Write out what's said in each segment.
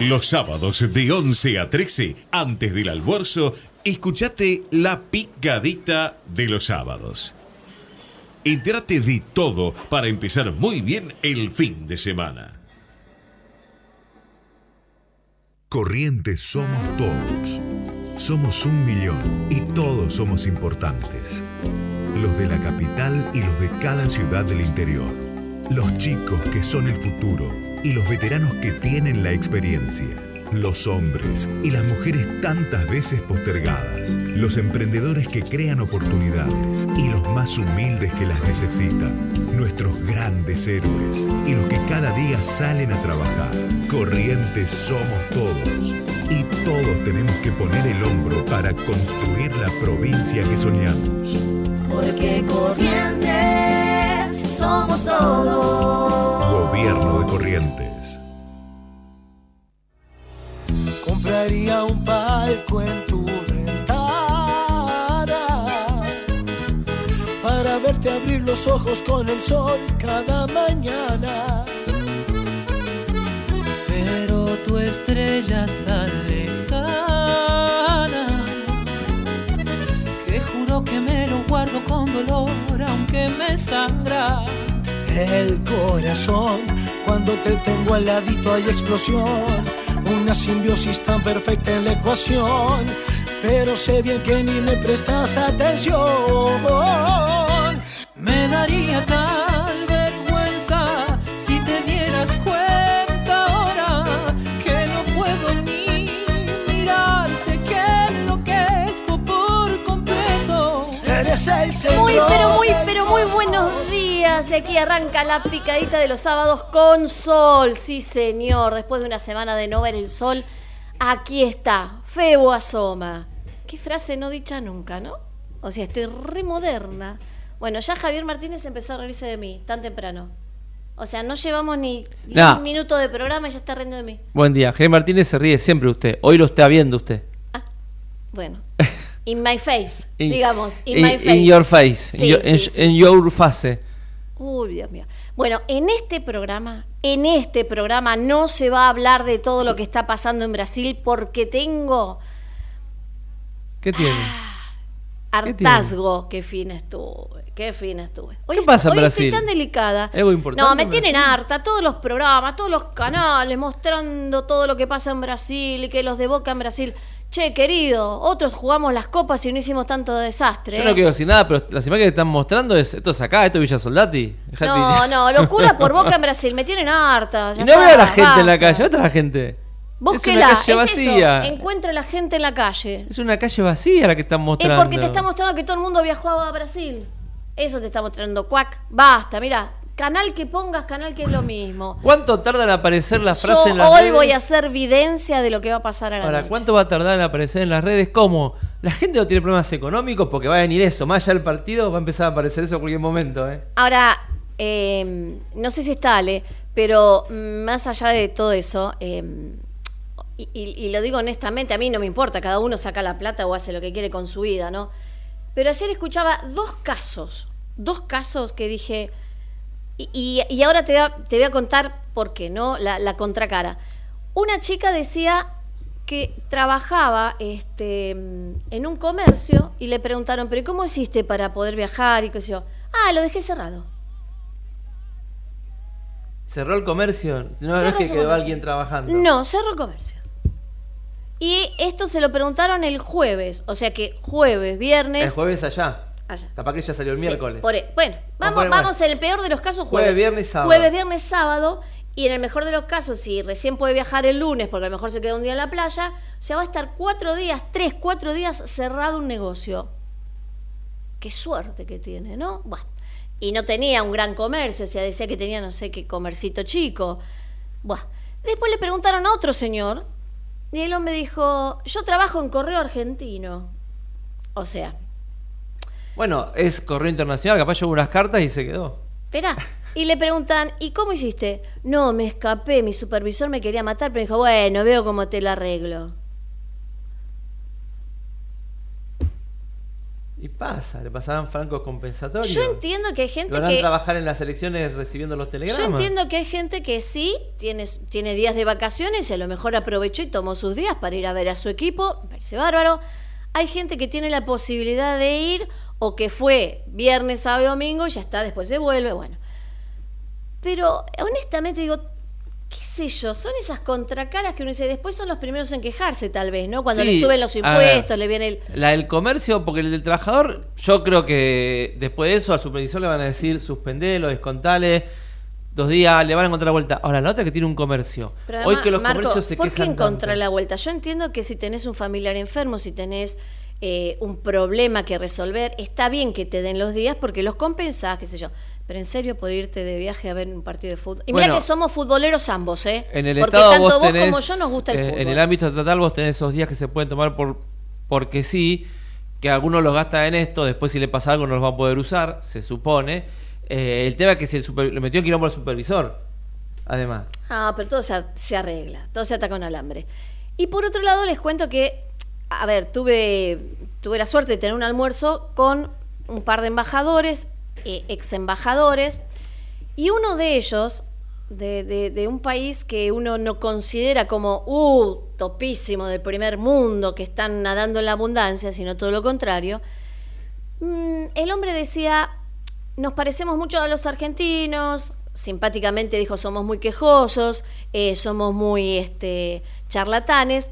Los sábados de 11 a 13, antes del almuerzo, escuchate la picadita de los sábados. Entérate de todo para empezar muy bien el fin de semana. Corrientes somos todos. Somos un millón y todos somos importantes. Los de la capital y los de cada ciudad del interior. Los chicos que son el futuro y los veteranos que tienen la experiencia. Los hombres y las mujeres tantas veces postergadas. Los emprendedores que crean oportunidades y los más humildes que las necesitan. Nuestros grandes héroes y los que cada día salen a trabajar. Corrientes somos todos. Y todos tenemos que poner el hombro para construir la provincia que soñamos. Porque Corrientes somos todos. Gobierno de Corrientes. Compraría un palco en tu ventana para verte abrir los ojos con el sol cada mañana. Pero tu estrella es tan lejana que juro que me lo guardo con dolor, aunque me sangra. El corazón, cuando te tengo al ladito hay explosión, una simbiosis tan perfecta en la ecuación, pero sé bien que ni me prestas atención. Me daría tal aquí arranca la picadita de los sábados con sol. Sí, señor. Después de una semana de no ver el sol, aquí está. Febo asoma. Qué frase no dicha nunca, ¿no? O sea, estoy re moderna. Bueno, ya Javier Martínez empezó a reírse de mí tan temprano. O sea, no llevamos ni 10 No. minutos de programa y ya está riendo de mí. Buen día. G. Martínez se ríe siempre usted. Hoy lo está viendo usted. Bueno. In my face, In- digamos. In, in, my face. in your face. Sí, in your, sí, in- sí, in sí. your face. Uy, Dios mío. Bueno, en este programa, en este programa no se va a hablar de todo lo que está pasando en Brasil porque tengo ¿Qué tiene? hartazgo. Qué fin estuve, qué fin estuve. Hoy ¿Qué pasa en hoy Brasil? estoy tan delicada. ¿Algo importante No, me en tienen Brasil? harta todos los programas, todos los canales mostrando todo lo que pasa en Brasil y que los de Boca en Brasil. Che, querido, otros jugamos las copas y no hicimos tanto desastre. Yo ¿eh? no quedo sin nada, pero las imágenes que están mostrando es esto es acá, esto es Villa Soldati. Dejate- No, no, locura por Boca en Brasil, me tienen harta. ya Y no veo a la gente en la calle, ¿dónde está la gente? Búsquela, es una calle es eso, a la gente en la calle. Es una calle vacía la que están Es mostrando. porque te está mostrando que todo el mundo viajó a Brasil. Eso te está mostrando, cuac. Basta, mira, canal que pongas, canal que es lo mismo. ¿Cuánto tarda en aparecer la Yo frase en las hoy redes? voy a hacer evidencia de lo que va a pasar a la Ahora, noche. ¿cuánto va a tardar en aparecer en las redes? ¿Cómo? La gente no tiene problemas económicos porque va a venir eso. Más allá del partido va a empezar a aparecer eso en cualquier momento, ¿eh? Ahora, eh, no sé si está Ale, pero más allá de todo eso, eh, y, y- y lo digo honestamente, a mí no me importa, cada uno saca la plata o hace lo que quiere con su vida, ¿no? Pero ayer escuchaba dos casos, dos casos que dije, y, y- ahora te voy, a, te voy a contar por qué, ¿no? La, la contracara. Una chica decía que trabajaba este, en un comercio y le preguntaron, pero ¿y ¿cómo hiciste para poder viajar? Y qué sé yo. Ah, lo dejé cerrado. Cerró el comercio. No, no es Cerró que quedó comercio. alguien trabajando. No, cerró el comercio. Y esto se lo preguntaron el jueves, o sea que jueves, viernes... El jueves allá. Allá. Capaz que ya salió el Sí, miércoles. por e- bueno, vamos, bueno, vamos bueno. en el peor de los casos Jueves, jueves. viernes, sábado. Jueves, viernes, sábado. Y en el mejor de los casos, si recién puede viajar el lunes, porque a lo mejor se queda un día en la playa, o sea, va a estar cuatro días, tres, cuatro días cerrado un negocio. Qué suerte que tiene, ¿no? Bueno. Y no tenía un gran comercio, o sea, decía que tenía no sé qué comercito chico. Bueno. Después le preguntaron a otro señor, y el hombre dijo, yo trabajo en correo argentino. O sea, Bueno, es correo internacional. Capaz llevó unas cartas y se quedó. Espera. Y le preguntan, ¿y cómo hiciste? No, me escapé, mi supervisor me quería matar, pero dijo, bueno, veo cómo te lo arreglo. Y, pasa? ¿Le pasarán francos compensatorios? Yo entiendo que hay gente ¿Lo harán que... trabajar en las elecciones recibiendo los telegramas? Yo entiendo que hay gente que sí tiene, tiene días de vacaciones y a lo mejor aprovechó y tomó sus días para ir a ver a su equipo, me parece bárbaro. Hay gente que tiene la posibilidad de ir o que fue viernes, sábado, domingo y ya está, después se vuelve, bueno. Pero honestamente digo, qué sé yo, son esas contracaras que uno dice, después son los primeros en quejarse tal vez, ¿no? Cuando Sí, le suben los a ver. impuestos, le viene el... La del comercio, porque el del trabajador, yo creo que después de eso al supervisor le van a decir suspendelo, descontale, dos días, le van a encontrar la vuelta. Ahora, la otra que tiene un comercio. Pero Hoy además, que los Marco, comercios se ¿por qué encontrar la vuelta? Yo entiendo que si tenés un familiar enfermo, si tenés eh, un problema que resolver, está bien que te den los días porque los compensás, qué sé yo. Pero en serio, por irte de viaje a ver un partido de fútbol. Y mira que somos futboleros ambos, ¿eh? En el porque Estado tanto vos vos como yo nos gusta el eh, fútbol. En el ámbito estatal vos tenés esos días que se pueden tomar por porque sí, que algunos los gastan en esto, después si le pasa algo no los va a poder usar, se supone. Eh, el tema es que se super- le metió en quilombo al supervisor, además. Ah, pero todo se, se arregla, todo se ata con alambre. Y por otro lado, les cuento que, a ver, tuve, tuve la suerte de tener un almuerzo con un par de embajadores, eh, ex embajadores, y uno de ellos, de, un país que uno no considera como, uh, topísimo del primer mundo, que están nadando en la abundancia, sino todo lo contrario, Mm, el hombre decía, nos parecemos mucho a los argentinos, simpáticamente dijo, somos muy quejosos, eh, somos muy este, charlatanes,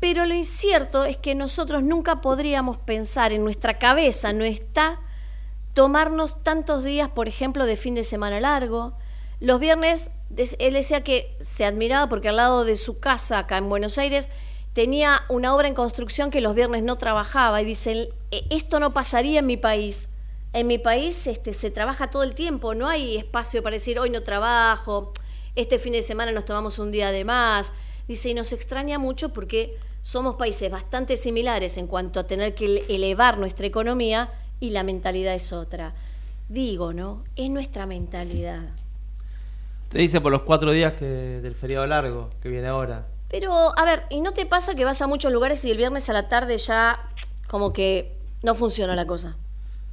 pero lo incierto es que nosotros nunca podríamos pensar, en nuestra cabeza no está tomarnos tantos días, por ejemplo, de fin de semana largo. Los viernes, él decía que se admiraba porque al lado de su casa, acá en Buenos Aires, tenía una obra en construcción que los viernes no trabajaba y dice, él, "E- esto no pasaría en mi país. En mi país este, se trabaja todo el tiempo, no hay espacio para decir, hoy no trabajo, este fin de semana nos tomamos un día de más. Dice, y nos extraña mucho porque somos países bastante similares en cuanto a tener que ele- elevar nuestra economía y la mentalidad es otra. Digo, ¿no? Es nuestra mentalidad. Te dice por los cuatro días que, del feriado largo que viene ahora. Pero, a ver, ¿y no te pasa que vas a muchos lugares y el viernes a la tarde ya como que no funciona la cosa?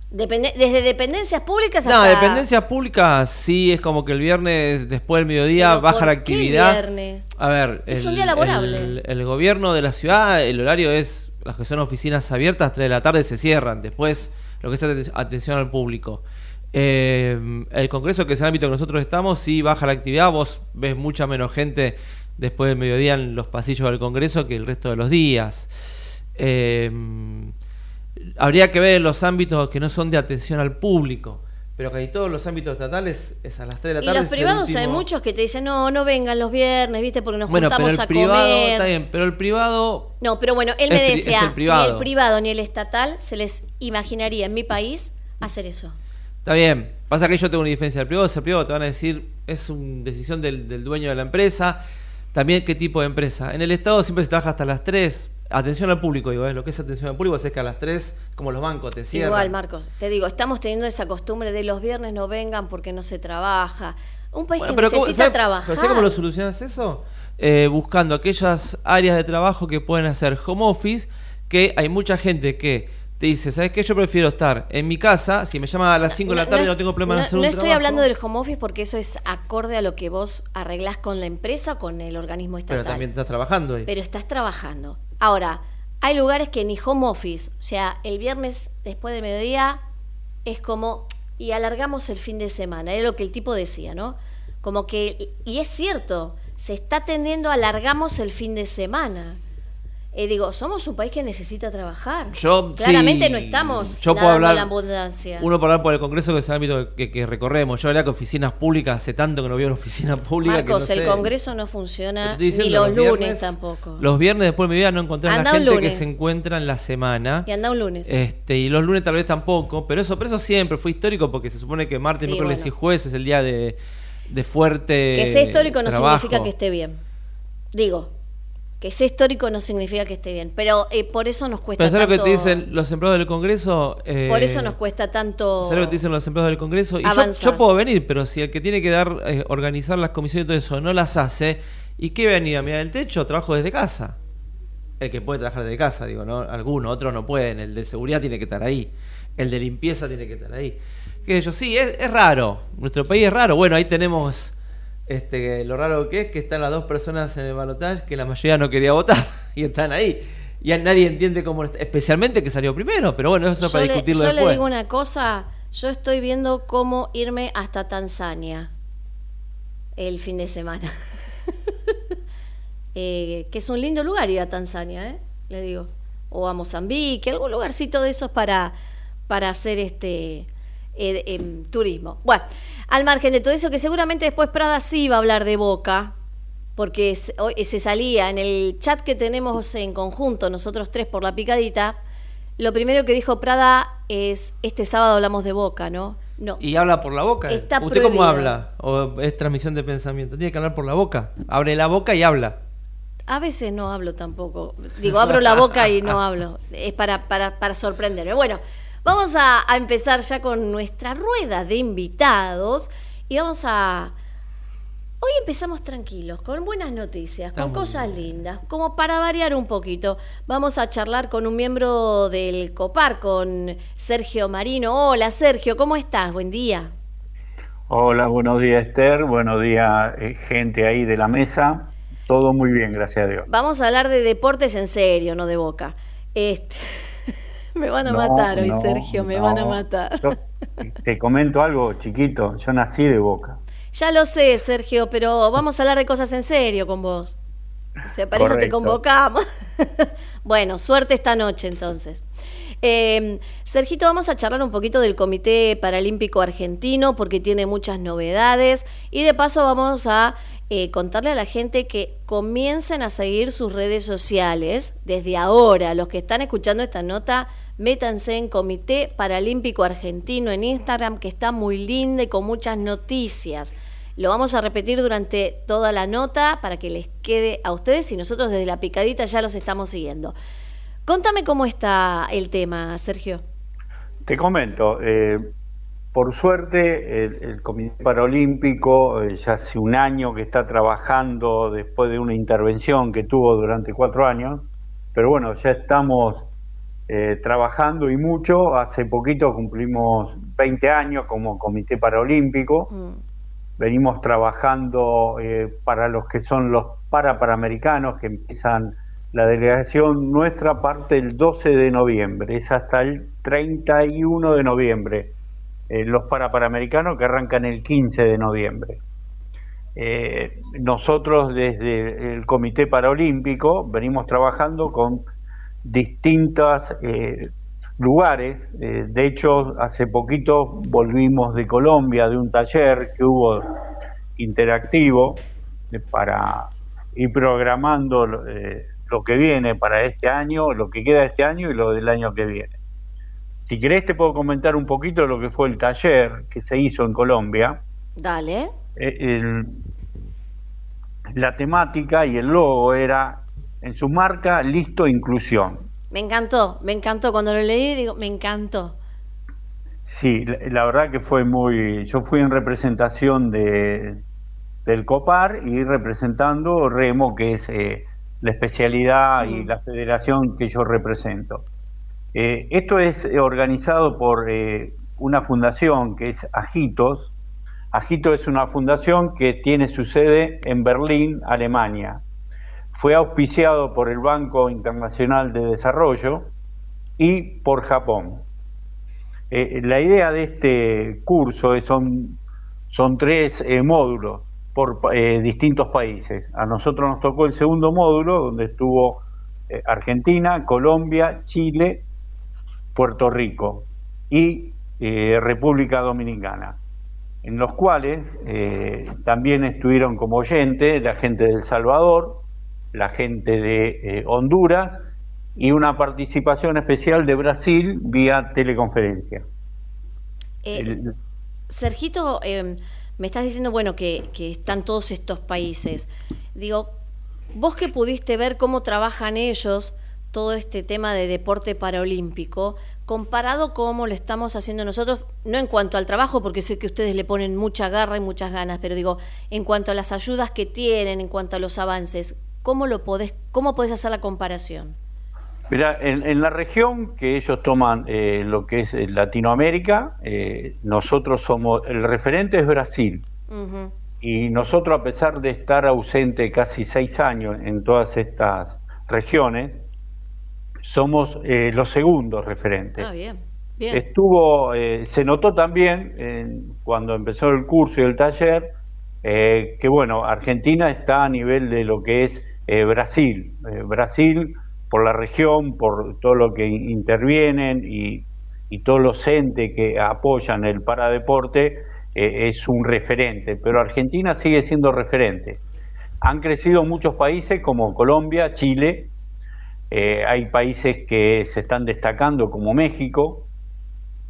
Depende- desde dependencias públicas No, hasta... dependencias públicas sí es como que el viernes después del mediodía Pero baja ¿por la qué actividad. viernes? A ver, Es el, un día laborable. El, el gobierno de la ciudad, el horario es las que son oficinas abiertas, 3 de la tarde se cierran. Después lo que es aten- atención al público. Eh, el congreso, que es el ámbito que nosotros estamos, sí baja la actividad. Vos ves mucha menos gente después del mediodía en los pasillos del congreso que el resto de los días. Eh, habría que ver los ámbitos que no son de atención al público. Pero casi todos los ámbitos estatales es a las 3 de la Y tarde. los es el privados hay muchos que te dicen, no, no vengan los viernes, ¿viste? Porque nos bueno, pero juntamos el a privado, comer. está bien, pero el privado No, pero bueno, él Es me decía, es el privado. ni el privado ni el estatal se les imaginaría en mi país hacer eso. Está bien. Pasa que yo tengo una diferencia del privado. Ese privado te van a decir, es una decisión del, del dueño de la empresa. También qué tipo de empresa. En el Estado siempre se trabaja hasta las 3. Atención al público, digo, ¿eh? lo que es atención al público es que a las 3, como los bancos, te cierran. Igual, Marcos, te digo, estamos teniendo esa costumbre de los viernes no vengan porque no se trabaja. Un país Bueno, que pero ¿cómo- necesita sabe- trabajar. pero ¿sabe cómo lo solucionas eso? Eh, buscando aquellas áreas de trabajo que pueden hacer home office, que hay mucha gente que te dice, ¿sabes qué? Yo prefiero estar en mi casa, si me llaman a las 5 de la tarde y no, tengo problema no, en hacer no un estoy trabajo. hablando del home office porque eso es acorde a lo que vos arreglás con la empresa, con el organismo estatal. Pero también estás trabajando ahí. Pero estás trabajando. Ahora, hay lugares que ni home office, o sea, el viernes después del mediodía es como, y alargamos el fin de semana, es lo que el tipo decía, ¿no? Como que, y es cierto, se está tendiendo alargamos el fin de semana. Eh, digo, somos un país que necesita trabajar. Yo, Claramente sí, no estamos yo puedo hablar, la abundancia. Uno por hablar por el Congreso, que es el ámbito que, que recorremos. Yo habría que oficinas públicas, hace tanto que no veo una oficina pública. que Marcos, no el sé. Congreso no funciona, estoy ni diciendo, los, lunes viernes- tampoco. Los viernes después de mi vida no encontrás Anda la gente que se encuentra en la semana. Y anda un lunes. Este, y los lunes tal vez tampoco, pero eso, pero eso siempre fue histórico porque se supone que martes, Sí, miércoles bueno. y jueves es el día de, de fuerte Que sea histórico no significa que esté bien. Digo, que sea histórico no significa que esté bien. Pero eh, por eso nos cuesta Pero ¿sabes lo que tanto. te dicen los empleados del Congreso? Eh, Por eso nos cuesta tanto. ¿Sabes lo que te dicen los empleados del Congreso? Y yo, Avanzar. yo puedo venir, pero si el que tiene que dar, eh, organizar las comisiones y todo eso no las hace, ¿y qué venir a mirar el techo? Trabajo desde casa. el que puede trabajar de casa, digo, ¿no? Algunos, otros no pueden. El de seguridad tiene que estar ahí. El de limpieza tiene que estar ahí. Que yo, sí, es, es raro. Nuestro país es raro. Bueno, ahí tenemos este, lo raro que es que están las dos personas en el balotaje que la mayoría no quería votar y están ahí. Y nadie entiende cómo, especialmente que salió primero, pero bueno, eso es para discutirlo yo después. Yo le digo una cosa, yo estoy viendo cómo irme hasta Tanzania el fin de semana. eh, que es un lindo lugar ir a Tanzania, ¿eh? le digo. O a Mozambique, algún lugarcito de esos para, para hacer este eh, em, turismo. Bueno, al margen de todo eso, que seguramente después Prada sí va a hablar de Boca, porque se salía en el chat que tenemos en conjunto, nosotros tres por la picadita, lo primero que dijo Prada es, este sábado hablamos de Boca, ¿no? No. ¿Y habla por la boca? Está ¿Usted cómo habla? ¿O es transmisión de pensamiento? Tiene que hablar por la boca. Abre la boca y habla. A veces no hablo tampoco. Digo, abro la boca y no hablo. Es para, para, para sorprenderme. Bueno, vamos a, a empezar ya con nuestra rueda de invitados y vamos a Hoy empezamos tranquilos, con buenas noticias, con cosas lindas, como para variar un poquito. Vamos a charlar con un miembro del COPAR, con Sergio Marino. Hola Sergio, ¿cómo estás? Buen día. Hola, buenos días Esther, buenos días eh, gente ahí de la mesa. Todo muy bien, gracias a Dios. Vamos a hablar de deportes en serio, no de boca. Este... me van a matar hoy, Sergio, me van a matar. te comento algo chiquito, yo nací de boca. Ya lo sé, Sergio, pero vamos a hablar de cosas en serio con vos. Se para eso te convocamos. bueno, suerte esta noche entonces. Eh, Sergito, vamos a charlar un poquito del Comité Paralímpico Argentino porque tiene muchas novedades y de paso vamos a eh, contarle a la gente que comiencen a seguir sus redes sociales desde ahora. Los que están escuchando esta nota, métanse en Comité Paralímpico Argentino en Instagram que está muy linda y con muchas noticias. Lo vamos a repetir durante toda la nota para que les quede a ustedes y nosotros desde la picadita ya los estamos siguiendo. Contame cómo está el tema, Sergio. Te comento, eh, por suerte el, Comité Paralímpico eh, ya hace un año que está trabajando después de una intervención que tuvo durante cuatro años, pero bueno, ya estamos eh, trabajando y mucho. Hace poquito cumplimos 20 años como Comité Paralímpico. Mm venimos trabajando eh, para los que son los para-paramericanos, que empiezan la delegación nuestra parte el 12 de noviembre, es hasta el 31 de noviembre, eh, los para-paramericanos que arrancan el 15 de noviembre. Eh, nosotros desde el Comité Paralímpico venimos trabajando con distintas lugares. Eh, de hecho, hace poquito volvimos de Colombia de un taller que hubo interactivo eh, para ir programando eh, lo que viene para este año, lo que queda este año y lo del año que viene. Si querés te puedo comentar un poquito lo que fue el taller que se hizo en Colombia. Dale. la temática y el logo era en su marca Listo Inclusión. Me encantó, me encantó. Cuando lo leí, digo, me encantó. Sí, la, verdad que fue muy. Yo fui en representación de, del COPAR y representando Remo, que es eh, la especialidad y la federación que yo represento. Eh, esto es organizado por eh, una fundación que es Agitos. Agitos es una fundación que tiene su sede en Berlín, Alemania fue auspiciado por el Banco Internacional de Desarrollo y por Japón. Eh, la idea de este curso son, son tres eh, módulos por eh, distintos países. A nosotros nos tocó el segundo módulo, donde estuvo Argentina, Colombia, Chile, Puerto Rico y República Dominicana, en los cuales también estuvieron como oyentes la gente de El Salvador, la gente de eh, Honduras y una participación especial de Brasil vía teleconferencia. Eh, Sergito, em, me estás diciendo, bueno, que, que, están todos estos países. Digo, vos que pudiste ver cómo trabajan ellos todo este tema de deporte paraolímpico, comparado cómo lo estamos haciendo nosotros, no en cuanto al trabajo, porque sé que ustedes le ponen mucha garra y muchas ganas, pero digo, en cuanto a las ayudas que tienen, en cuanto a los avances, ¿cómo lo podés, cómo podés hacer la comparación? Mira, en, la región que ellos toman eh, lo que es eh, Latinoamérica, eh, nosotros somos, el referente es Brasil. Y nosotros, a pesar de estar ausente casi seis años en todas estas regiones, somos los segundos referentes. Ah, bien. Bien. Estuvo, se notó también cuando empezó el curso y el taller que, bueno, Argentina está a nivel de lo que es Brasil. Brasil por la región, por todo lo que intervienen y, todos los entes que apoyan el paradeporte, eh, es un referente, pero Argentina sigue siendo referente. Han crecido muchos países como Colombia, Chile, eh, hay países que se están destacando como México,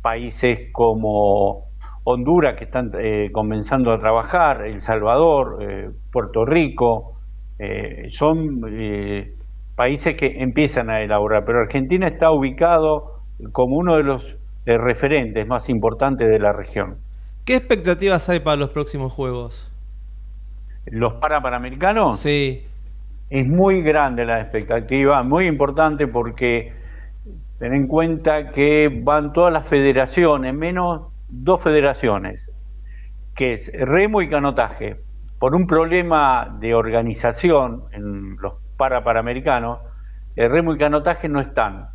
países como Honduras que están eh, comenzando a trabajar, El Salvador, Puerto Rico, son países que empiezan a elaborar, pero Argentina está ubicado como uno de los referentes más importantes de la región. ¿Qué expectativas hay para los próximos Juegos? ¿Los Parapanamericanos? Sí. Es muy grande la expectativa, muy importante porque ten en cuenta que van todas las federaciones, menos dos federaciones, que es remo y canotaje. Por un problema de organización en los para Panamericanos, el remo y canotaje no están.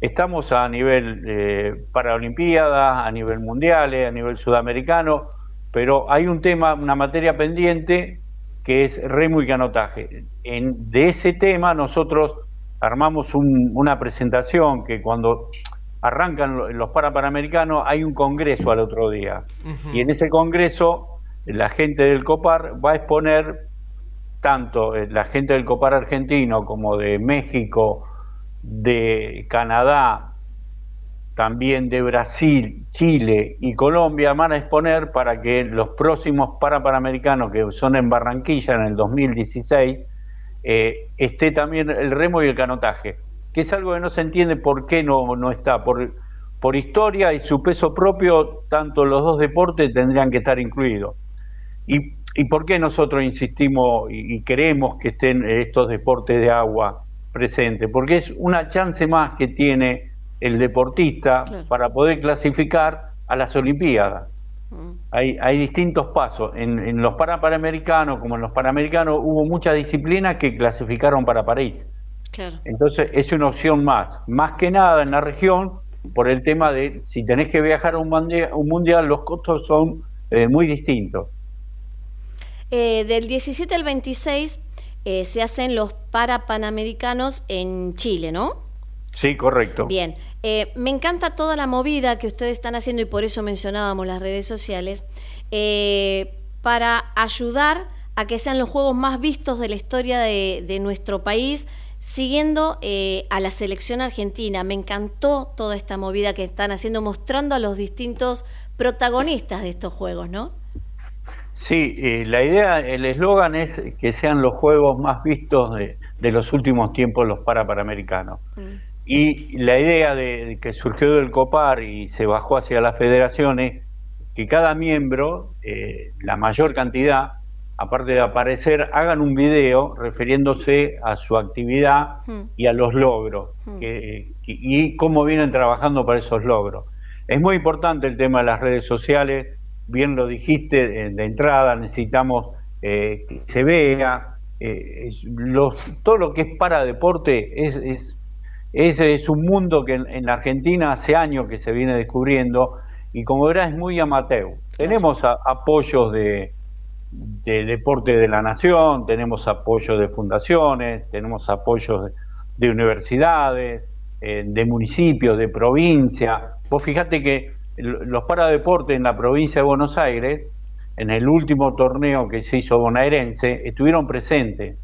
Estamos a nivel eh, Paralimpiadas, a nivel mundiales, a nivel sudamericano, pero hay un tema, una materia pendiente que es remo y canotaje. En, de ese tema nosotros armamos una presentación que cuando arrancan los Parapanamericanos hay un congreso al otro día. Y en ese congreso la gente del COPAR va a exponer tanto eh, la gente del Copar argentino como de México, de Canadá, también de Brasil, Chile y Colombia van a exponer para que los próximos Parapanamericanos que son en Barranquilla en el 2016 eh, esté también el remo y el canotaje, que es algo que no se entiende por qué no, no está. Por, por historia y su peso propio, tanto los dos deportes tendrían que estar incluidos. Y ¿Y por qué nosotros insistimos y, queremos que estén estos deportes de agua presentes? Porque es una chance más que tiene el deportista para poder clasificar a las Olimpiadas. Mm. Hay, distintos pasos. En, los Parapanamericanos, como en los Panamericanos, hubo muchas disciplinas que clasificaron para París. Entonces es una opción más. Más que nada en la región, por el tema de si tenés que viajar a un mundial, los costos son eh, muy distintos. Eh, del 17 al 26 eh, se hacen los Parapanamericanos en Chile, ¿no? Sí, correcto. Bien, eh, me encanta toda la movida que ustedes están haciendo y por eso mencionábamos las redes sociales, para ayudar a que sean los juegos más vistos de la historia de, nuestro país, siguiendo a la selección argentina. Me encantó toda esta movida que están haciendo, mostrando a los distintos protagonistas de estos juegos, ¿no? Sí, eh, la idea, el eslogan es que sean los juegos más vistos de, los últimos tiempos los Parapanamericanos. Mm. Y la idea de, que surgió del COPAR y se bajó hacia las federaciones, que cada miembro, eh, la mayor cantidad, aparte de aparecer, hagan un video refiriéndose a su actividad mm. y a los logros mm. y cómo vienen trabajando para esos logros. Es muy importante el tema de las redes sociales bien lo dijiste de, entrada, necesitamos eh, que se vea. Eh, los, todo lo que es para deporte es, es, es, un mundo que en, la Argentina hace años que se viene descubriendo y como verás es muy amateur. Tenemos apoyos de, de, deporte de la nación, tenemos apoyos de fundaciones, tenemos apoyos de, universidades, eh, de municipios, de provincia. Vos fíjate que los paradeportes en la provincia de Buenos Aires, en el último torneo que se hizo bonaerense, estuvieron presentes.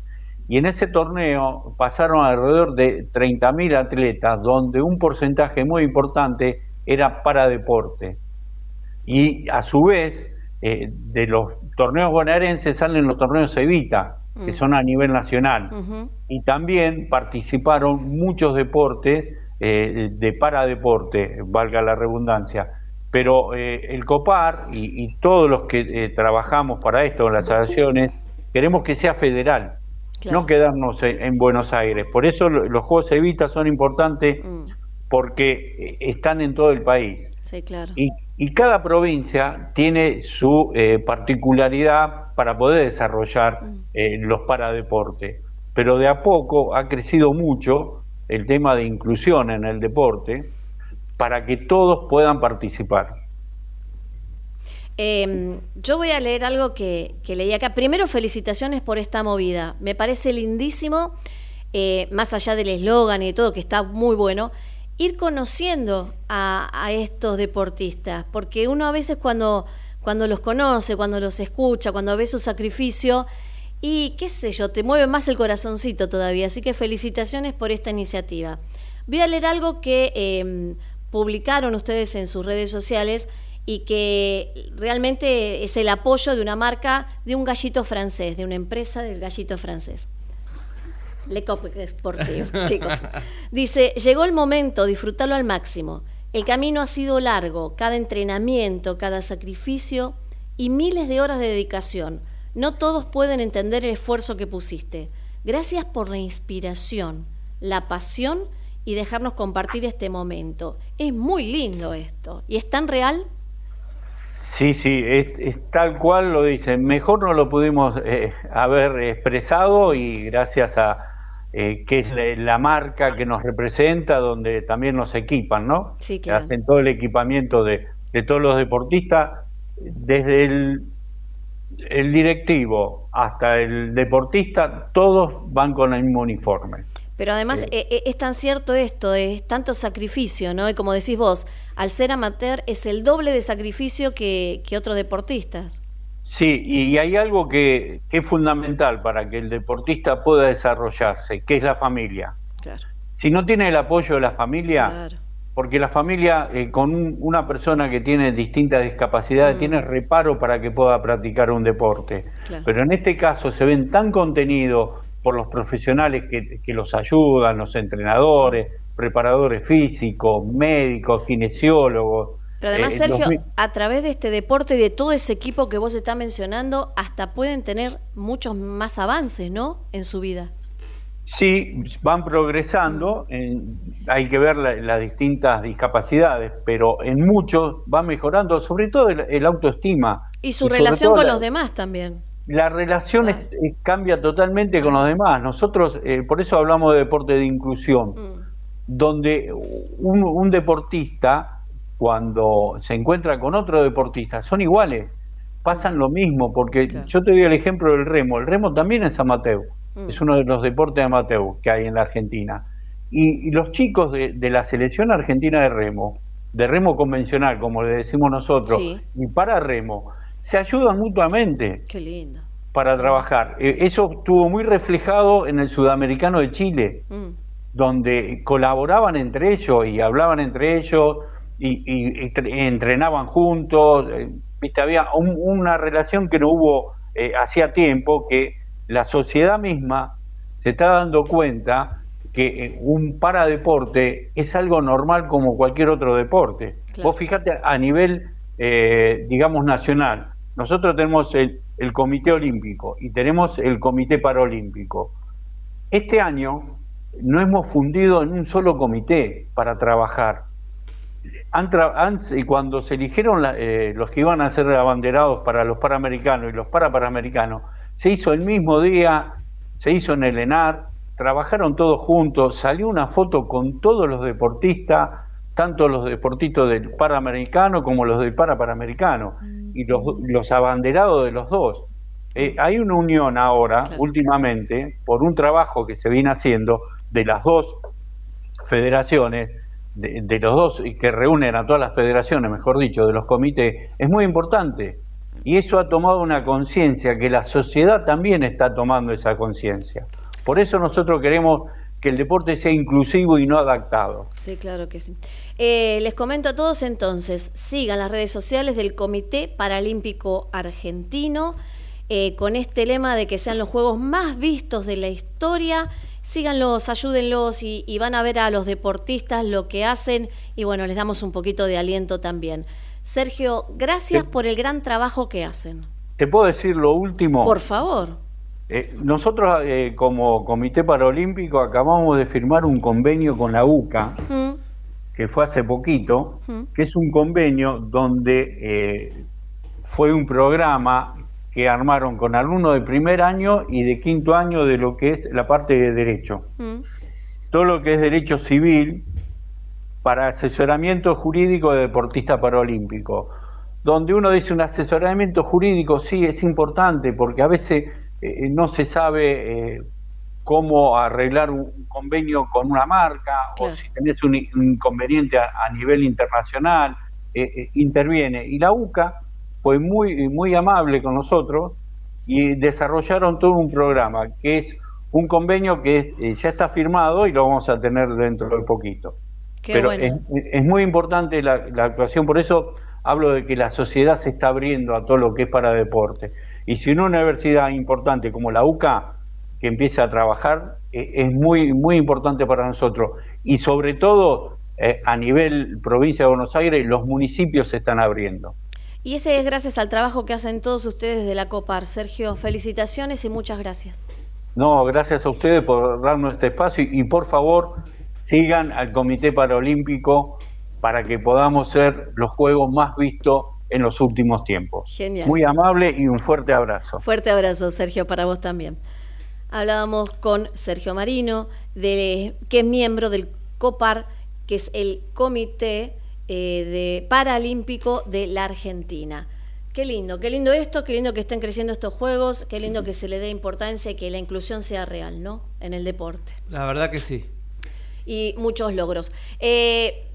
Y en ese torneo pasaron alrededor de 30.000 atletas, donde un porcentaje muy importante era para deporte. Y a su vez, eh, de los torneos bonaerenses salen los torneos Evita, que mm. son a nivel nacional. Y también participaron muchos deportes eh, de paradeporte, valga la redundancia pero eh, el COPAR y, todos los que eh, trabajamos para esto, las asociaciones, queremos que sea federal. no quedarnos en, Buenos Aires. Por eso los Juegos Evita son importantes mm. porque eh, están en todo el país. Sí, claro. Y, cada provincia tiene su eh, particularidad para poder desarrollar mm. eh, los paradeportes. Pero de a poco ha crecido mucho el tema de inclusión en el deporte para que todos puedan participar. Em, yo voy a leer algo que, leí acá. Primero, felicitaciones por esta movida. Me parece lindísimo, eh, más allá del eslogan y todo, que está muy bueno, ir conociendo a, estos deportistas, porque uno a veces cuando, cuando los conoce, cuando los escucha, cuando ve su sacrificio, y qué sé yo, te mueve más el corazoncito todavía. Así que felicitaciones por esta iniciativa. Voy a leer algo que em, publicaron ustedes en sus redes sociales y que realmente es el apoyo de una marca de un gallito francés, de una empresa del gallito francés. Le Cop Sportivo, chicos. Dice, llegó el momento, disfrutarlo al máximo. El camino ha sido largo, cada entrenamiento, cada sacrificio y miles de horas de dedicación. No todos pueden entender el esfuerzo que pusiste. Gracias por la inspiración, la pasión y dejarnos compartir este momento. Es muy lindo esto. ¿Y es tan real? Sí, sí, es, tal cual lo dicen. Mejor no lo pudimos eh, haber expresado y gracias a eh, que es la, marca que nos representa, donde también nos equipan, ¿no? Sí, claro. Hacen todo el equipamiento de, todos los deportistas, desde el, el directivo hasta el deportista, todos van con el mismo uniforme. Pero además eh, eh, es tan cierto esto, es tanto sacrificio, ¿no? Y como decís vos, al ser amateur es el doble de sacrificio que, otros deportistas. Sí, y hay algo que, es fundamental para que el deportista pueda desarrollarse, que es la familia. Claro. Si no tiene el apoyo de la familia, porque la familia eh, con una persona que tiene distintas discapacidades mm. tiene reparo para que pueda practicar un deporte. Pero en este caso se ven tan contenidos por los profesionales que, los ayudan, los entrenadores, preparadores físicos, médicos, kinesiólogos. Pero además, eh, Sergio, a través de este deporte y de todo ese equipo que vos estás mencionando, hasta pueden tener muchos más avances, ¿no? En su vida. Sí, van progresando, hay que ver las distintas discapacidades, pero en muchos va mejorando, sobre todo el, autoestima. Y su relación con los demás también la relación cambia totalmente con los demás. Nosotros, eh, por eso hablamos de deporte de inclusión, mm. donde un, deportista, cuando se encuentra con otro deportista, son iguales, pasan lo mismo, porque yo te doy el ejemplo del remo. El remo también es amateur, mm. es uno de los deportes amateur que hay en la Argentina. Y, los chicos de, la selección argentina de remo, de remo convencional, como le decimos nosotros, y para remo, se ayudan mutuamente. Qué lindo. Para trabajar. Eh, eso estuvo muy reflejado en el sudamericano de Chile, mm. donde colaboraban entre ellos y hablaban entre ellos y, entrenaban juntos. Eh, ¿Viste? Había una relación que no hubo eh, hacía tiempo, que la sociedad misma se está dando cuenta que un paradeporte es algo normal como cualquier otro deporte. Vos fijate a nivel, digamos, nacional, nosotros tenemos el, Comité Olímpico y tenemos el Comité Paralímpico. Este año no hemos fundido en un solo comité para trabajar. cuando se eligieron eh, los que iban a ser abanderados para los Panamericanos y los Parapanamericanos, se hizo el mismo día, se hizo en el ENAR, trabajaron todos juntos, salió una foto con todos los deportistas, tanto los deportistas del Panamericano como los del Parapanamericano y los, los abanderados de los dos. Eh, hay una unión ahora, últimamente, por un trabajo que se viene haciendo de las dos federaciones, de, los dos que reúnen a todas las federaciones, mejor dicho, de los comités, es muy importante. Y eso ha tomado una conciencia, que la sociedad también está tomando esa conciencia. Por eso nosotros queremos que el deporte sea inclusivo y no adaptado. Sí, claro que sí. Eh, les comento a todos entonces, sigan las redes sociales del Comité Paralímpico Argentino eh, con este lema de que sean los juegos más vistos de la historia. Síganlos, ayúdenlos y, y van a ver a los deportistas lo que hacen y bueno, les damos un poquito de aliento también. Sergio, gracias por el gran trabajo que hacen. ¿Te puedo decir lo último? Por favor. Eh, nosotros eh, como Comité Paralímpico acabamos de firmar un convenio con la UCA, Mm, que fue hace poquito, Mm. que es un convenio donde eh, fue un programa que armaron con alumnos de primer año y de quinto año de lo que es la parte de derecho. mm. Todo lo que es derecho civil para asesoramiento jurídico de deportista paralímpico. Donde uno dice un asesoramiento jurídico, sí, es importante porque a veces eh, no se sabe eh, cómo arreglar un convenio con una marca Claro. o si tenés un, un inconveniente a, a nivel internacional, eh, eh, interviene. Y la UCA fue muy, muy amable con nosotros y desarrollaron todo un programa que es un convenio que es- ya está firmado y lo vamos a tener dentro de poquito. Qué Pero bueno. es, es muy importante la, la actuación, por eso hablo de que la sociedad se está abriendo a todo lo que es para deporte. Y si una universidad importante como la UCA, que empieza a trabajar, eh, es muy, muy importante para nosotros. Y sobre todo, eh, a nivel provincia de Buenos Aires, los municipios se están abriendo. Y ese es gracias al trabajo que hacen todos ustedes de la COPAR. Sergio, felicitaciones y muchas gracias. No, gracias a ustedes por darnos este espacio y, y por favor sigan al Comité Paralímpico para que podamos ser los juegos más vistos en los últimos tiempos. Genial. Muy amable y un fuerte abrazo. Fuerte abrazo, Sergio, para vos también. Hablábamos con Sergio Marino, de, que es miembro del COPAR, que es el Comité eh, de Paralímpico de la Argentina. Qué lindo, qué lindo esto, qué lindo que estén creciendo estos juegos, qué lindo que se le dé importancia y que la inclusión sea real, ¿no? En el deporte. La verdad que sí. Y muchos logros. Eh,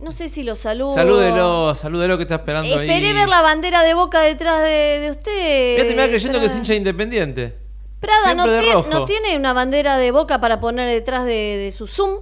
no sé si lo saludo. Salúdelo, salúdelo que está esperando ahí. Esperé ver la bandera de boca detrás de, de usted. Voy a terminar creyendo que es hincha independiente. Prada, ¿no, tie- rojo. ¿no tiene una bandera de boca para poner detrás de, de su Zoom?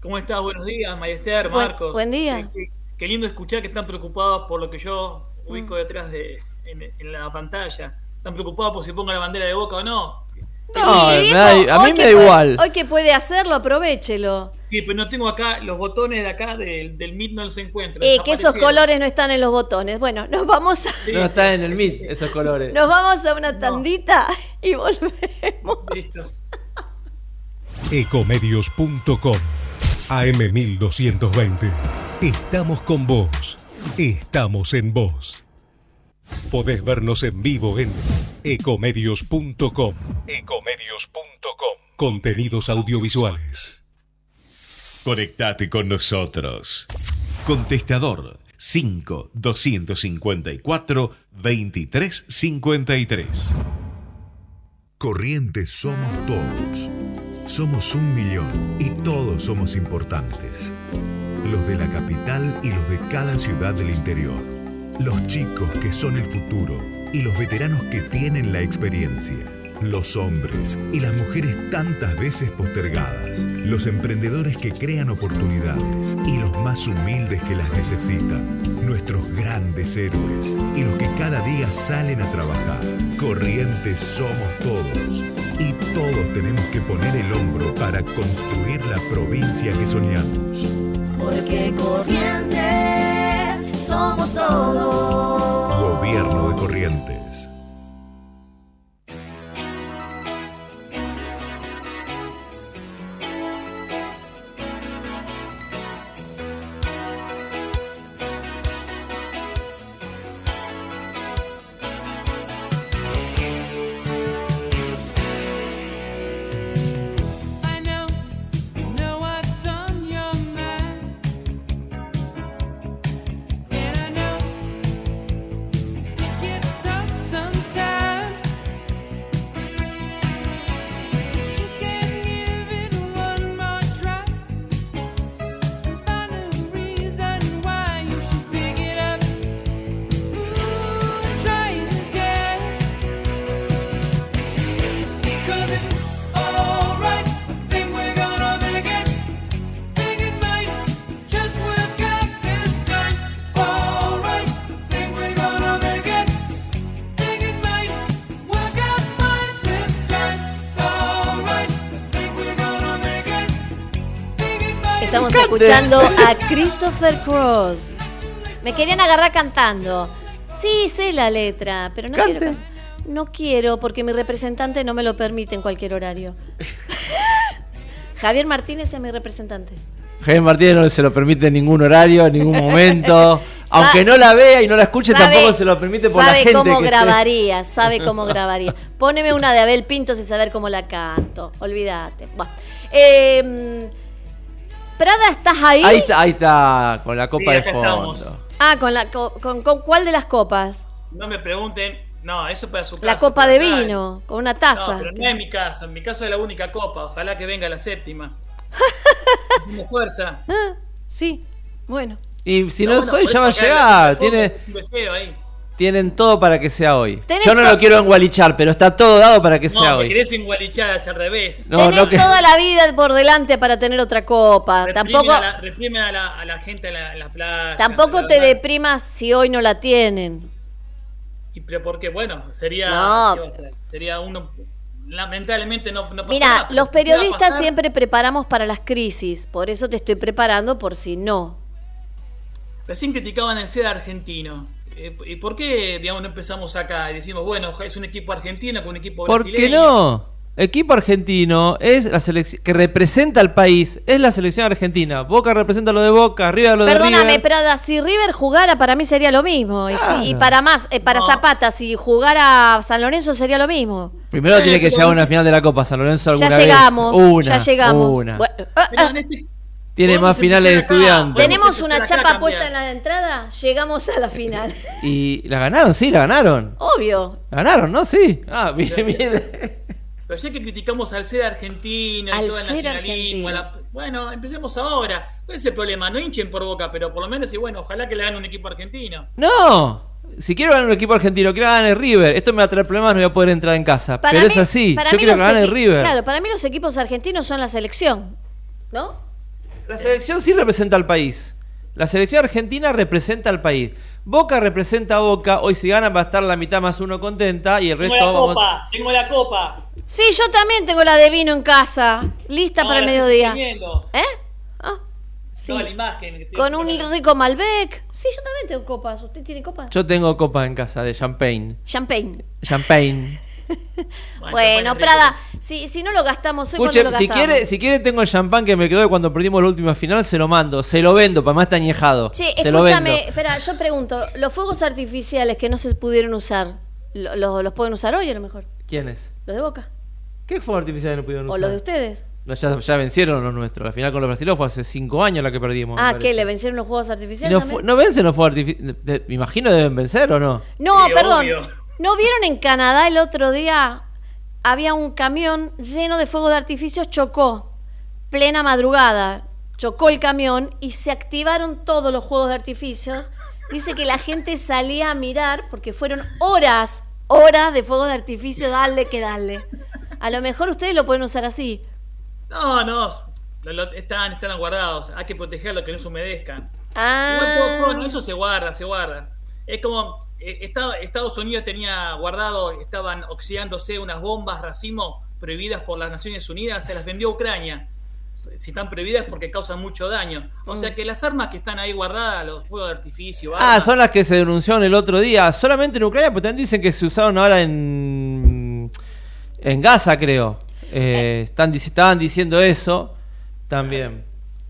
¿Cómo estás? Buenos días, Mayester, Marcos. buen día. Qué, qué- qué lindo escuchar que están preocupados por lo que yo ubico Mm. detrás de en, en la pantalla. ¿Están preocupados por si pongo la bandera de boca o no? No, viejo, da- a hoy mí que me da puede- igual. Hoy que puede hacerlo, aprovechelo. Sí, pero no tengo acá, los botones de acá del, del Meet no se encuentran. Eh, que esos colores no están en los botones. Bueno, nos vamos a, Sí, no sí, está en el sí, Meet, sí. esos colores. nos vamos a una tandita y volvemos. Listo. Ecomedios.com AM1220. Estamos con vos. Estamos en vos. Podés vernos en vivo en ecomedios.com. Ecomedios.com. Contenidos audiovisuales. Conectate con nosotros. Contestador 5 254 2353. Corrientes somos todos. Somos un millón y todos somos importantes. Los de la capital y los de cada ciudad del interior. Los chicos que son el futuro y los veteranos que tienen la experiencia. Los hombres y las mujeres tantas veces postergadas. Los emprendedores que crean oportunidades y los más humildes que las necesitan. Nuestros grandes héroes y los que cada día salen a trabajar. Corrientes somos todos. Y todos tenemos que poner el hombro para construir la provincia que soñamos. Porque corrientes somos todos. Estamos escuchando a Christopher Cross. Me querían agarrar cantando. Sí, sé la letra, pero no Cante. quiero. No quiero porque mi representante no me lo permite en cualquier horario. Javier Martínez es mi representante. Javier Martínez no se lo permite en ningún horario, en ningún momento. Aunque no la vea y no la escuche, Sabe- tampoco se lo permite por la sabe gente. cómo que esté- grabaría, sabe cómo grabaría. Póneme una de Abel Pintos y saber cómo la canto. Olvídate. Eh, Prada, ¿estás ahí? Ahí está, ahí está, con la copa Sí, de fondo. estamos. Ah, con, la, co- con, con cuál de las copas? No me pregunten. No, eso para su La caso, copa de vino, con una No, taza. pero no es mi caso. En mi caso es la única copa. Ojalá que venga la séptima. Hacemos fuerza. Ah, sí, bueno. Y si no, bueno, soy, ya va a llegar. la- Tiene, Un deseo ahí. Tienen todo para que sea hoy. Yo no lo quiero engualichar, pero está todo dado para que sea No, hoy. querés engualichar es al revés. No, Tenés no que- toda la vida por delante para tener otra copa. Reprimen Tampoco, a la, reprimen a la, a la gente en la, la playa. tampoco te no- deprimas si hoy no la tienen. Y pero porque, bueno, sería. No. Sería uno. Lamentablemente no, no pasa Mira, nada, los periodistas siempre preparamos para las crisis, por eso te estoy preparando por si no. Recién criticaban el SED argentino. Eh, ¿Y por qué, digamos, no empezamos acá y decimos, bueno, es un equipo argentino con un equipo ¿Por qué brasileño? no? Equipo argentino es la selección que representa al país, es la selección argentina. Boca representa lo de Boca, River lo de Perdóname, River. Prada, si River jugara para mí sería lo mismo. Y, si- y para más, eh, para No. Zapata, si jugara San Lorenzo sería lo mismo. Primero Eh, tiene que pero- llegar a una final de la Copa San Lorenzo Ya alguna vez. llegamos, Una, ya llegamos. Una. Bueno, ah, ah, en este- Tiene más finales de estudiantes. tenemos una chapa puesta en la entrada, llegamos a la final. Y la ganaron, sí, la ganaron. Obvio. La ganaron, ¿no? Sí. Ah, bien, bien. Pero ya que criticamos al ser argentino Al y todo el ser nacionalismo, argentino. a la- bueno, empecemos ahora. ¿Cuál es el problema? No hinchen por boca, pero por lo menos, y bueno, ojalá que le hagan un equipo argentino. No. Si quiero ganar un equipo argentino, quiero ganar el River. Esto me va a traer problemas, no voy a poder entrar en casa. Para Pero mí- es así. Yo quiero gane el River. Claro, para mí los equipos argentinos son la selección. ¿No? La selección sí representa al país. La selección argentina representa al país. Boca representa a Boca. Hoy si ganan va a estar la mitad más uno contenta y el Tengo resto la vamos- copa, tengo la copa. Sí, yo también tengo la de vino en casa, lista para el mediodía. ¿Eh? Ah, sí. Toda la imagen. Con un rico Malbec. Sí, yo también tengo copas. ¿Usted tiene copas? Yo tengo copa en casa de champagne. Champagne. Champagne. Bueno, Prada, si, si no lo gastamos hoy, Escuche, ¿cuándo lo si gastamos? quiere, si quiere tengo el champán que me quedó de cuando perdimos la última final, se lo mando, se lo vendo, para más está añejado. Se lo escúchame, vendo. espera, yo pregunto, los fuegos artificiales que no se pudieron usar, ¿lo- lo- ¿los pueden usar hoy a lo mejor? ¿Quiénes? ¿Los de Boca? ¿Qué fuego artificial no pudieron ¿O usar? los de ustedes? No, ya, ya vencieron los nuestros. La final con los brasileños fue hace cinco años la que perdimos. Ah. ¿qué? ¿Le vencieron los fuegos Y artificiales no, también? no vencen los fuegos artificiales. Me imagino deben vencer o no. No, Sí, perdón. obvio. ¿No vieron en Canadá el otro día? Había un camión lleno de fuegos de artificios, chocó. Plena madrugada. Chocó el camión y se activaron todos los juegos de artificios. Dice que la gente salía a mirar porque fueron horas, horas de fuegos de artificio, dale que dale. A lo mejor ustedes lo pueden usar así. No, no. lo- lo- están, están guardados. Hay que protegerlos que no se humedezcan. Ah, Igual todo- todo- no, eso se guarda, se guarda. Es como eh, Esta- Estados Unidos tenía guardado, estaban oxidándose unas bombas racimo prohibidas por las Naciones Unidas, se las vendió a Ucrania. Si están prohibidas es porque causan mucho daño. O sea que las armas que están ahí guardadas, los fuegos de artificio, Ah, armas, son las que se denunciaron el otro día. Solamente en Ucrania, pero también dicen que se usaron ahora en. En Gaza, creo. Eh, están, dic- estaban diciendo eso también.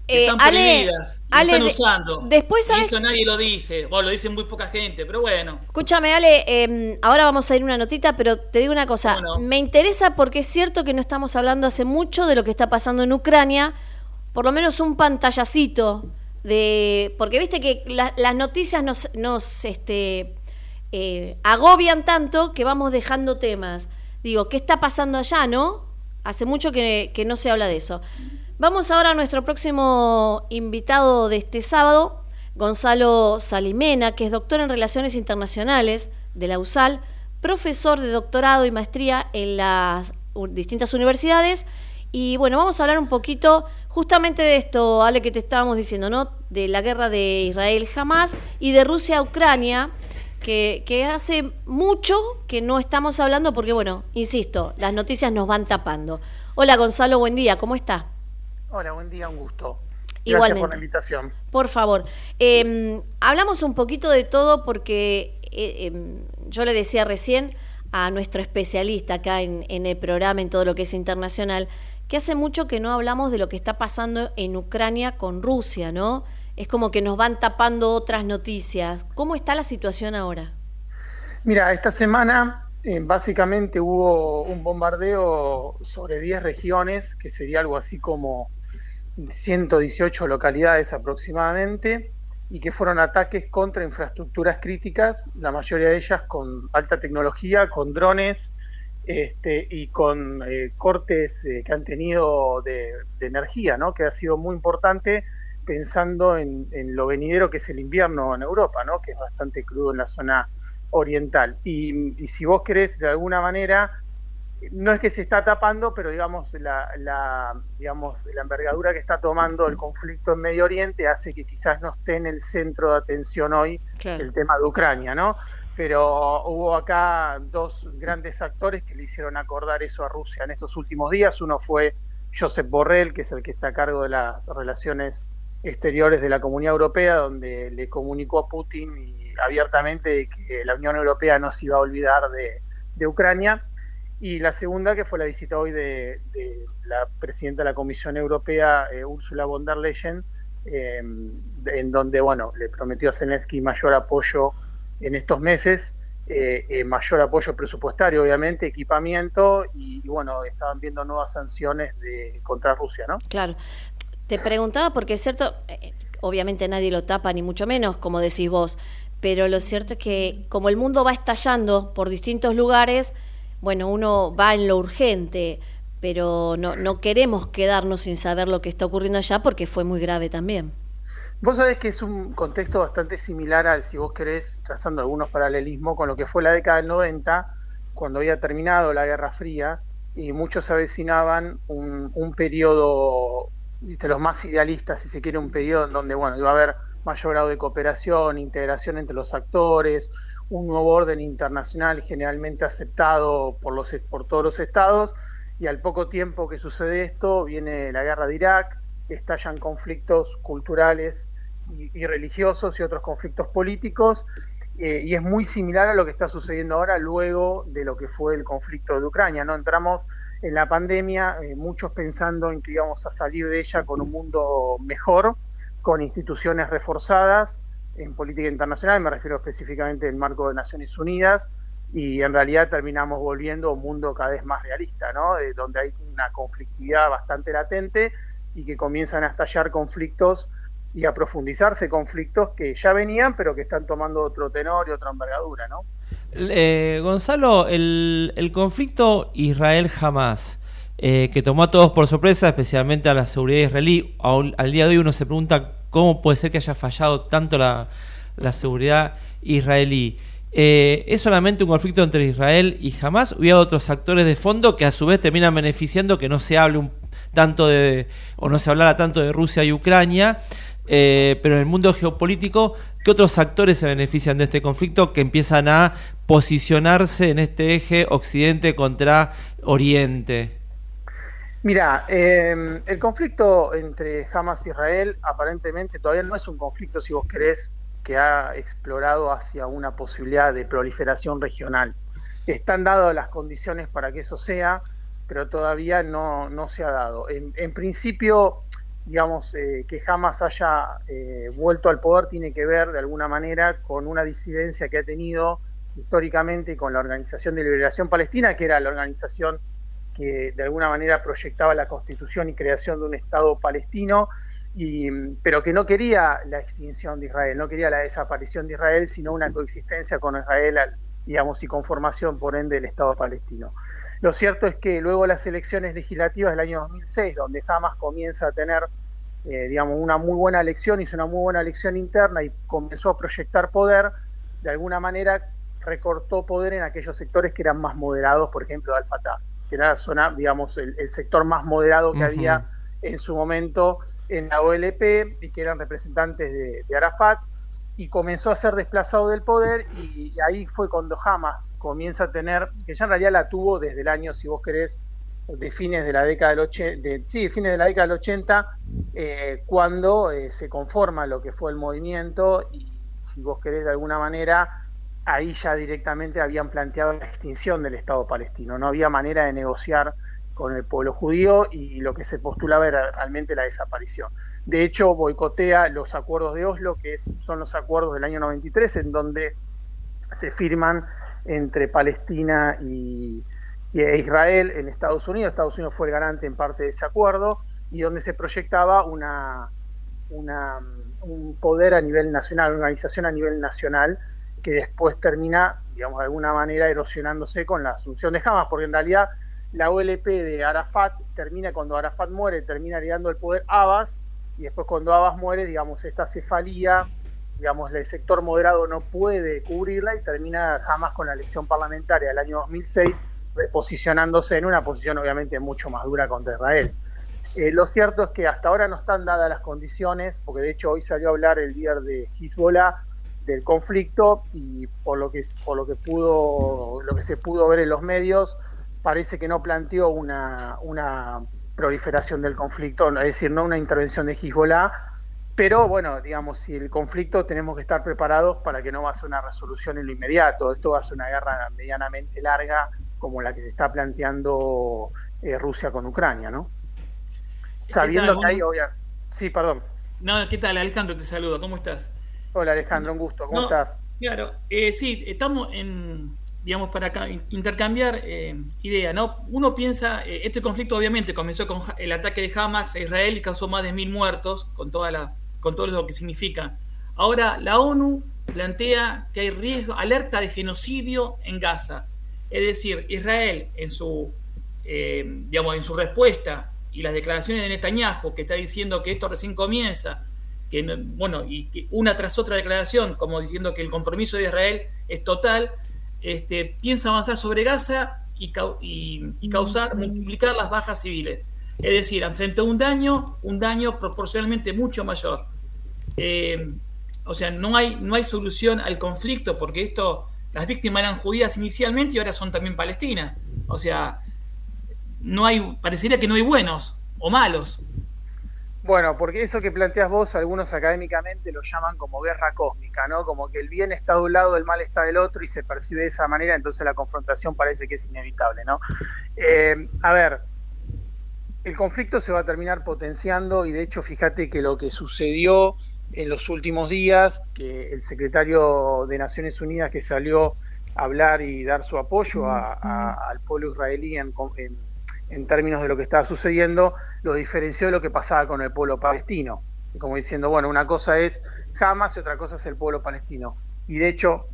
Eh, están Ale, prohibidas, y Ale, están usando. después, Y ¿sabes? eso nadie lo dice. Bueno, lo dicen muy poca gente, pero bueno. Escúchame, Ale, eh, ahora vamos a ir a una notita, pero te digo una cosa. Me interesa porque es cierto que no estamos hablando hace mucho de lo que está pasando en Ucrania, por lo menos un pantallacito de. Porque viste que la- las noticias nos, nos este, eh, agobian tanto que vamos dejando temas. Digo, ¿qué está pasando allá, no? Hace mucho que, que no se habla de eso. Vamos ahora a nuestro próximo invitado de este sábado, Gonzalo Salimena, que es doctor en Relaciones Internacionales de la USAL, profesor de doctorado y maestría en las distintas universidades. Y bueno, vamos a hablar un poquito justamente de esto, Ale, que te estábamos diciendo, ¿no? De la guerra de Israel jamás y de Rusia a Ucrania, que, que hace mucho que no estamos hablando porque, bueno, insisto, las noticias nos van tapando. Hola Gonzalo, buen día, ¿cómo está? Hola, buen día, un gusto. Gracias Igualmente. por la invitación. Por favor, eh, hablamos un poquito de todo porque eh, eh, yo le decía recién, a nuestro especialista acá en, en el programa, en todo lo que es internacional, que hace mucho que no hablamos de lo que está pasando en Ucrania con Rusia, ¿no? Es como que nos van tapando otras noticias. ¿Cómo está la situación ahora? Mira, esta semana eh, básicamente hubo un bombardeo sobre 10 regiones, que sería algo así como 118 localidades aproximadamente, y que fueron ataques contra infraestructuras críticas, la mayoría de ellas con alta tecnología, con drones este, y con eh, cortes eh, que han tenido de, energía, ¿no? que ha sido muy importante pensando en, en lo venidero que es el invierno en Europa, ¿no? que es bastante crudo en la zona oriental. Y, y si vos querés, de alguna manera, no es que se está tapando, pero digamos la, la, digamos, la envergadura que está tomando el conflicto en Medio Oriente hace que quizás no esté en el centro de atención hoy Claro. el tema de Ucrania, ¿no? Pero hubo acá dos grandes actores que le hicieron acordar eso a Rusia en estos últimos días. Uno fue Josep Borrell, que es el que está a cargo de las relaciones exteriores de la Comunidad Europea, donde le comunicó a Putin y abiertamente que la Unión Europea no se iba a olvidar de, de Ucrania. Y la segunda, que fue la visita hoy de, la presidenta de la Comisión Europea, eh, Ursula von der Leyen, eh, en donde, bueno, le prometió a Zelensky mayor apoyo en estos meses, eh, eh, mayor apoyo presupuestario, obviamente, equipamiento, y, y, bueno, estaban viendo nuevas sanciones de, contra Rusia, ¿no? Claro. Te preguntaba porque es cierto, eh, obviamente nadie lo tapa, ni mucho menos, como decís vos, pero lo cierto es que como el mundo va estallando por distintos lugares, bueno, uno va en lo urgente, pero no, queremos quedarnos sin saber lo que está ocurriendo allá porque fue muy grave también. Vos sabés que es un contexto bastante similar al, si vos querés, trazando algunos paralelismos con lo que fue la década del 90, cuando había terminado la Guerra Fría y muchos avecinaban un periodo, de los más idealistas, si se quiere, un periodo en donde bueno, iba a haber mayor grado de cooperación, integración entre los actores, un nuevo orden internacional generalmente aceptado por, los, por todos los estados, y al poco tiempo que sucede esto, viene la guerra de Irak, estallan conflictos culturales y, y religiosos y otros conflictos políticos, eh, y es muy similar a lo que está sucediendo ahora luego de lo que fue el conflicto de Ucrania. ¿no? Entramos en la pandemia, eh, muchos pensando en que íbamos a salir de ella con un mundo mejor, con instituciones reforzadas en política internacional, me refiero específicamente en marco de Naciones Unidas, y en realidad terminamos volviendo a un mundo cada vez más realista, ¿no? Eh, donde hay una conflictividad bastante latente y que comienzan a estallar conflictos y a profundizarse conflictos que ya venían, pero que están tomando otro tenor y otra envergadura, ¿no? Eh, Gonzalo, el, conflicto Israel-Jamás, eh, que tomó a todos por sorpresa, especialmente a la seguridad israelí, al día de hoy uno se pregunta cómo puede ser que haya fallado tanto la, seguridad israelí. Eh, ¿Es solamente un conflicto entre Israel y Hamas? ¿O hay otros actores de fondo que a su vez terminan beneficiando que no se hable un, tanto de, o no se hablara tanto de Rusia y Ucrania? Pero en el mundo geopolítico, ¿qué otros actores se benefician de este conflicto que empiezan a posicionarse en este eje occidente contra oriente? Mira, eh, el conflicto entre Hamas e Israel aparentemente todavía no es un conflicto, si vos querés, que ha explorado hacia una posibilidad de proliferación regional. Están dadas las condiciones para que eso sea, pero todavía no, no se ha dado. En, en principio, digamos, eh, que Hamas haya eh, vuelto al poder tiene que ver de alguna manera con una disidencia que ha tenido históricamente con la Organización de Liberación Palestina, que era la organización que de alguna manera proyectaba la constitución y creación de un Estado palestino, pero que no quería la extinción de Israel, no quería la desaparición de Israel, sino una coexistencia con Israel, digamos, y conformación por ende del Estado palestino. Lo cierto es que luego las elecciones legislativas del año 2006, donde Hamas comienza a tener, eh, digamos, una muy buena elección, hizo una muy buena elección interna y comenzó a proyectar poder, de alguna manera recortó poder en aquellos sectores que eran más moderados, por ejemplo, de Al-Fatah, que era la zona, digamos, el, el sector más moderado que había en su momento en la OLP y que eran representantes de, de Arafat y comenzó a ser desplazado del poder y, y ahí fue cuando Hamas comienza a tener, que ya en realidad la tuvo desde el año, si vos querés, de fines de la década del 80, de, sí, fines de la década del 80, eh, cuando eh, se conforma lo que fue el movimiento y si vos querés de alguna manera ahí ya directamente habían planteado la extinción del Estado palestino. No había manera de negociar con el pueblo judío y lo que se postulaba era realmente la desaparición. De hecho, boicotea los acuerdos de Oslo, que es- son los acuerdos del año 93, en donde se firman entre Palestina y, y Israel en Estados Unidos. Estados Unidos fue el garante en parte de ese acuerdo y donde se proyectaba un poder a nivel nacional, una organización a nivel nacional que después termina, digamos, de alguna manera erosionándose con la asunción de Hamas, porque en realidad la OLP de Arafat termina cuando Arafat muere, termina heredando el poder Abbas, y después cuando Abbas muere, digamos, esta cefalía, digamos, el sector moderado no puede cubrirla y termina Hamas con la elección parlamentaria del año 2006, posicionándose en una posición obviamente mucho más dura contra Israel. Eh, lo cierto es que hasta ahora no están dadas las condiciones, porque de hecho hoy salió a hablar el líder de Hezbollah del conflicto y por lo que por lo que pudo lo que se pudo ver en los medios parece que no planteó una, una proliferación del conflicto, es decir, no una intervención de Hezbollah, pero bueno, digamos, si el conflicto tenemos que estar preparados para que no va a ser una resolución en lo inmediato, esto va a ser una guerra medianamente larga como la que se está planteando eh, Rusia con Ucrania, ¿no? Sabiendo tal? que hay, obvia- Sí, perdón. No, ¿qué tal? Alejandro te saluda, ¿cómo estás? Hola Alejandro, un gusto, ¿cómo No, estás? Claro, eh, sí, estamos en, digamos, para ca- intercambiar eh, ideas, ¿no? Uno piensa, eh, este conflicto obviamente comenzó con el ataque de Hamas a Israel y causó más de mil muertos, con, toda la, con todo lo que significa. Ahora, la ONU plantea que hay riesgo, alerta de genocidio en Gaza. Es decir, Israel en su, eh, digamos, en su respuesta y las declaraciones de Netanyahu, que está diciendo que esto recién comienza, que no- bueno, y que una tras otra declaración, como diciendo que el compromiso de Israel es total, este, piensa avanzar sobre Gaza y, cau- y- y causar, multiplicar las bajas civiles. Es decir, frente a un daño, un daño proporcionalmente mucho mayor. Eh, o sea, no hay, no hay solución al conflicto porque esto, las víctimas eran judías inicialmente y ahora son también palestinas. O sea, no hay, parecería que no hay buenos o malos. Bueno, porque eso que planteas vos, algunos académicamente lo llaman como guerra cósmica, ¿no? Como que el bien está de un lado, el mal está del otro y se percibe de esa manera, entonces la confrontación parece que es inevitable, ¿no? Eh, a ver, el conflicto se va a terminar potenciando y de hecho fíjate que lo que sucedió en los últimos días, que el secretario de Naciones Unidas que salió a hablar y dar su apoyo a- al pueblo israelí en, en- en términos de lo que estaba sucediendo, lo diferenció de lo que pasaba con el pueblo palestino. Como diciendo, bueno, una cosa es Hamas y otra cosa es el pueblo palestino. Y de hecho,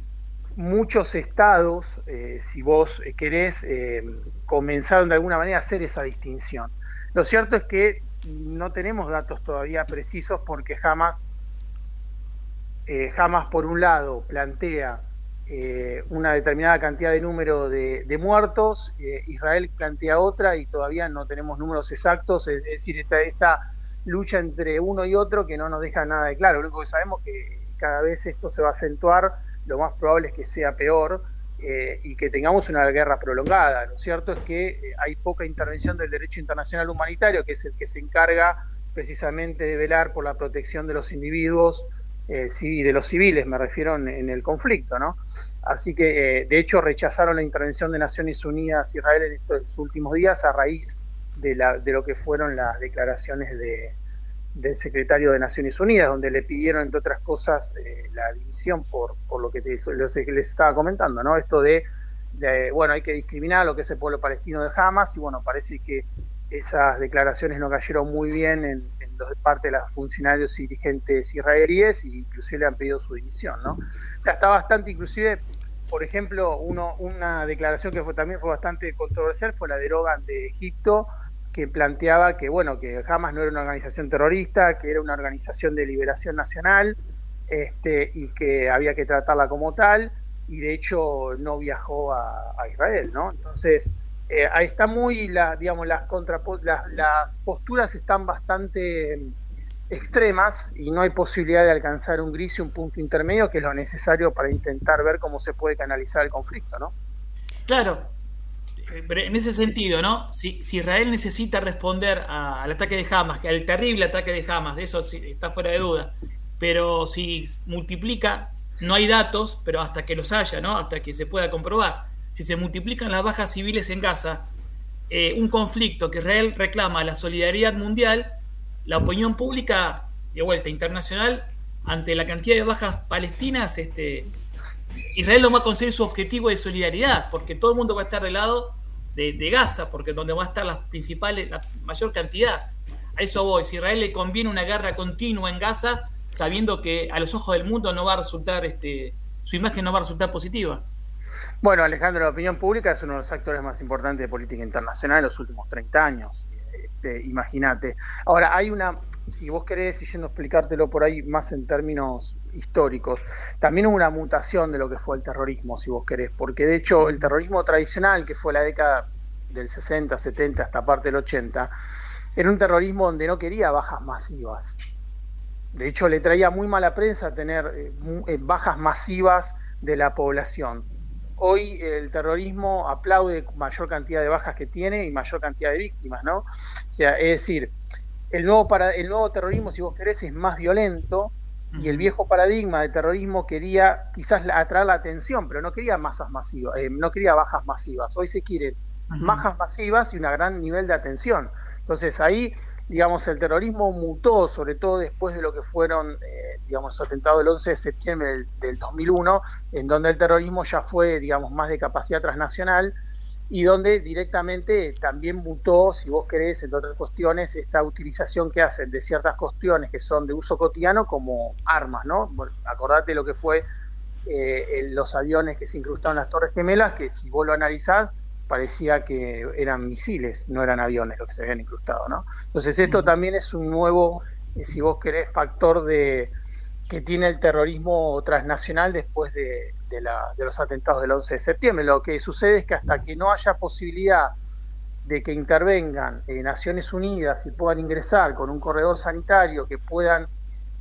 muchos estados, eh, si vos eh, querés, eh, comenzaron de alguna manera a hacer esa distinción. Lo cierto es que no tenemos datos todavía precisos porque Hamas, eh, Hamas por un lado plantea eh, una determinada cantidad de número de, muertos, eh, Israel plantea otra y todavía no tenemos números exactos, es, decir, esta, lucha entre uno y otro que no nos deja nada de claro. Lo único que sabemos es que cada vez esto se va a acentuar, lo más probable es que sea peor eh, y que tengamos una guerra prolongada. Lo cierto es que hay poca intervención del derecho internacional humanitario, que es el que se encarga precisamente de velar por la protección de los individuos eh, sí, de los civiles, me refiero en, el conflicto, ¿no? Así que, eh, de hecho, rechazaron la intervención de Naciones Unidas Israel en estos últimos días a raíz de, la, de lo que fueron las declaraciones de, del secretario de Naciones Unidas, donde le pidieron, entre otras cosas, eh, la división por, lo que te- les estaba comentando, ¿no? Esto de, de, bueno, hay que discriminar lo que es el pueblo palestino de Hamas, y bueno, parece que esas declaraciones no cayeron muy bien en, los- parte de los funcionarios y dirigentes israelíes, e inclusive le han pedido su dimisión, ¿no? O sea, está bastante, inclusive, por ejemplo, una declaración que también fue bastante controversial fue la de Rogan de Egipto, que planteaba que bueno que Hamas no era una organización terrorista, que era una organización de liberación nacional, este, y que había que tratarla como tal, y de hecho no viajó a, a Israel, ¿no? Entonces eh, ahí está muy la, digamos las las, las posturas están bastante mm, extremas y no hay posibilidad de alcanzar un gris y un punto intermedio que es lo necesario para intentar ver cómo se puede canalizar el conflicto, ¿no? Claro, eh, en ese sentido, ¿no? Si, si Israel necesita responder al ataque de Hamas, que al terrible ataque de Hamas, eso está fuera de duda, pero si multiplica no hay datos, pero hasta que los haya, ¿no? Hasta que se pueda comprobar. Si se multiplican las bajas civiles en Gaza, eh, un conflicto que Israel reclama la solidaridad mundial, la opinión pública, de vuelta, internacional, ante la cantidad de bajas palestinas, este, Israel no va a conseguir su objetivo de solidaridad, porque todo el mundo va a estar del lado de, Gaza, porque es donde va a estar las principales, la mayor cantidad. A eso voy. Si Israel le conviene una guerra continua en Gaza, sabiendo que a los ojos del mundo no va a resultar, este, su imagen no va a resultar positiva. Bueno, Alejandro, la opinión pública es uno de los actores más importantes de política internacional en los últimos 30 años. Este, Imagínate. Ahora, hay una, si vos querés, y yendo a explicártelo por ahí más en términos históricos, también hubo una mutación de lo que fue el terrorismo, si vos querés, porque de hecho el terrorismo tradicional, que fue la década del 60, 70 hasta parte del 80, era un terrorismo donde no quería bajas masivas. De hecho, le traía muy mala prensa tener eh, eh, bajas masivas de la población. Hoy el terrorismo aplaude mayor cantidad de bajas que tiene y mayor cantidad de víctimas, ¿no? O sea, es decir, el nuevo, para, el nuevo terrorismo, si vos querés, es más violento y el viejo paradigma de terrorismo quería quizás atraer la atención, pero no quería masas masivas, eh, no quería bajas masivas. Hoy se quiere bajas masivas y un gran nivel de atención. Entonces ahí, digamos, el terrorismo mutó, sobre todo después de lo que fueron, eh, digamos, los atentados del 11 de septiembre del, del 2001, en donde el terrorismo ya fue, digamos, más de capacidad transnacional y donde directamente también mutó, si vos querés, entre otras cuestiones, esta utilización que hacen de ciertas cuestiones que son de uso cotidiano como armas, ¿no? Acordate lo que fue eh, los aviones que se incrustaron en las Torres Gemelas, que si vos lo analizás, parecía que eran misiles, no eran aviones los que se habían incrustado, ¿no? Entonces esto también es un nuevo, eh, si vos querés, factor de que tiene el terrorismo transnacional después de, de la- de los atentados del 11 de septiembre. Lo que sucede es que hasta que no haya posibilidad de que intervengan eh, Naciones Unidas y puedan ingresar con un corredor sanitario, que puedan,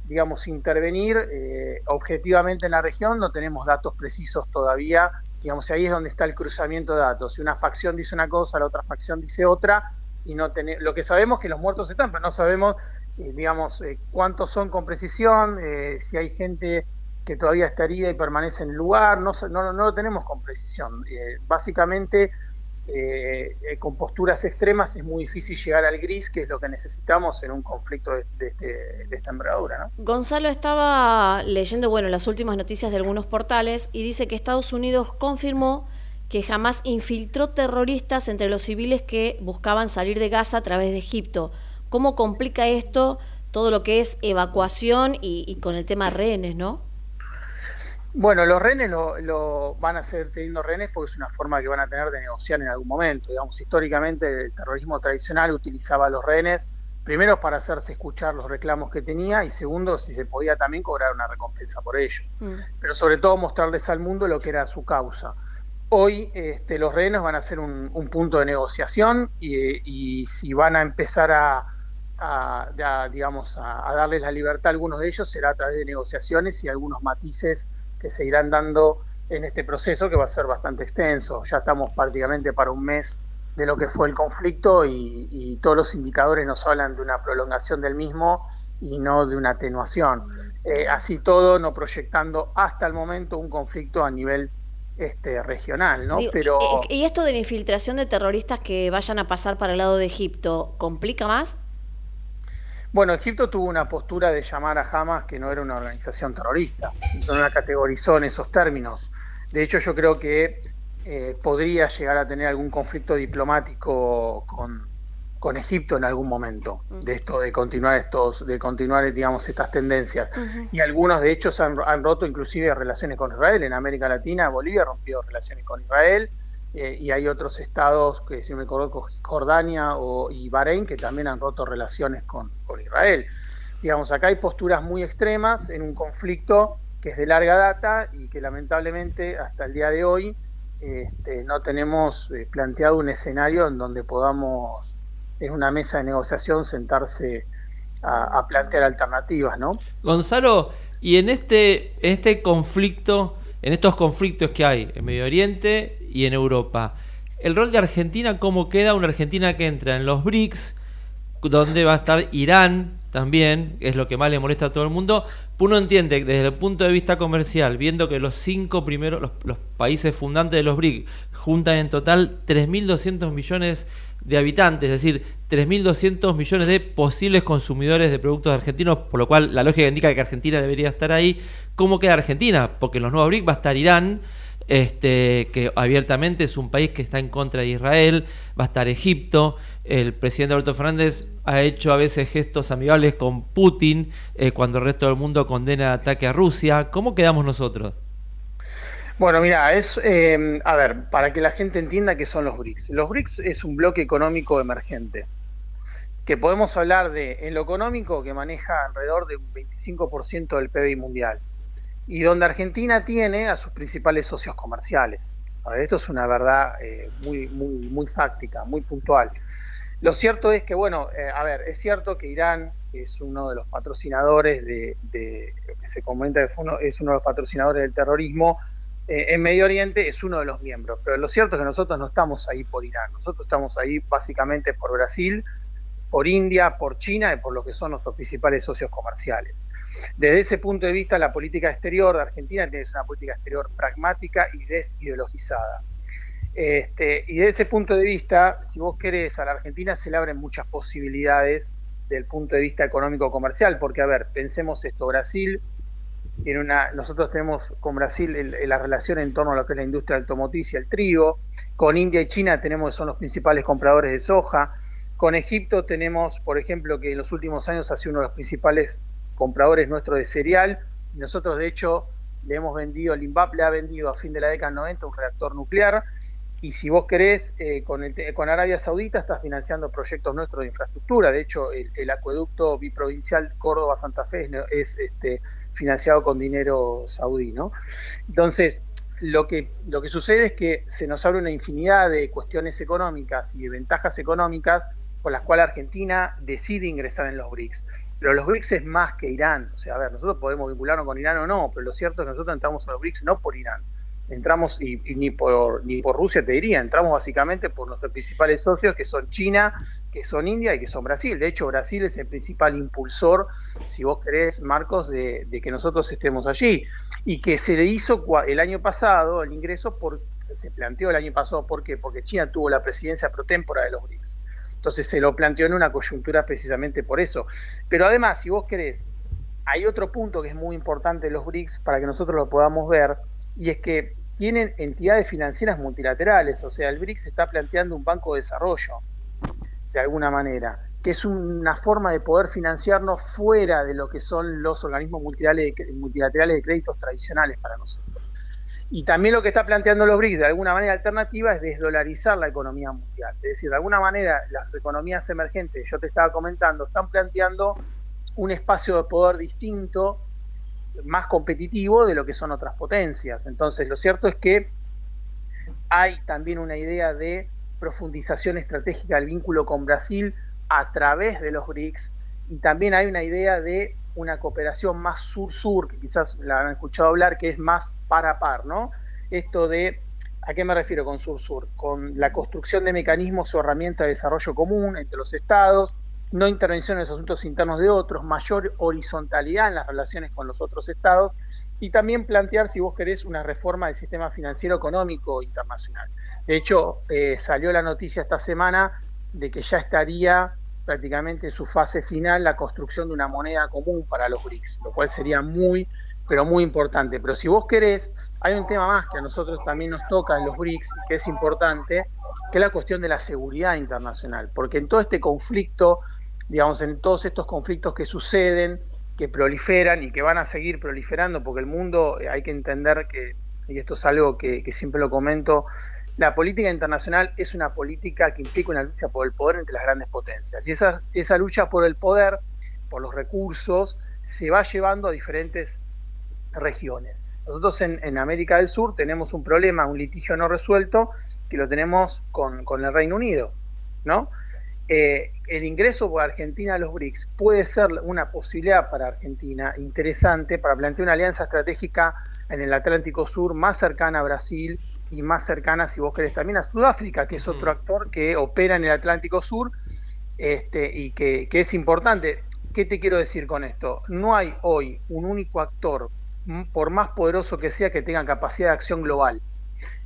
digamos, intervenir eh, objetivamente en la región, no tenemos datos precisos todavía. Digamos, ahí es donde está el cruzamiento de datos. Si una facción dice una cosa, la otra facción dice otra, y no tener, lo que sabemos es que los muertos están, pero no sabemos, eh, digamos, eh, cuántos son con precisión, eh, si hay gente que todavía está herida y permanece en el lugar, no, no, no lo tenemos con precisión. Básicamente, eh, eh, con posturas extremas es muy difícil llegar al gris, que es lo que necesitamos en un conflicto de, este- de esta envergadura. ¿no? Gonzalo estaba leyendo, bueno, las últimas noticias de algunos portales y dice que Estados Unidos confirmó que jamás infiltró terroristas entre los civiles que buscaban salir de Gaza a través de Egipto. ¿Cómo complica esto todo lo que es evacuación y, y con el tema rehenes, no? Bueno, los rehenes lo, lo van a seguir teniendo rehenes porque es una forma que van a tener de negociar en algún momento. Digamos, históricamente el terrorismo tradicional utilizaba a los rehenes, primero para hacerse escuchar los reclamos que tenía y segundo, si se podía también cobrar una recompensa por ello. Pero sobre todo mostrarles al mundo lo que era su causa. Hoy este, los rehenes van a ser un, un punto de negociación y, y si van a empezar a, a- a, digamos, a, a darles la libertad a algunos de ellos será a través de negociaciones y algunos matices que se irán dando en este proceso que va a ser bastante extenso. Ya estamos prácticamente para un mes de lo que fue el conflicto y, y todos los indicadores nos hablan de una prolongación del mismo y no de una atenuación. Eh, así todo, no proyectando hasta el momento un conflicto a nivel este, regional, ¿no? Digo, Pero y, y esto de la infiltración de terroristas que vayan a pasar para el lado de Egipto, ¿complica más? Bueno, Egipto tuvo una postura de llamar a Hamas que no era una organización terrorista, no la categorizó en esos términos. De hecho, yo creo que eh, podría llegar a tener algún conflicto diplomático con, con Egipto en algún momento, de esto de continuar estos, de continuar, digamos, estas tendencias. Y algunos, de hecho, han, han roto inclusive relaciones con Israel. En América Latina, Bolivia rompió relaciones con Israel. Eh, y hay otros estados, que si me acuerdo, Jordania o, y Bahrein, que también han roto relaciones con, con Israel. Digamos, acá hay posturas muy extremas en un conflicto que es de larga data y que lamentablemente hasta el día de hoy este, no tenemos eh, planteado un escenario en donde podamos en una mesa de negociación sentarse a, plantear alternativas, ¿no? Gonzalo, y en este, este conflicto, en estos conflictos que hay en Medio Oriente y en Europa, el rol de Argentina, ¿cómo queda una Argentina que entra en los BRICS, donde va a estar Irán, también, es lo que más le molesta a todo el mundo. Uno entiende que desde el punto de vista comercial, viendo que los cinco primeros, los, los países fundantes de los BRIC, juntan en total 3.200 millones de habitantes, es decir, 3.200 millones de posibles consumidores de productos argentinos, por lo cual la lógica indica que Argentina debería estar ahí. ¿Cómo queda Argentina? Porque en los nuevos BRIC va a estar Irán, este, que abiertamente es un país que está en contra de Israel, va a estar Egipto, el presidente Alberto Fernández ha hecho a veces gestos amigables con Putin eh, cuando el resto del mundo condena el ataque a Rusia. ¿Cómo quedamos nosotros? Bueno, mira, es, eh, a ver, para que la gente entienda qué son los BRICS. Los BRICS es un bloque económico emergente, que podemos hablar de, en lo económico, que maneja alrededor de un 25% del PBI mundial, y donde Argentina tiene a sus principales socios comerciales. Ver, esto es una verdad eh, muy, muy, muy fáctica, muy puntual. Lo cierto es que, bueno, eh, a ver, es cierto que Irán es uno de los patrocinadores de, de se comenta que uno, es uno de los patrocinadores del terrorismo, eh, en Medio Oriente es uno de los miembros. Pero lo cierto es que nosotros no estamos ahí por Irán, nosotros estamos ahí básicamente por Brasil, por India, por China y por lo que son nuestros principales socios comerciales. Desde ese punto de vista, la política exterior de Argentina tiene una política exterior pragmática y desideologizada. Este, y desde ese punto de vista, si vos querés, a la Argentina se le abren muchas posibilidades del punto de vista económico-comercial, porque, a ver, pensemos esto, Brasil tiene una, nosotros tenemos con Brasil la relación en torno a lo que es la industria automotriz y el trigo, con India y China tenemos, son los principales compradores de soja, con Egipto tenemos, por ejemplo, que en los últimos años ha sido uno de los principales compradores nuestros de cereal, nosotros de hecho le hemos vendido, el INVAP le ha vendido a fin de la década 90 un reactor nuclear, y si vos querés, eh, con, con, Arabia Saudita está financiando proyectos nuestros de infraestructura. De hecho, el, el acueducto biprovincial Córdoba-Santa Fe es, es este, financiado con dinero saudí. ¿no? Entonces, lo que, lo que sucede es que se nos abre una infinidad de cuestiones económicas y de ventajas económicas por las cuales Argentina decide ingresar en los BRICS. Pero los BRICS es más que Irán. O sea, a ver, nosotros podemos vincularnos con Irán o no, pero lo cierto es que nosotros entramos en los BRICS no por Irán entramos y, y, ni por ni por Rusia te diría, entramos básicamente por nuestros principales socios que son China, que son India y que son Brasil. De hecho, Brasil es el principal impulsor, si vos querés, Marcos, de, de que nosotros estemos allí. Y que se le hizo el año pasado el ingreso, por, se planteó el año pasado, ¿por qué? Porque China tuvo la presidencia pro tempora de los BRICS. Entonces se lo planteó en una coyuntura precisamente por eso. Pero además, si vos querés, hay otro punto que es muy importante de los BRICS para que nosotros lo podamos ver, y es que tienen entidades financieras multilaterales, o sea, el BRICS está planteando un banco de desarrollo, de alguna manera, que es una forma de poder financiarnos fuera de lo que son los organismos multilaterales de, créditos tradicionales para nosotros. Y también lo que está planteando los BRICS de alguna manera alternativa es desdolarizar la economía mundial. Es decir, de alguna manera las economías emergentes, yo te estaba comentando, están planteando un espacio de poder distinto más competitivo de lo que son otras potencias. Entonces, lo cierto es que hay también una idea de profundización estratégica del vínculo con Brasil a través de los BRICS y también hay una idea de una cooperación más sur-sur, que quizás la han escuchado hablar, que es más par a par, ¿no? Esto de, ¿a qué me refiero con sur-sur? Con la construcción de mecanismos o herramientas de desarrollo común entre los estados, no intervención en los asuntos internos de otros, mayor horizontalidad en las relaciones con los otros estados y también plantear, si vos querés, una reforma del sistema financiero económico internacional. De hecho, eh, salió la noticia esta semana de que ya estaría prácticamente en su fase final la construcción de una moneda común para los BRICS, lo cual sería muy, pero muy importante. Pero si vos querés, hay un tema más que a nosotros también nos toca en los BRICS, que es importante, que es la cuestión de la seguridad internacional, porque en todo este conflicto digamos, en todos estos conflictos que suceden, que proliferan y que van a seguir proliferando, porque el mundo, eh, hay que entender que, y esto es algo que, que, siempre lo comento, la política internacional es una política que implica una lucha por el poder entre las grandes potencias. Y esa, esa lucha por el poder, por los recursos, se va llevando a diferentes regiones. Nosotros en, América del Sur tenemos un problema, un litigio no resuelto, que lo tenemos con, con el Reino Unido, ¿no? Eh, el ingreso por Argentina a los BRICS puede ser una posibilidad para Argentina interesante para plantear una alianza estratégica en el Atlántico Sur más cercana a Brasil y más cercana, si vos querés, también a Sudáfrica, que es otro actor que opera en el Atlántico Sur este, y que, que, es importante. ¿Qué te quiero decir con esto? No hay hoy un único actor, por más poderoso que sea, que tenga capacidad de acción global.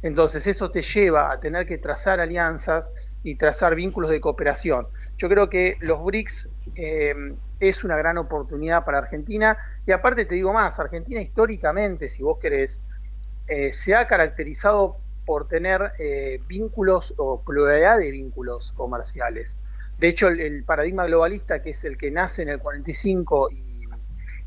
Entonces eso te lleva a tener que trazar alianzas y trazar vínculos de cooperación. Yo creo que los BRICS eh, es una gran oportunidad para Argentina y aparte te digo más, Argentina históricamente, si vos querés, eh, se ha caracterizado por tener eh, vínculos o pluralidad de vínculos comerciales. De hecho, el, paradigma globalista, que es el que nace en el 45 y,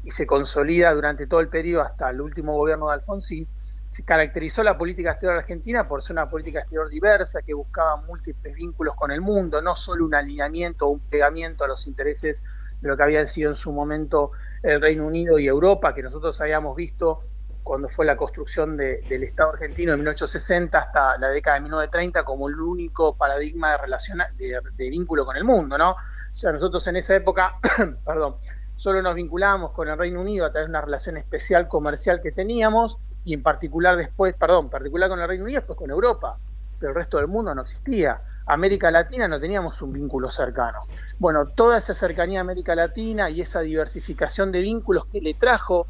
y se consolida durante todo el periodo hasta el último gobierno de Alfonsín, se caracterizó la política exterior argentina por ser una política exterior diversa que buscaba múltiples vínculos con el mundo, no solo un alineamiento o un pegamiento a los intereses de lo que habían sido en su momento el Reino Unido y Europa, que nosotros habíamos visto cuando fue la construcción de- del Estado argentino de 1860 hasta la década de 1930 como el único paradigma de, relaciona- de, vínculo con el mundo, ¿no? O sea, nosotros en esa época, perdón, solo nos vinculábamos con el Reino Unido a través de una relación especial comercial que teníamos y en particular después, perdón, particular con el Reino Unido, después con Europa, pero el resto del mundo no existía. América Latina no teníamos un vínculo cercano. Bueno, toda esa cercanía a América Latina y esa diversificación de vínculos que le trajo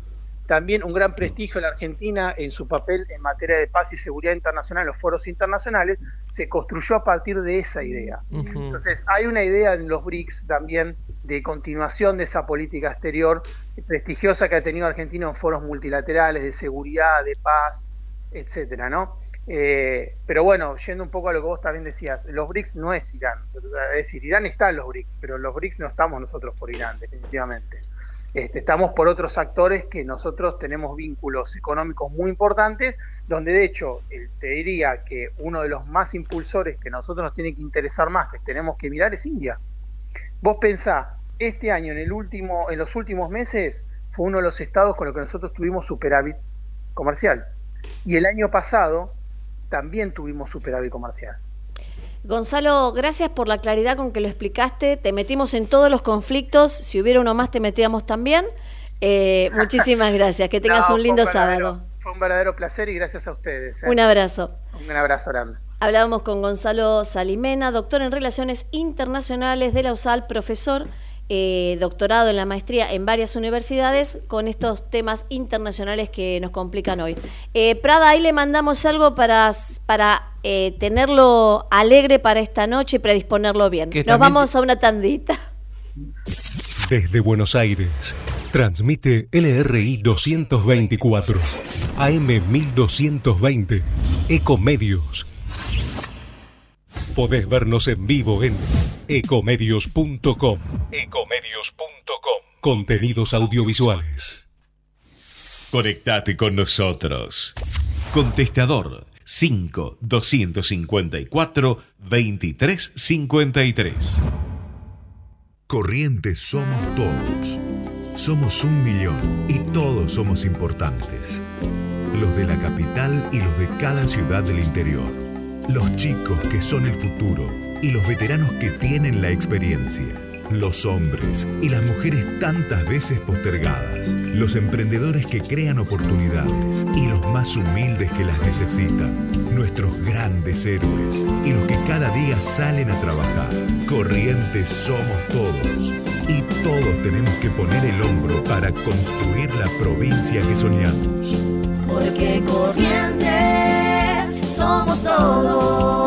también un gran prestigio a la Argentina en su papel en materia de paz y seguridad internacional en los foros internacionales, se construyó a partir de esa idea. Entonces, hay una idea en los BRICS también de continuación de esa política exterior prestigiosa que ha tenido Argentina en foros multilaterales de seguridad, de paz, etcétera, ¿no? Eh, pero bueno, yendo un poco a lo que vos también decías, los BRICS no es Irán, es decir, Irán está en los BRICS, pero los BRICS no estamos nosotros por Irán, definitivamente. Este, estamos por otros actores que nosotros tenemos vínculos económicos muy importantes, donde de hecho te diría que uno de los más impulsores que nosotros nos tiene que interesar más, que tenemos que mirar, es India. Vos pensá, este año, en, el último, en los últimos meses, fue uno de los estados con los que nosotros tuvimos superávit comercial. Y el año pasado también tuvimos superávit comercial. Gonzalo, gracias por la claridad con que lo explicaste. Te metimos en todos los conflictos. Si hubiera uno más, te metíamos también. Eh, muchísimas gracias. Que tengas No, un lindo sábado. Fue un verdadero placer y gracias a ustedes. ¿eh? Un abrazo. Un abrazo grande. Hablábamos con Gonzalo Salimena, doctor en Relaciones Internacionales de la USAL, profesor, eh, doctorado en la maestría en varias universidades, con estos temas internacionales que nos complican hoy. Eh, Prada, ahí le mandamos algo para, para eh, tenerlo alegre para esta noche y predisponerlo bien. Que Nos también- vamos a una tandita. Desde Buenos Aires, transmite LRI 224, AM 1220, Ecomedios. Podés vernos en vivo en ecomedios.com. Ecomedios.com. Contenidos audiovisuales. Conectate con nosotros. Contestador 5 254 2353. Corrientes somos todos. Somos un millón y todos somos importantes. Los de la capital y los de cada ciudad del interior. Los chicos que son el futuro y los veteranos que tienen la experiencia. Los hombres y las mujeres tantas veces postergadas. Los emprendedores que crean oportunidades y los más humildes que las necesitan. Nuestros grandes héroes y los que cada día salen a trabajar. Corrientes somos todos. Y todos tenemos que poner el hombro para construir la provincia que soñamos. Porque corrientes somos todos.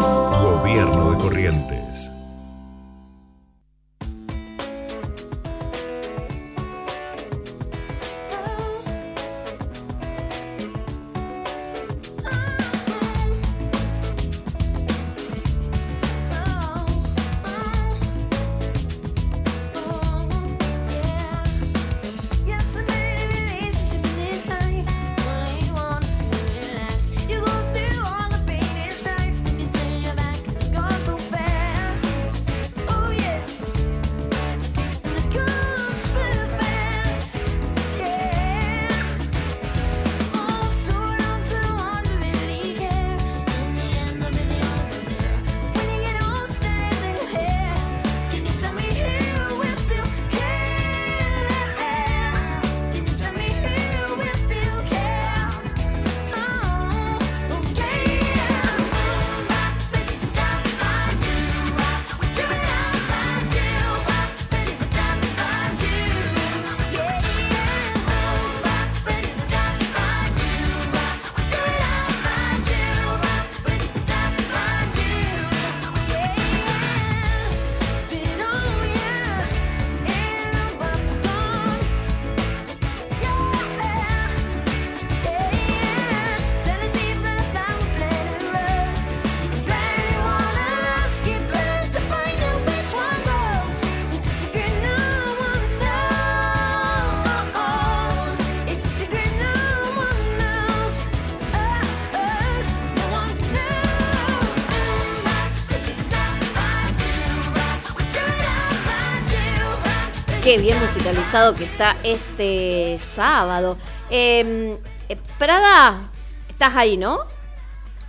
Qué bien musicalizado que está este sábado. Eh, eh, Prada, estás ahí, ¿no?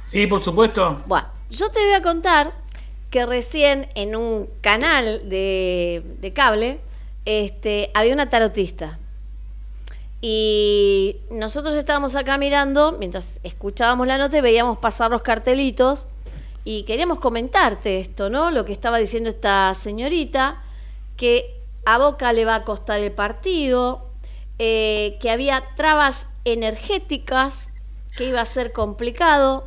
Sí, por supuesto. Bueno, yo te voy a contar que recién en un canal de, de cable este, había una tarotista. Y nosotros estábamos acá mirando, mientras escuchábamos la nota y veíamos pasar los cartelitos. Y queríamos comentarte esto, ¿no? Lo que estaba diciendo esta señorita, que a Boca le va a costar el partido, eh, que había trabas energéticas, que iba a ser complicado,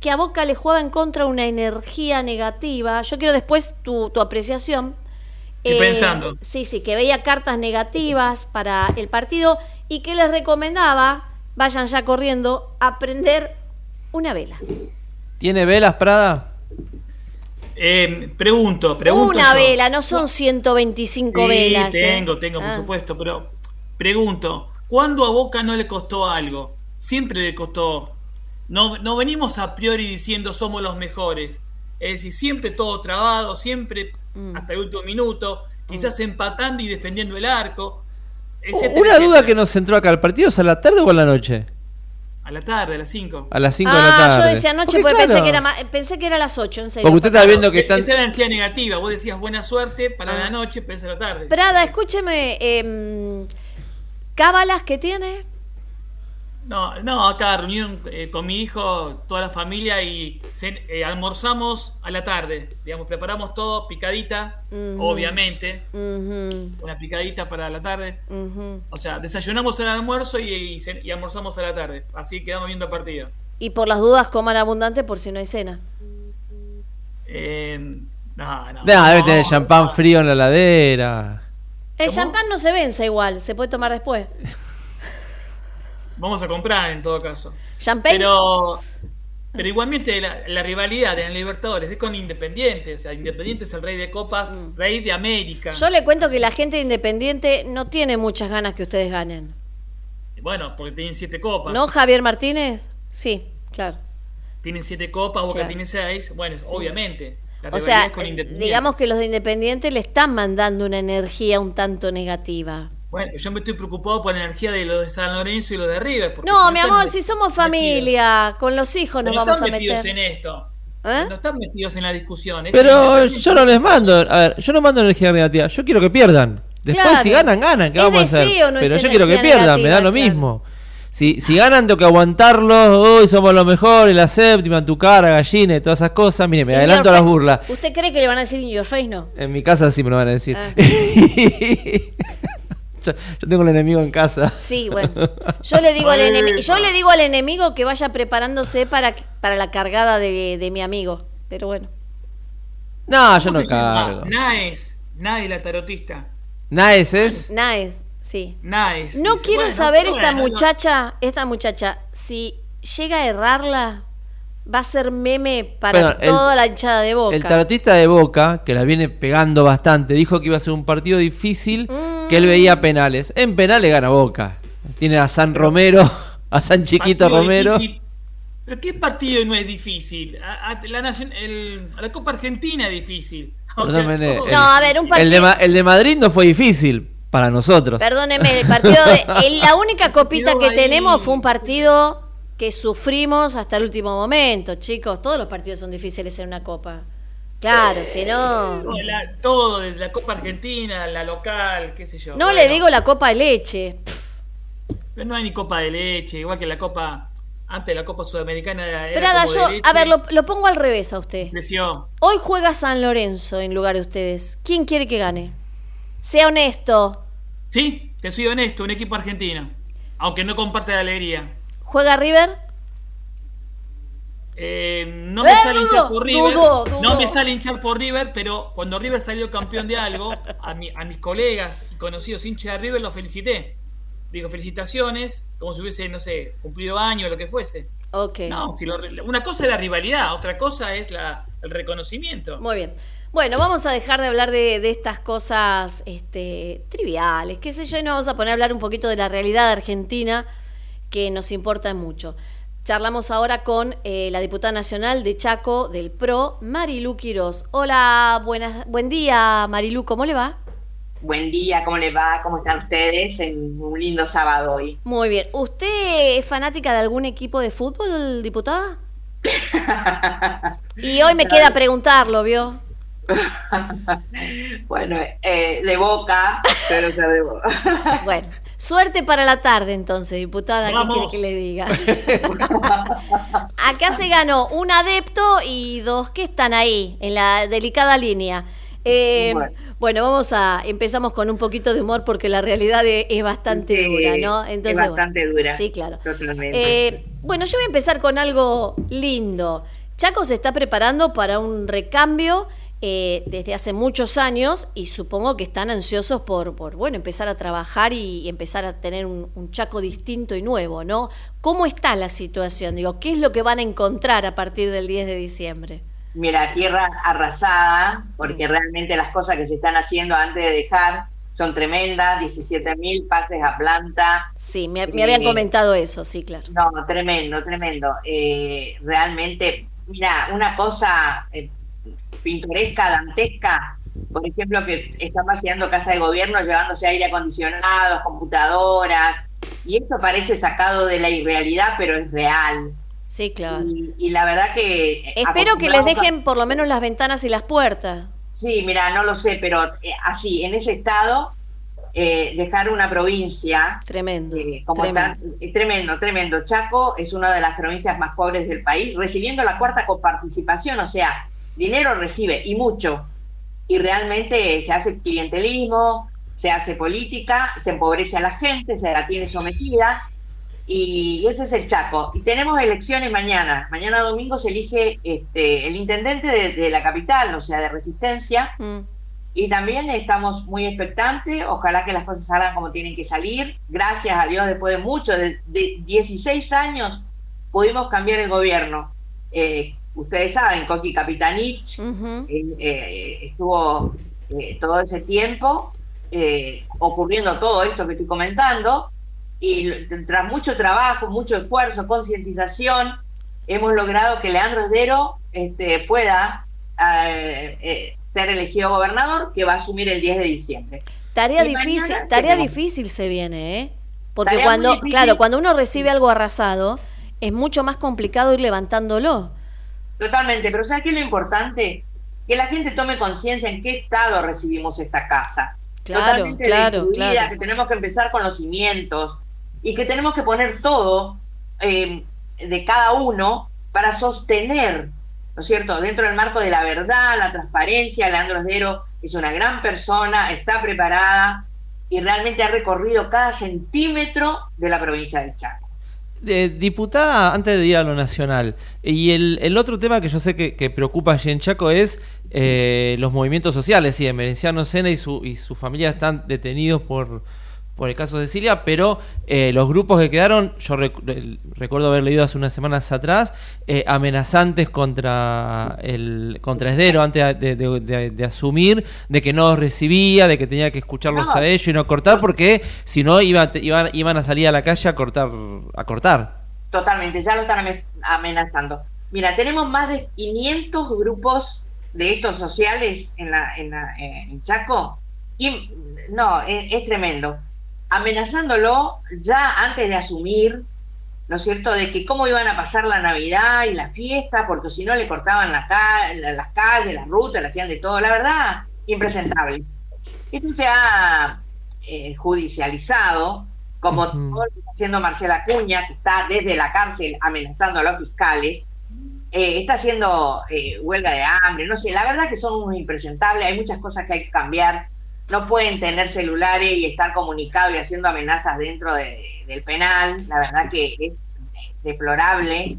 que a Boca le jugaba en contra una energía negativa. Yo quiero después tu, tu apreciación. Estoy pensando. Sí, sí, que veía cartas negativas para el partido y que les recomendaba, vayan ya corriendo, a prender una vela. ¿Tiene velas, Prada? Eh, pregunto, pregunto. una yo. vela, no son 125 Sí, velas. ¿eh? Tengo, tengo, por Ah. supuesto, pero pregunto, ¿cuándo a Boca no le costó algo? Siempre le costó. No, no venimos a priori diciendo somos los mejores. Es decir, siempre todo trabado, siempre Mm. hasta el último minuto, quizás empatando y defendiendo el arco. etcétera, Una duda etcétera. que nos entró acá, ¿el partido es a la tarde o a la noche? A la tarde, a las 5. A las 5 de la Ah, tarde. yo decía anoche Porque, porque pensé que, era ma- pensé que era a las 8, en serio. Porque usted está viendo que Esa están... es la energía negativa. Vos decías buena suerte para Ah. la noche, pero es a la tarde. Prada, escúcheme, em, ¿cábalas que tiene? No, no, acá reunión eh, con mi hijo, toda la familia y eh, almorzamos a la tarde. Digamos, preparamos todo, picadita, obviamente, una picadita para la tarde. O sea, desayunamos el almuerzo y, y cen- y almorzamos a la tarde. Así quedamos viendo el partido. Y por las dudas coman abundante por si no hay cena. Eh, no, no. Nah, debe no, tener champán no. frío en la heladera. El ¿Cómo? champán no se vence igual, se puede tomar después. Vamos a comprar en todo caso. ¿Champagne? Pero, pero igualmente la, la rivalidad en Libertadores es con Independiente. O sea, Independiente es el rey de Copas, rey de América. Mm. Yo le cuento que la gente de Independiente no tiene muchas ganas que ustedes ganen. Bueno, porque tienen siete copas. ¿No, Javier Martínez? Sí, claro. Tienen siete copas, Boca Claro. tiene seis. Bueno, obviamente. La O sea, es con Independiente. digamos que los de Independiente le están mandando una energía un tanto negativa. Bueno, yo me estoy preocupado por la energía de los de San Lorenzo y los de River. No, si mi amor, si somos metidos. familia, con los hijos nos Pero vamos están a metidos meter. en esto. ¿Eh? No están metidos en la discusión. Pero yo no les mando, a ver, yo no mando energía negativa, yo quiero que pierdan. Después Claro. si ganan, ganan, ¿qué Es vamos a hacer? no Pero yo quiero que pierdan, me da lo mismo. Si, si ganan tengo que aguantarlos, hoy somos los mejores, la séptima, en tu cara, gallina y todas esas cosas, mire, me adelanto a las burlas. ¿Usted cree que le van a decir in your face? No. En mi casa sí me lo van a decir. Ah. yo, yo tengo un enemigo en casa. Sí, bueno. Yo le digo al enemigo, yo le digo al enemigo que vaya preparándose para, para la cargada de, de mi amigo. Pero bueno. No, yo ¿Cómo no cargo. Naes. Naes la tarotista. Naes es. Naes, sí. Naes. No Dice, quiero bueno, saber esta no. muchacha, esta muchacha, si llega a errarla, va a ser meme para Bueno, el- toda la hinchada de boca. El tarotista de Boca, que la viene pegando bastante, dijo que iba a ser un partido difícil, que él veía penales. En penales gana Boca. Tiene a San Romero, a San Chiquito Partido Romero. difícil. Pero ¿qué partido no es difícil? A- a- la, el- a la Copa Argentina es difícil. O sea, el- No, a ver, un El partido. de, Ma- el de Madrid no fue difícil para nosotros. Perdóneme, el partido de. el- la única copita que tenemos fue un partido que sufrimos hasta el último momento, chicos. Todos los partidos son difíciles en una copa. Claro, si no. todo, la, todo de la Copa Argentina, la local, qué sé yo. No Bueno, le digo la copa de leche. Pero no hay ni Copa de Leche, igual que la Copa. Antes la Copa Sudamericana era. Prada, como yo. de leche. A ver, lo, lo pongo al revés a usted. Creció. Hoy juega San Lorenzo en lugar de ustedes. ¿Quién quiere que gane? Sea honesto. Sí, te soy honesto, un equipo argentino. Aunque no comparte la alegría. ¿Juega River? Eh, no me Eh, sale dudo, hinchar por River. dudo, dudo. No me sale hinchar por River, pero cuando River salió campeón de algo, a, mi- a mis colegas y conocidos hinchas de River los felicité. Digo, felicitaciones, como si hubiese, no sé, cumplido año o lo que fuese. Ok. No, si lo- una cosa es la rivalidad, otra cosa es la, el reconocimiento. Muy bien. Bueno, vamos a dejar de hablar de, de estas cosas este, triviales, qué sé yo, y nos vamos a poner a hablar un poquito de la realidad argentina que nos importa mucho. Charlamos ahora con eh, la diputada nacional de Chaco del PRO, Marilú Quirós. Hola, buenas, buen día, Marilú, ¿cómo le va? Buen día, ¿cómo les va? ¿Cómo están ustedes en un lindo sábado hoy? Muy bien. ¿Usted es fanática de algún equipo de fútbol, diputada? Y hoy me queda preguntarlo, ¿vio? Bueno, eh, de boca, pero se de boca. Bueno, suerte para la tarde entonces, diputada, ¿qué quiere que le diga? Acá se ganó un adepto y dos que están ahí, en la delicada línea. Eh, Bueno. bueno. vamos a, empezamos con un poquito de humor porque la realidad es, es bastante Sí, dura, ¿no? es bueno. bastante dura. Sí, claro. Totalmente. Eh, bueno, yo voy a empezar con algo lindo. Chaco se está preparando para un recambio eh, desde hace muchos años y supongo que están ansiosos por, por bueno, empezar a trabajar y, empezar a tener un, un Chaco distinto y nuevo, ¿no? ¿Cómo está la situación? Digo, ¿qué es lo que van a encontrar a partir del 10 de diciembre? Mira, tierra arrasada, porque realmente las cosas que se están haciendo antes de dejar son tremendas, 17 mil pases a planta. Sí, me, me habían Eh, comentado eso, sí, claro. No, tremendo, tremendo. Eh, realmente, mira, una cosa eh, pintoresca, dantesca, por ejemplo, que están vaciando casa de gobierno llevándose aire acondicionado, computadoras, y esto parece sacado de la irrealidad, pero es real. Sí, claro. Y, y la verdad que... Espero que les a- dejen por lo menos las ventanas y las puertas. Sí, mira, no lo sé, pero eh, así, en ese estado, eh, dejar una provincia Tremendo. eh, como tremendo. está, es tremendo, tremendo. Chaco es una de las provincias más pobres del país, recibiendo la cuarta coparticipación, o sea, dinero recibe y mucho. Y realmente se hace clientelismo, se hace política, se empobrece a la gente, se la tiene sometida. Y ese es el Chaco. Y tenemos elecciones mañana. Mañana domingo se elige este, el intendente de, de la capital, o sea, de Resistencia. Mm. Y también estamos muy expectantes, ojalá que las cosas salgan como tienen que salir. Gracias a Dios, después de mucho, de, de 16 años, pudimos cambiar el gobierno. Eh, ustedes saben, Coqui Capitanich eh, eh, estuvo eh, todo ese tiempo ocurriendo todo esto que estoy comentando y tras mucho trabajo, mucho esfuerzo, concientización, hemos logrado que Leandro Esdero este, pueda ser elegido gobernador, que va a asumir el 10 de diciembre. Tarea Y difícil, tarea tenemos- difícil se viene, ¿eh? Porque Tarea cuando, claro, cuando uno recibe algo arrasado, es mucho más complicado ir levantándolo. Totalmente, pero ¿sabes qué es lo importante? Que la gente tome conciencia en qué estado recibimos esta casa. Claro, Totalmente claro, destruida, claro. que tenemos que empezar con los cimientos y que tenemos que poner todo eh, de cada uno para sostener, ¿no es cierto?, dentro del marco de la verdad, la transparencia. Leandro Esdero es una gran persona, está preparada y realmente ha recorrido cada centímetro de la provincia del Chaco. Eh, diputada, antes de ir a lo nacional, y el, el otro tema que yo sé que, que preocupa allí en Chaco es eh, los movimientos sociales. Sí, Emerenciano Sena y su, y su familia están detenidos por, por el caso de Cecilia, pero eh, los grupos que quedaron, yo rec- el- recuerdo haber leído hace unas semanas atrás, eh, amenazantes contra el contra Esdero antes de, de- de- de asumir, de que no recibía, de que tenía que escucharlos No. a ellos y no cortar, porque si no iba, iban, iban a salir a la calle a cortar. A cortar. Totalmente, ya lo están ame- amenazando. Mira, tenemos más de 500 grupos de estos sociales en, la, en, la- eh, en Chaco y no, es, es tremendo. Amenazándolo ya antes de asumir, ¿no es cierto?, de que cómo iban a pasar la Navidad y la fiesta, porque si no le cortaban la ca- las calles, las rutas, le hacían de todo. La verdad, impresentables. Esto se ha eh, judicializado, como todo lo que está haciendo Marcela Cuña, que está desde la cárcel amenazando a los fiscales, eh, está haciendo eh, huelga de hambre, no sé, la verdad que son unos impresentables, hay muchas cosas que hay que cambiar, no pueden tener celulares y estar comunicados y haciendo amenazas dentro de- del penal, la verdad que es deplorable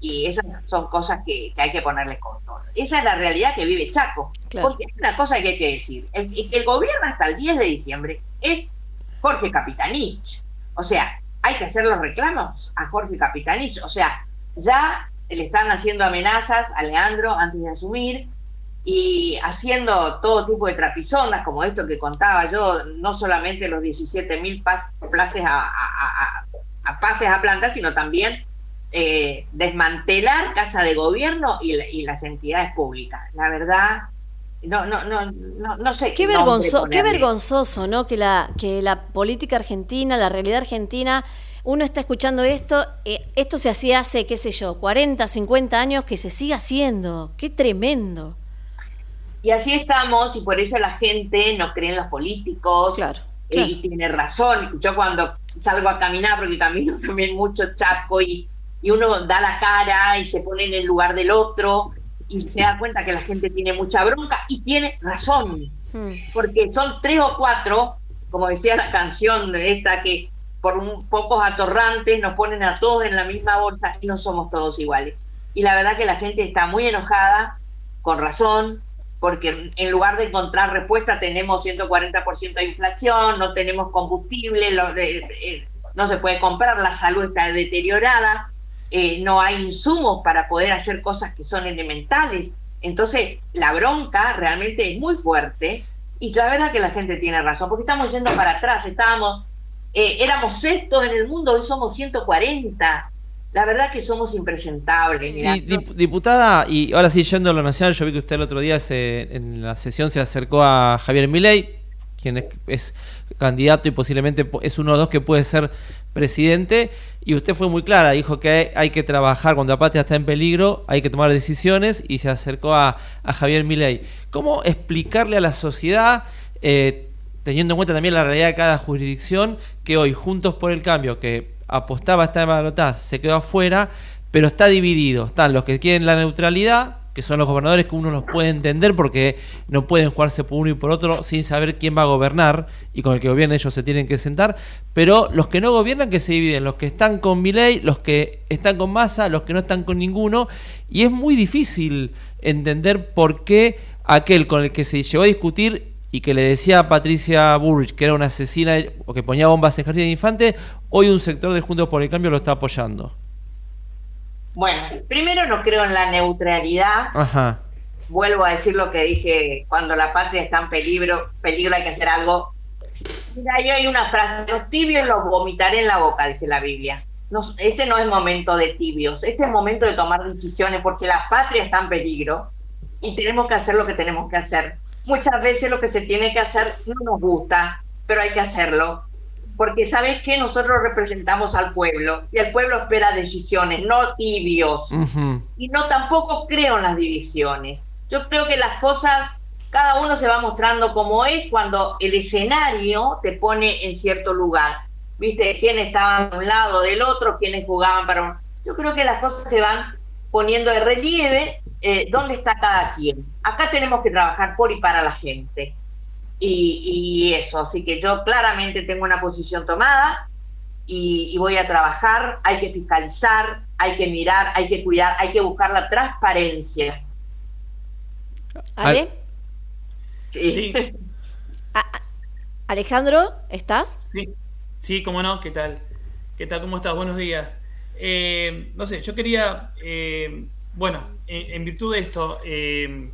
y esas son cosas que, que hay que ponerle control. Esa es la realidad que vive Chaco, Claro. porque es una cosa que hay que decir, el, que el gobierno hasta el 10 de diciembre es Jorge Capitanich, o sea, hay que hacer los reclamos a Jorge Capitanich, o sea, ya le están haciendo amenazas a Leandro antes de asumir y haciendo todo tipo de trapizonas, como esto que contaba yo, no solamente los 17 mil pases a, a- a- a pases a planta, sino también eh, desmantelar casa de gobierno y, la- y las entidades públicas. La verdad, no, no, no, no, no sé Qué, vergonzo- qué vergonzoso, ¿no? Que la, que la política argentina, la realidad argentina, uno está escuchando esto, eh, esto se hacía hace, qué sé yo, 40, 50 años, que se sigue haciendo. Qué tremendo. Y así estamos, y por eso la gente no cree en los políticos. Claro, eh, claro. Y tiene razón. Yo cuando salgo a caminar, porque camino también mucho chaco, y, y uno da la cara y se pone en el lugar del otro, y se da cuenta que la gente tiene mucha bronca, y tiene razón. Mm. Porque son tres o cuatro, como decía la canción de esta, que por un, pocos atorrantes nos ponen a todos en la misma bolsa y no somos todos iguales. Y la verdad que la gente está muy enojada, con razón, porque en lugar de encontrar respuesta tenemos 140% de inflación, no tenemos combustible, eh, eh, no se puede comprar, la salud está deteriorada, eh, no hay insumos para poder hacer cosas que son elementales. Entonces, la bronca realmente es muy fuerte y la verdad que la gente tiene razón, porque estamos yendo para atrás, estábamos, éramos sextos en el mundo, hoy somos 140. La verdad que somos impresentables. mirá. Y, dip- diputada, y ahora sí, yendo a lo nacional, yo vi que usted el otro día se- en la sesión se acercó a Javier Milei, quien es, es candidato y posiblemente po- es uno de los dos que puede ser presidente, y usted fue muy clara, dijo que hay, hay que trabajar cuando la patria está en peligro, hay que tomar decisiones, y se acercó a, a Javier Milei. ¿Cómo explicarle a la sociedad, eh, teniendo en cuenta también la realidad de cada jurisdicción, que hoy Juntos por el Cambio, que apostaba a esta balotaje, se quedó afuera, pero está dividido. Están los que quieren la neutralidad, que son los gobernadores que uno los puede entender porque no pueden jugarse por uno y por otro sin saber quién va a gobernar y con el que gobierna ellos se tienen que sentar, pero los que no gobiernan que se dividen, los que están con Milei, los que están con Massa, los que no están con ninguno y es muy difícil entender por qué aquel con el que se llegó a discutir y que le decía a Patricia Bullrich que era una asesina o que ponía bombas en jardín de infante, hoy un sector de Juntos por el Cambio lo está apoyando. Bueno, primero no creo en la neutralidad. Ajá. Vuelvo a decir lo que dije, cuando la patria está en peligro, peligro hay que hacer algo. Mira, yo hay una frase, los tibios los vomitaré en la boca, dice la Biblia. No, este no es momento de tibios, este es momento de tomar decisiones porque la patria está en peligro y tenemos que hacer lo que tenemos que hacer. Muchas veces lo que se tiene que hacer no nos gusta, pero hay que hacerlo. Porque sabes que nosotros representamos al pueblo y el pueblo espera decisiones, no tibios y no tampoco creo en las divisiones. Yo creo que las cosas, cada uno se va mostrando como es cuando el escenario te pone en cierto lugar. ¿Viste? ¿Quiénes estaban de un lado del otro? ¿Quiénes jugaban para un... Yo creo que las cosas se van poniendo de relieve eh, dónde está cada quien. Acá tenemos que trabajar por y para la gente. Y, y eso, así que yo claramente tengo una posición tomada y, y voy a trabajar, hay que fiscalizar, hay que mirar, hay que cuidar, hay que buscar la transparencia. ¿Ale? Sí. Alejandro, ¿estás? Sí, sí, cómo no, ¿qué tal? ¿Qué tal? ¿Cómo estás? Buenos días. Eh, no sé, yo quería, eh, bueno, en, en virtud de esto, eh,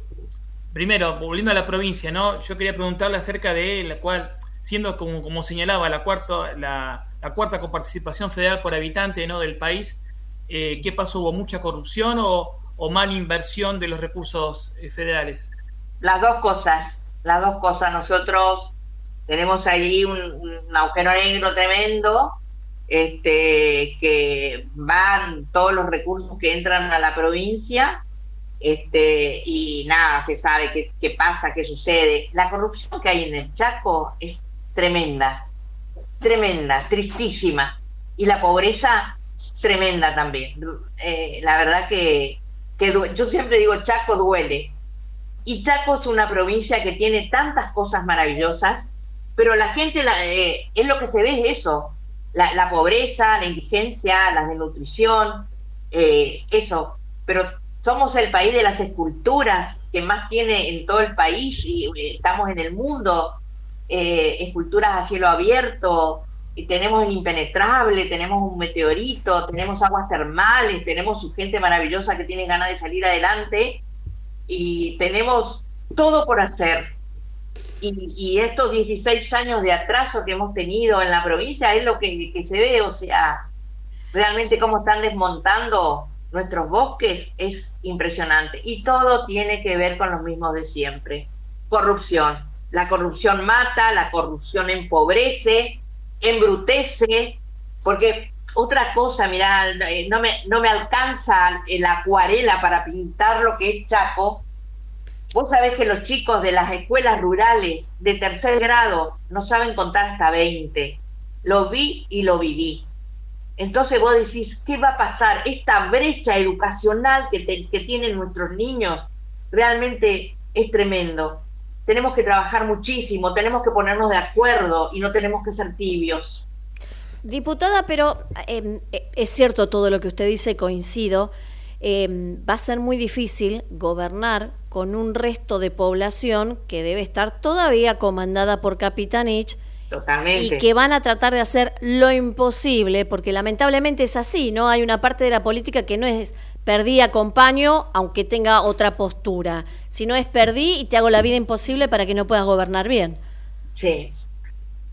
primero, volviendo a la provincia, ¿no? Yo quería preguntarle acerca de la cual, siendo como, como señalaba, la cuarta, la, la cuarta coparticipación federal por habitante ¿no? del país, eh, ¿qué pasó? ¿Hubo mucha corrupción o, o mala inversión de los recursos eh, federales? Las dos cosas, las dos cosas. Nosotros tenemos ahí un, un agujero negro tremendo, este, que van todos los recursos que entran a la provincia, este, y nada, se sabe qué, qué pasa, qué sucede. La corrupción que hay en el Chaco es tremenda, tremenda, tristísima. Y la pobreza tremenda también. Eh, la verdad que, que yo siempre digo, Chaco duele. Y Chaco es una provincia que tiene tantas cosas maravillosas, pero la gente, la, eh, es lo que se ve, es eso, la, la pobreza, la indigencia, la desnutrición, eh, eso. Pero somos el país de las esculturas que más tiene en todo el país y eh, estamos en el mundo, eh, esculturas a cielo abierto, y tenemos el impenetrable, tenemos un meteorito, tenemos aguas termales, tenemos su gente maravillosa que tiene ganas de salir adelante y tenemos todo por hacer. Y, estos 16 años de atraso que hemos tenido en la provincia es lo que, que se ve, o sea, realmente cómo están desmontando nuestros bosques es impresionante. Y todo tiene que ver con los mismos de siempre. corrupción. La corrupción mata, la corrupción empobrece, embrutece, porque otra cosa, mirá, eh, no me, no me alcanza la acuarela para pintar lo que es Chaco. Vos sabés que los chicos de las escuelas rurales de tercer grado no saben contar hasta 20. Lo vi y lo viví. Entonces vos decís, ¿qué va a pasar? Esta brecha educacional que, que tienen nuestros niños realmente es tremendo. Tenemos que trabajar muchísimo, tenemos que ponernos de acuerdo y no tenemos que ser tibios. Diputada, pero eh, eh, es cierto todo lo que usted dice, coincido. Eh, va a ser muy difícil gobernar con un resto de población que debe estar todavía comandada por Capitanich Totalmente. y que van a tratar de hacer lo imposible, porque lamentablemente es así, ¿no? Hay una parte de la política que no es perdí, acompaño, aunque tenga otra postura, sino es perdí y te hago la vida imposible para que no puedas gobernar bien. Sí,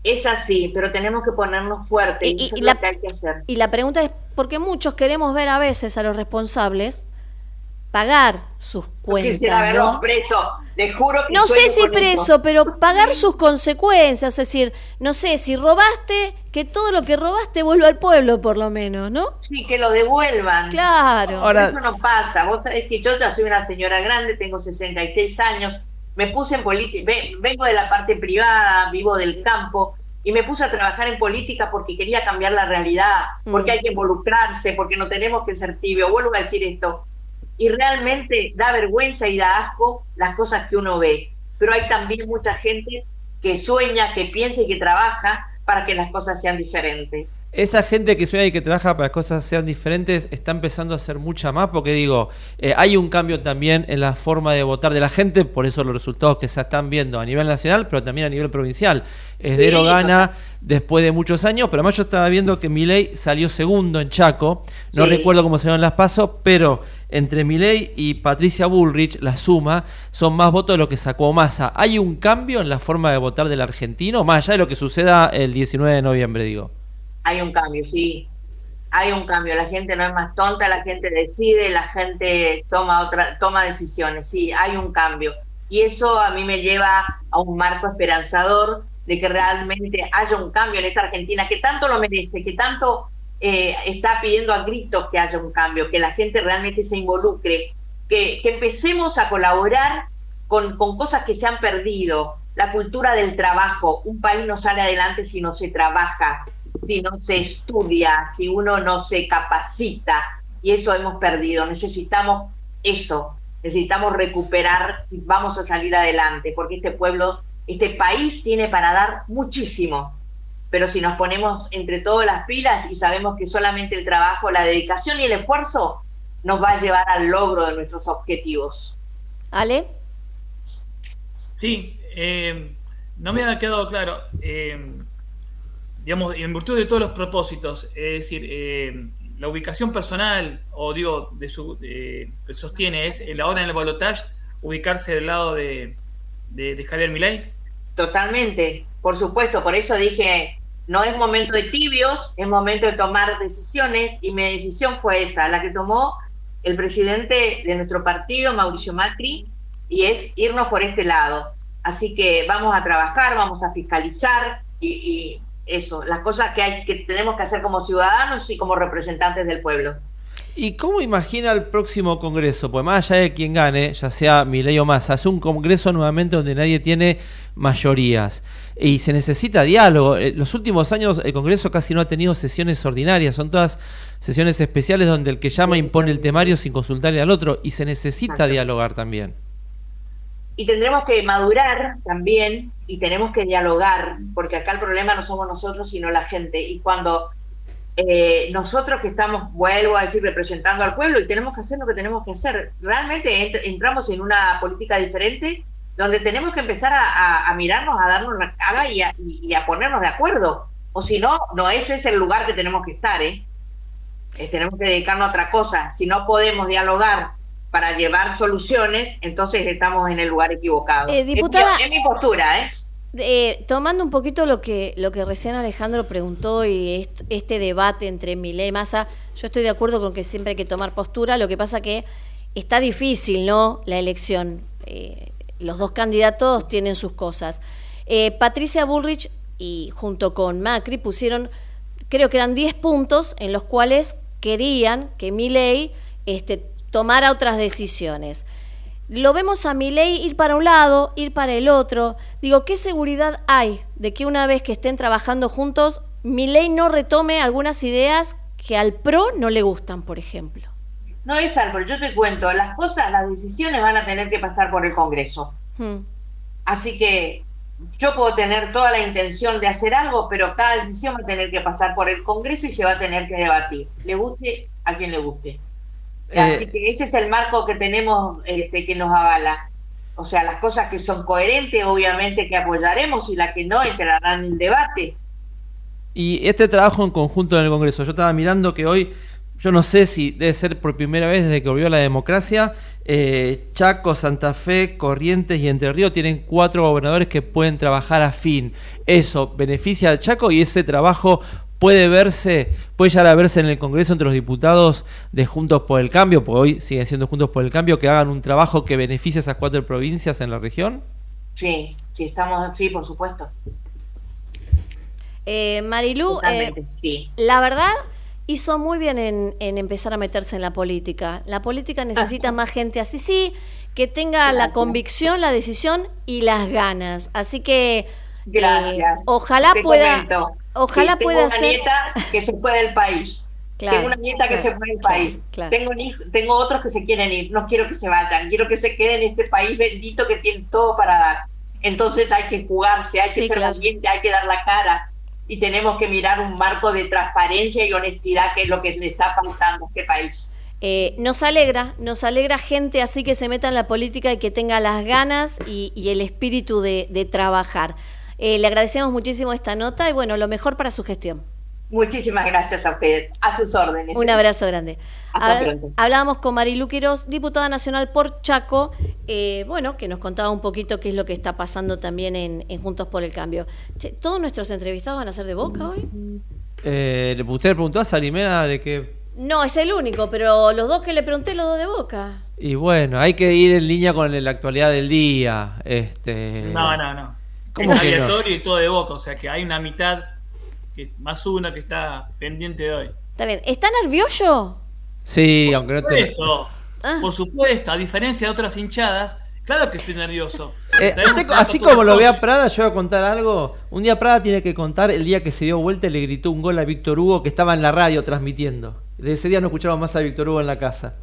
es así, pero tenemos que ponernos fuertes y, Y- y eso es la- lo que hay que hacer. Y la pregunta es, ¿por qué muchos queremos ver a veces a los responsables pagar sus cuentas? Quisiera verlos ¿no? presos, les juro que No sé si preso, eso. pero pagar sus consecuencias, es decir, no sé, si robaste, que todo lo que robaste vuelva al pueblo por lo menos, ¿no? Sí, que lo devuelvan. Claro. Pero eso no pasa. Vos sabés que yo ya soy una señora grande, tengo 66 años, me puse en política, vengo de la parte privada, vivo del campo, y me puse a trabajar en política porque quería cambiar la realidad, porque Mm. hay que involucrarse, porque no tenemos que ser tibio. Vuelvo a decir esto. Y realmente da vergüenza y da asco las cosas que uno ve. Pero hay también mucha gente que sueña, que piensa y que trabaja para que las cosas sean diferentes. Esa gente que sueña y que trabaja para que las cosas sean diferentes está empezando a hacer mucha más porque digo, eh, hay un cambio también en la forma de votar de la gente, por eso los resultados que se están viendo a nivel nacional, pero también a nivel provincial. Esdero Sí, gana después de muchos años, pero además yo estaba viendo que Milei salió segundo en Chaco, no Sí. recuerdo cómo salieron las pasos, pero entre Milei y Patricia Bullrich, la suma, son más votos de lo que sacó Massa. ¿Hay un cambio en la forma de votar del argentino, más allá de lo que suceda el 19 de noviembre, digo? Hay un cambio, sí. Hay un cambio. La gente no es más tonta, la gente decide, la gente toma otra, toma decisiones. Sí, hay un cambio. Y eso a mí me lleva a un marco esperanzador de que realmente haya un cambio en esta Argentina que tanto lo merece, que tanto eh, está pidiendo a gritos que haya un cambio, que la gente realmente se involucre, que, que empecemos a colaborar con, con cosas que se han perdido. La cultura del trabajo. Un país no sale adelante si no se trabaja, si no se estudia, si uno no se capacita. Y eso hemos perdido. Necesitamos eso. Necesitamos recuperar y vamos a salir adelante, porque este pueblo, este país tiene para dar muchísimo. Pero si nos ponemos entre todas las pilas y sabemos que solamente el trabajo, la dedicación y el esfuerzo nos va a llevar al logro de nuestros objetivos. Ale, Sí, eh, no me ha quedado claro. eh, digamos, en virtud de todos los propósitos, es decir, eh, la ubicación personal, o digo, de su, que sostiene, es el ahora en el balotaje, ubicarse del lado de, de, de Javier Milei. Totalmente, por supuesto, por eso dije, no es momento de tibios, es momento de tomar decisiones y mi decisión fue esa, la que tomó el presidente de nuestro partido, Mauricio Macri, y es irnos por este lado. Así que vamos a trabajar, vamos a fiscalizar y, eso, las cosas que hay que tenemos que hacer como ciudadanos y como representantes del pueblo. ¿Y cómo imagina el próximo Congreso? Pues más allá de quien gane, ya sea Milei o Massa, es un Congreso nuevamente donde nadie tiene mayorías y se necesita diálogo. En los últimos años el Congreso casi no ha tenido sesiones ordinarias, son todas sesiones especiales donde el que llama impone el temario sin consultarle al otro y se necesita Exacto. dialogar también. Y tendremos que madurar también y tenemos que dialogar, porque acá el problema no somos nosotros, sino la gente. Y cuando eh, nosotros que estamos, vuelvo a decir, representando al pueblo y tenemos que hacer lo que tenemos que hacer, realmente ent- entramos en una política diferente donde tenemos que empezar a, a- a mirarnos, a darnos la cara y a, y- a ponernos de acuerdo. O si no, no ese es el lugar que tenemos que estar, ¿eh? Eh, tenemos que dedicarnos a otra cosa. Si no podemos dialogar para llevar soluciones, entonces estamos en el lugar equivocado. Eh, Es mi- diputada- es, mi, postura, ¿eh? eh, tomando un poquito lo que, lo que recién Alejandro preguntó y est- este debate entre Milei y Massa, yo estoy de acuerdo con que siempre hay que tomar postura, lo que pasa que está difícil, ¿no? La elección. Eh, los dos candidatos tienen sus cosas. Eh, Patricia Bullrich y junto con Macri pusieron, creo que eran 10 puntos en los cuales querían que Milei este, tomara otras decisiones. Lo vemos a Milei ir para un lado, ir para el otro. Digo, ¿qué seguridad hay de que una vez que estén trabajando juntos, Milei no retome algunas ideas que al PRO no le gustan, por ejemplo? No es algo, yo te cuento, las cosas, las decisiones van a tener que pasar por el Congreso. Hmm. Así que yo puedo tener toda la intención de hacer algo, pero cada decisión va a tener que pasar por el Congreso y se va a tener que debatir, le guste a quien le guste. Así Eh, que ese es el marco que tenemos este, que nos avala. O sea, las cosas que son coherentes, obviamente que apoyaremos y las que no entrarán en debate. Y este trabajo en conjunto en el Congreso, yo estaba mirando que hoy, yo no sé si debe ser por primera vez desde que volvió la democracia, eh, Chaco, Santa Fe, Corrientes y Entre Ríos tienen cuatro gobernadores que pueden trabajar a fin. Eso beneficia al Chaco y ese trabajo puede verse, puede llegar a verse en el Congreso entre los diputados de Juntos por el Cambio, porque hoy siguen siendo Juntos por el Cambio, que hagan un trabajo que beneficie a esas cuatro provincias en la región. Sí, sí, estamos, sí, por supuesto. Eh, Marilú, eh, sí. la verdad hizo muy bien en, en empezar a meterse en la política. La política necesita más gente así, sí, que tenga la convicción, la decisión y las ganas. Así que eh, Gracias. ojalá Te pueda, comento. ojalá Sí, tengo pueda una nieta que se fue del país. Claro, tengo una nieta que se fue del claro, país. Tengo, un hijo- tengo otros que se quieren ir. No quiero que se vayan. Quiero que se queden en este país bendito que tiene todo para dar. Entonces hay que jugarse, hay que Sí, ser valiente, hay que dar la cara. Y tenemos que mirar un marco de transparencia y honestidad que es lo que le está faltando a este país. Eh, nos alegra, nos alegra gente así que se meta en la política y que tenga las ganas y, el espíritu de, de trabajar. Eh, le agradecemos muchísimo esta nota y bueno, lo mejor para su gestión. Muchísimas gracias a ustedes, a sus órdenes. Un abrazo grande. Habl-. Hablábamos con Marilu Quiroz, diputada nacional por Chaco, eh, bueno, que nos contaba un poquito qué es lo que está pasando también en, en Juntos por el Cambio. Che, ¿Todos nuestros entrevistados van a ser de Boca hoy? Eh, le- ¿Usted le preguntó a Salimena de que No, es el único, pero los dos que le pregunté, los dos de Boca. Y bueno, hay que ir en línea con la actualidad del día. Este, No, no, no. ¿Cómo es que no? aleatorio y todo de boca, o sea que hay una mitad, que, más uno que está pendiente de hoy. Está bien. ¿Está nervioso? Sí, aunque no Por te... supuesto, Ah. por supuesto, a diferencia de otras hinchadas, claro que estoy nervioso. Eh, usted- así como lo todo- vea Prada, yo voy a contar algo. Un día Prada tiene que contar el día que se dio vuelta y le gritó un gol a Víctor Hugo que estaba en la radio transmitiendo. Desde ese día no escuchamos más a Víctor Hugo en la casa.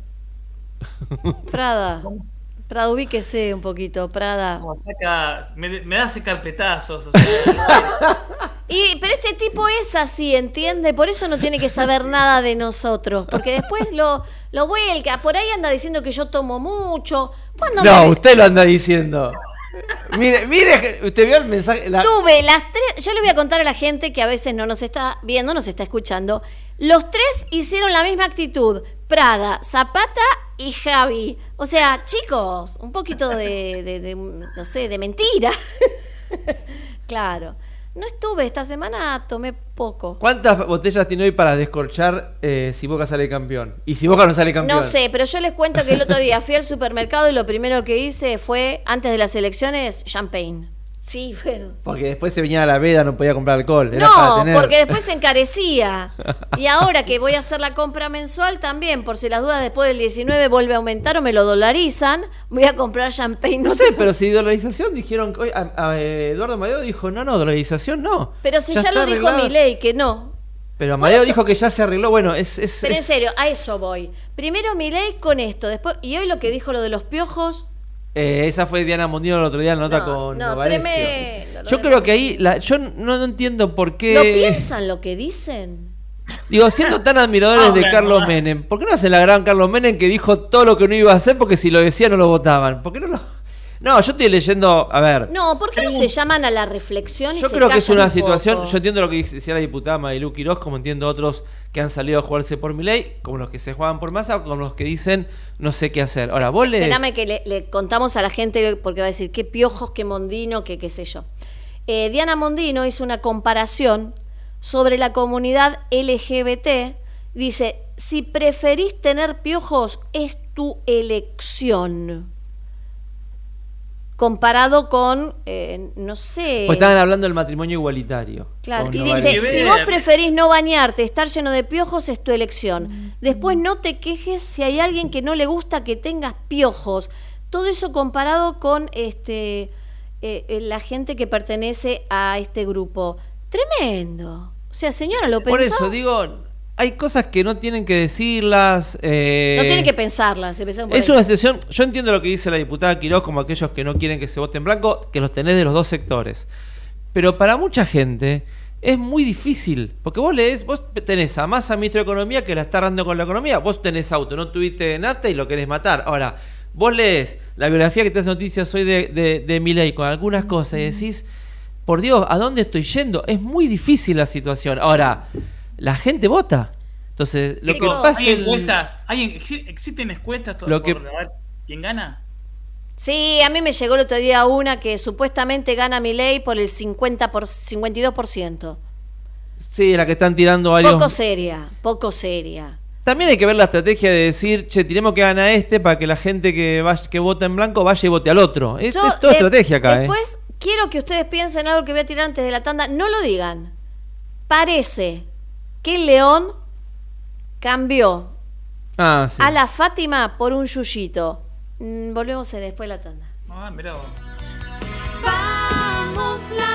Prada. Prada, ubíquese un poquito, Prada. Como saca- me, me hace carpetazos. O sea, Y, pero este tipo es así, ¿entiende? Por eso no tiene que saber nada de nosotros. Porque después lo, lo vuelca. Por ahí anda diciendo que yo tomo mucho. ¿Cuándo No, me- usted lo anda diciendo. Mire, mire, usted vio el mensaje. la- Tuve las tres. Yo le voy a contar a la gente que a veces no nos está viendo, nos está escuchando. Los tres hicieron la misma actitud: Prada, Zapata y Javi. O sea, chicos, un poquito de, de- de, no sé, de mentira. claro. No estuve esta semana, tomé poco. ¿Cuántas botellas tiene hoy para descorchar eh, si Boca sale campeón? Y si Boca no sale campeón. No sé, pero yo les cuento que el otro día fui al supermercado y lo primero que hice fue, antes de las elecciones, champagne. Sí, bueno. Porque después se venía a la veda, no podía comprar alcohol. Era para No, tener. porque después se encarecía. Y ahora que voy a hacer la compra mensual también, por si las dudas después del 19 vuelve a aumentar o me lo dolarizan, voy a comprar champagne. No sé, pero si dolarización dijeron a- a Eduardo Madeo dijo, no, no, dolarización no. Pero si ya, lo dijo mi ley, que no. Pero Madeo dijo que ya se arregló, bueno, es... es, Pero en es- serio, a eso voy. Primero mi ley con esto, después y hoy lo que dijo lo de los piojos, eh, esa fue Diana Mondino el otro día en la nota No, con no, tremendo, Yo creo que ahí, la, yo no, no entiendo por qué... ¿lo piensan lo que dicen? Digo, siendo tan admiradores de Ahora Carlos. Menem, ¿por qué no hacen la gran Carlos Menem que dijo todo lo que no iba a hacer porque si lo decía no lo votaban? ¿Por qué no lo.? No, yo estoy leyendo. A ver. No, ¿por qué no se llaman a la reflexión y Yo se creo que es una un situación, poco? yo entiendo lo que decía la diputada Marilu Quiroz, como entiendo otros que han salido a jugarse por mi ley, como los que se juegan por masa, como los que dicen no sé qué hacer. Ahora, vos le... Espérame que le, le contamos a la gente porque va a decir qué piojos, qué mondino, qué qué sé yo. Eh, Diana Mondino hizo una comparación sobre la comunidad LGBT. Dice, si preferís tener piojos, es tu elección. Comparado con, eh, no sé... Pues estaban hablando del matrimonio igualitario. Claro, y no dice, si vos preferís no bañarte, estar lleno de piojos, es tu elección. Después no te quejes si hay alguien que no le gusta que tengas piojos. Todo eso comparado con este eh, eh, la gente que pertenece a este grupo. Tremendo. O sea, señora, ¿lo pensó? Por eso digo, hay cosas que no tienen que decirlas. eh, no tiene que pensarlas. por Es ahí. una situación, yo entiendo lo que dice la diputada Quiroz, como aquellos que no quieren que se vote en blanco, que los tenés de los dos sectores. Pero para mucha gente es muy difícil, porque vos lees, vos tenés a Massa, ministro de Economía, que la está arrando con la economía, vos tenés auto, no tuviste nafta y lo querés matar. Ahora, vos lees la biografía que te hace noticias hoy de, de, de Milei con algunas cosas y decís, por Dios, ¿a dónde estoy yendo? Es muy difícil la situación. Ahora, la gente vota. Entonces, lo que pasa ¿Hay encuestas? ¿Hay, exi- ¿Existen encuestas Lo que- por a ver quién gana? Sí, a mí me llegó el otro día una que supuestamente gana mi ley por el 50 por 52%. Sí, la que están tirando varios. Poco seria, poco seria. También hay que ver la estrategia de decir, che, tenemos que ganar este para que la gente que vaya, que vota en blanco vaya y vote al otro. Es, Yo, es toda de- estrategia acá, ¿eh? Después quiero que ustedes piensen algo que voy a tirar antes de la tanda. No lo digan. Parece que el León cambió Ah, sí. a la Fátima por un yuyito. Mm, volvemos a después de la tanda. Ah, mirá. Vamos la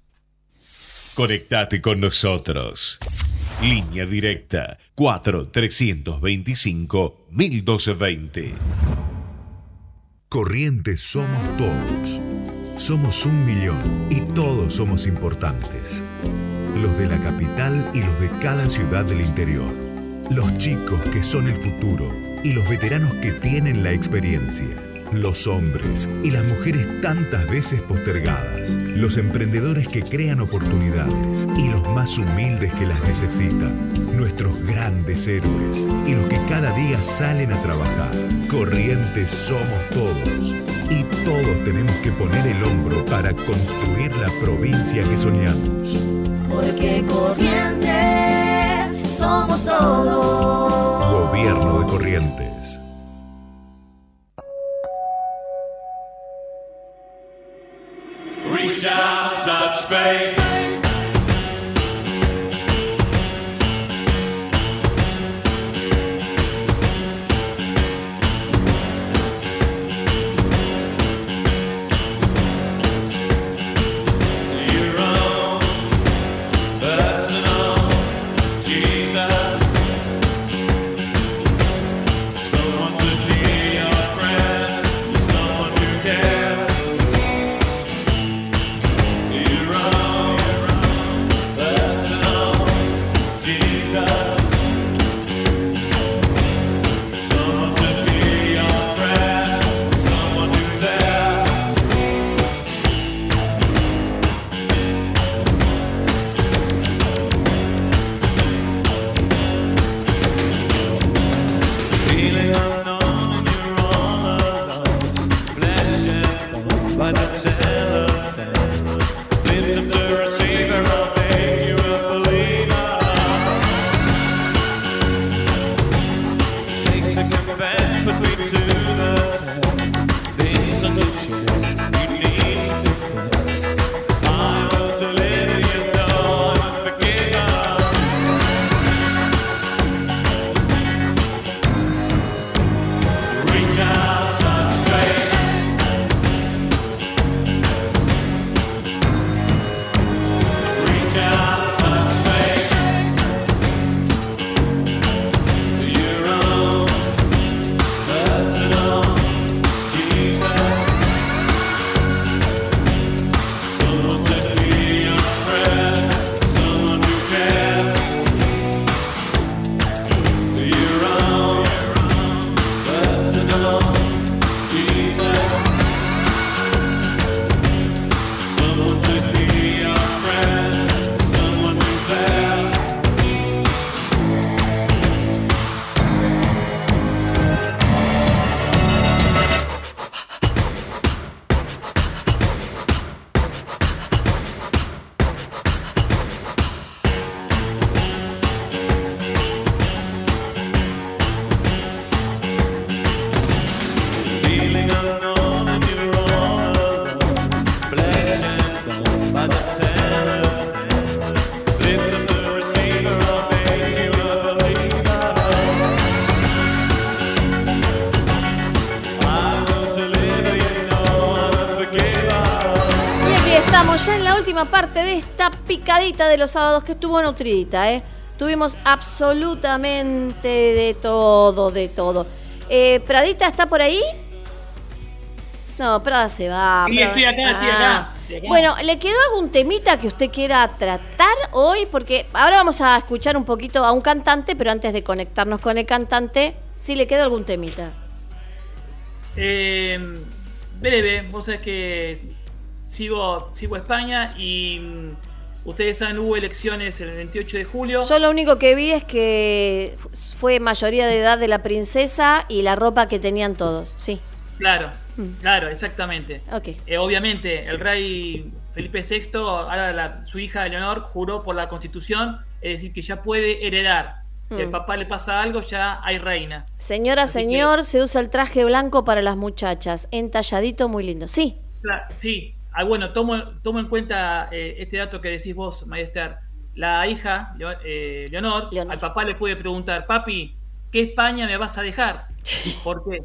Conectate con nosotros. Línea directa 4 325 1220. Corrientes somos todos. Somos un millón y todos somos importantes. Los de la capital y los de cada ciudad del interior. Los chicos que son el futuro y los veteranos que tienen la experiencia. Los hombres y las mujeres tantas veces postergadas. Los emprendedores que crean oportunidades y los más humildes que las necesitan. Nuestros grandes héroes y los que cada día salen a trabajar. Corrientes somos todos. Y todos tenemos que poner el hombro para construir la provincia que soñamos. Porque corrientes somos todos. shout such faith. De esta picadita de los sábados que estuvo nutridita, ¿eh? Tuvimos absolutamente de todo, de todo. Eh, ¿Pradita está por ahí? No, Prada se va. Sí, Prada- estoy acá, estoy. Bueno, ¿le quedó algún temita que usted quiera tratar hoy? Porque ahora vamos a escuchar un poquito a un cantante, pero antes de conectarnos con el cantante, si le queda algún temita. Eh, breve, vos sabés que sigo, sigo España y mm, ustedes saben, hubo elecciones el 28 de julio. Yo lo único que vi es que fue mayoría de edad de la princesa y la ropa que tenían todos, sí. Claro, Mm. claro, exactamente. Ok. Eh, obviamente, el rey Felipe VI, ahora la- su hija Leonor, juró por la constitución, es decir, que ya puede heredar. Si al Mm. papá le pasa algo, ya hay reina. Señora, Así que- señor, se usa el traje blanco para las muchachas, entalladito, muy lindo. Sí, Cla- Sí, ah, bueno, tomo, tomo en cuenta eh, este dato que decís vos, Maester. La hija, eh, Leonor, al papá le puede preguntar, papi, ¿qué España me vas a dejar? ¿Por qué?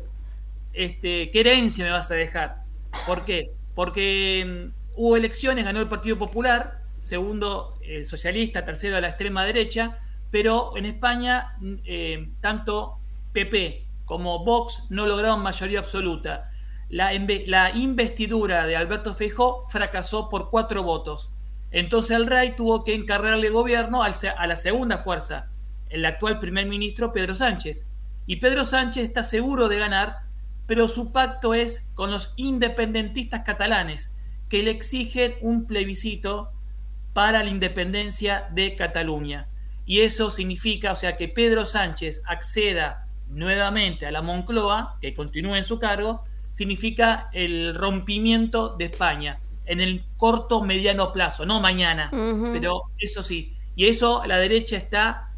Este, ¿Qué herencia me vas a dejar? ¿Por qué? Porque mm, hubo elecciones, ganó el Partido Popular, segundo el socialista, tercero a la extrema derecha, pero en España mm, eh, tanto PP como Vox no lograron mayoría absoluta. La, la investidura de Alberto Feijó fracasó por cuatro votos. Entonces el rey tuvo que encargarle gobierno a la segunda fuerza, el actual primer ministro Pedro Sánchez. Y Pedro Sánchez está seguro de ganar, pero su pacto es con los independentistas catalanes, que le exigen un plebiscito para la independencia de Cataluña. Y eso significa, o sea, que Pedro Sánchez acceda nuevamente a la Moncloa, que continúe en su cargo, significa el rompimiento de España en el corto mediano plazo, no mañana, pero eso sí. Y eso la derecha está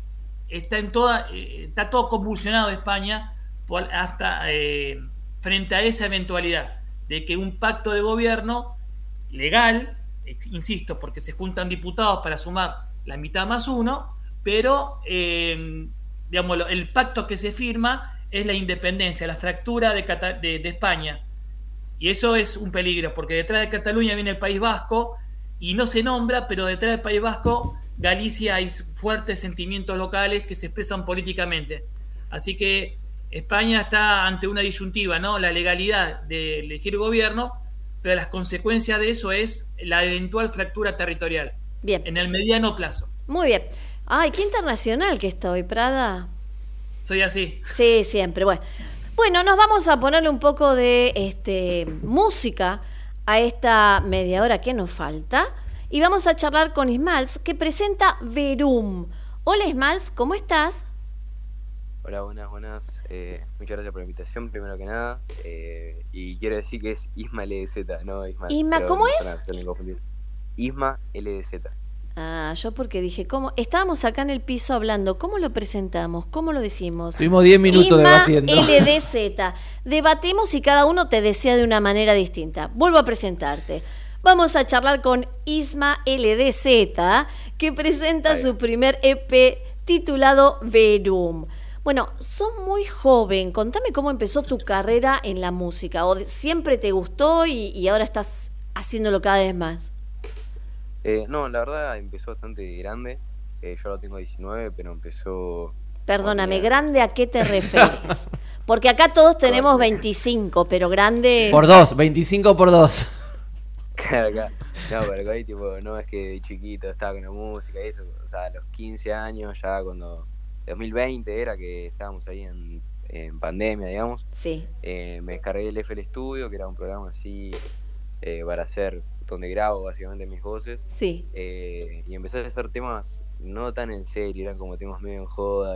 está en toda eh, está todo convulsionado España por- hasta eh, frente a esa eventualidad de que un pacto de gobierno legal, insisto, porque se juntan diputados para sumar la mitad más uno, pero eh, digamos, el pacto que se firma es la independencia, la fractura de, Cata- de- de España. Y eso es un peligro, porque detrás de Cataluña viene el País Vasco y no se nombra, pero detrás del País Vasco, Galicia hay fuertes sentimientos locales que se expresan políticamente. Así que España está ante una disyuntiva, ¿no? La legalidad de elegir gobierno, pero las consecuencias de eso es la eventual fractura territorial. Bien. En el mediano plazo. muy bien. Ay, qué internacional que está hoy, Prada. Soy así. Sí, siempre. Bueno, bueno, nos vamos a ponerle un poco de este, música a esta media hora que nos falta y vamos a charlar con Ismals que presenta Verum. Hola Ismals, ¿cómo estás? Hola, buenas, buenas. Eh, muchas gracias por la invitación, primero que nada. Eh, y quiero decir que es Isma LDZ, no Isma. Isma, ¿cómo es? Isma LDZ. Ah, yo porque dije, ¿cómo? Estábamos acá en el piso hablando, ¿cómo lo presentamos? ¿Cómo lo decimos? Estuvimos 10 minutos debatiendo. LDZ. Debatimos y cada uno te desea de una manera distinta. Vuelvo a presentarte. Vamos a charlar con Isma LDZ, que presenta Ahí. su primer EP titulado Verum. Bueno, sos muy joven. Contame cómo empezó tu carrera en la música. ¿O siempre te gustó y, y ahora estás haciéndolo cada vez más? Eh, no, la verdad empezó bastante grande. Eh, yo ahora tengo 19, pero empezó. Perdóname. ¿grande a qué te refieres? Porque acá todos tenemos 25, pero grande... Por dos, 25 por dos. Claro, acá. No, pero acá, tipo, no es que de chiquito estaba con la música y eso. O sea, a los 15 años, ya cuando. 2020 era que estábamos ahí en, en pandemia, digamos. Sí. Eh, me descargué el FL Studio, que era un programa así eh, para hacer, donde grabo básicamente mis voces. Sí. Eh, y empecé a hacer temas no tan en serio, eran como temas medio en joda,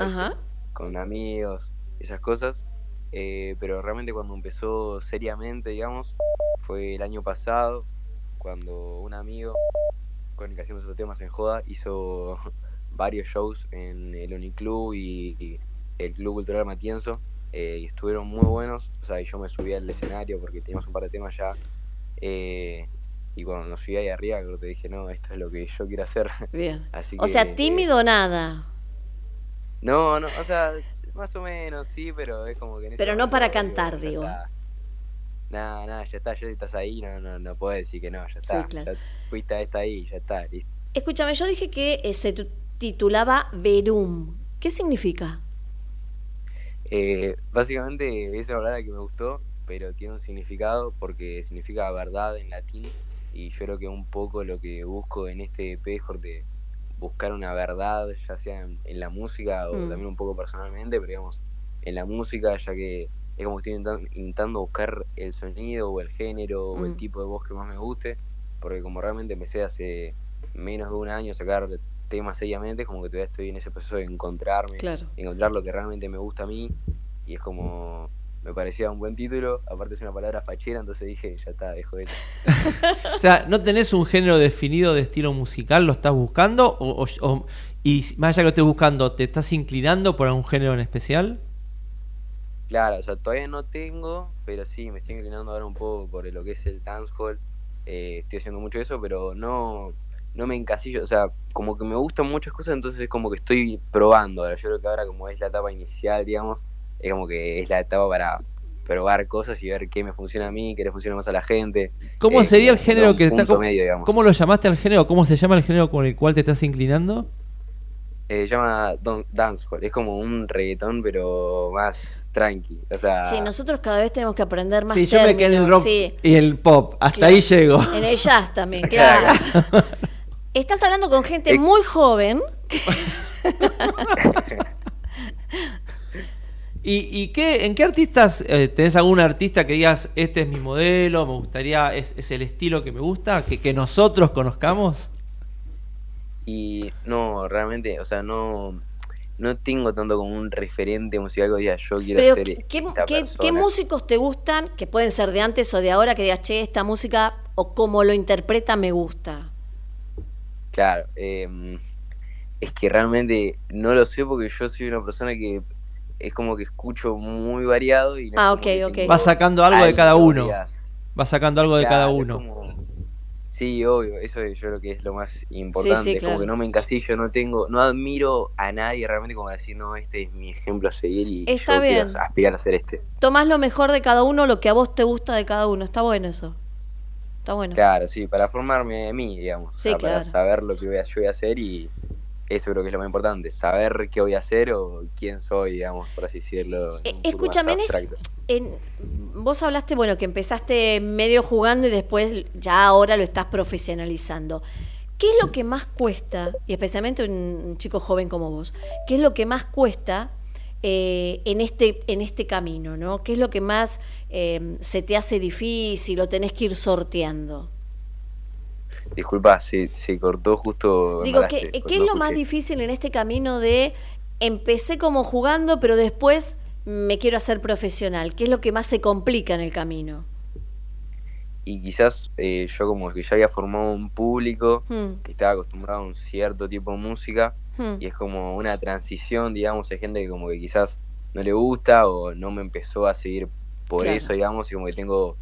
con amigos, esas cosas. Eh, pero realmente cuando empezó seriamente, digamos, fue el año pasado, cuando un amigo con el que hacíamos esos temas en joda hizo varios shows en el Uniclub y, y el Club Cultural Matienzo. eh, y estuvieron muy buenos. O sea, y yo me subí al escenario porque teníamos un par de temas ya. eh, y cuando nos subí ahí arriba, creo que te dije, no, esto es lo que yo quiero hacer. Bien. Así O sea, que, eh, tímido o nada. no, no, o sea, más o menos, sí, pero es como que en Pero no para cantar, digo. nada, nada, ya está, ya estás ahí, no, no, no puedes decir que no, ya está, claro. ya fuiste a esta ahí, ya está, listo. Escúchame, yo dije que eh, se tu- titulaba Verum. ¿Qué significa? Eh, básicamente es una palabra que me gustó, pero tiene un significado porque significa verdad en latín y yo creo que un poco lo que busco en este EP es de buscar una verdad, ya sea en, en la música o Mm. también un poco personalmente, pero digamos en la música, ya que es como que estoy intentando, intentando buscar el sonido o el género o el Mm. tipo de voz que más me guste, porque como realmente empecé hace menos de un año a sacar temas seriamente, como que todavía estoy en ese proceso de encontrarme, Claro. encontrar lo que realmente me gusta a mí, y es como, me parecía un buen título, aparte es una palabra fachera, entonces dije, ya está, dejo eso. O sea, ¿no tenés un género definido de estilo musical? ¿Lo estás buscando? O, o- o- y más allá que lo estés buscando, ¿te estás inclinando por algún género en especial? Claro, o sea, todavía no tengo, pero sí, me estoy inclinando ahora un poco por lo que es el dancehall. Eh, estoy haciendo mucho eso, pero no, no me encasillo. O sea, como que me gustan muchas cosas, entonces es como que estoy probando. Ahora, yo creo que ahora como es la etapa inicial, digamos, es como que es la etapa para probar cosas y ver qué me funciona a mí, qué le funciona más a la gente. ¿Cómo Eh, sería el género que está... punto ¿cómo, medio, digamos. cómo lo llamaste al género? ¿Cómo se llama el género con el cual te estás inclinando? Eh, se llama don- dancehall, es como un reggaetón, pero más tranqui. O sea, Sí, nosotros cada vez tenemos que aprender más Sí, yo me quedé en el términos, rock sí. y el pop. Hasta Claro. ahí llego. En el jazz también, claro. Estás hablando con gente muy joven. ¿Y, y qué, en qué artistas eh, tenés algún artista que digas, este es mi modelo, me gustaría, es, es el estilo que me gusta, que, que nosotros conozcamos? Y no, realmente, o sea, no, no tengo tanto como un referente musical que diga yo quiero Pero, ser ¿qué, qué- esta qué- persona. qué músicos te gustan? Que pueden ser de antes o de ahora, que digas, che, esta música o como lo interpreta me gusta. Claro, eh, es que realmente no lo sé porque yo soy una persona que es como que escucho muy variado y no Ah, Va sacando algo de cada uno. Va sacando algo de cada uno. como- Sí, obvio, eso es- yo creo que es lo más importante. sí, es claro. como que no me encasillo, no tengo, no admiro a nadie realmente como decir, no, este es mi ejemplo a seguir y Está yo quiero bien. aspirar a ser este. Tomás lo mejor de cada uno, lo que a vos te gusta de cada uno. Está bueno eso. Está bueno. Claro, sí, para formarme de mí, digamos. o Para saber lo que voy a, yo voy a hacer y eso creo que es lo más importante. Saber qué voy a hacer o quién soy, digamos, por así decirlo. más escúchame, en vos hablaste, bueno, que empezaste medio jugando y después ya ahora lo estás profesionalizando. ¿Qué es lo que más cuesta, y especialmente un, un chico joven como vos, qué es lo que más cuesta eh, en, este, en este camino, ¿no? ¿Qué es lo que más eh, se te hace difícil o tenés que ir sorteando? Disculpa, se, se cortó justo. Digo, ¿qué, pues qué es lo más difícil en este camino de empecé como jugando, pero después me quiero hacer profesional? ¿Qué es lo que más se complica en el camino? Y quizás eh, yo como que ya había formado un público Hmm. que estaba acostumbrado a un cierto tipo de música Hmm. y es como una transición, digamos, hay gente que como que quizás no le gusta o no me empezó a seguir por Claro. eso, digamos, y como que tengo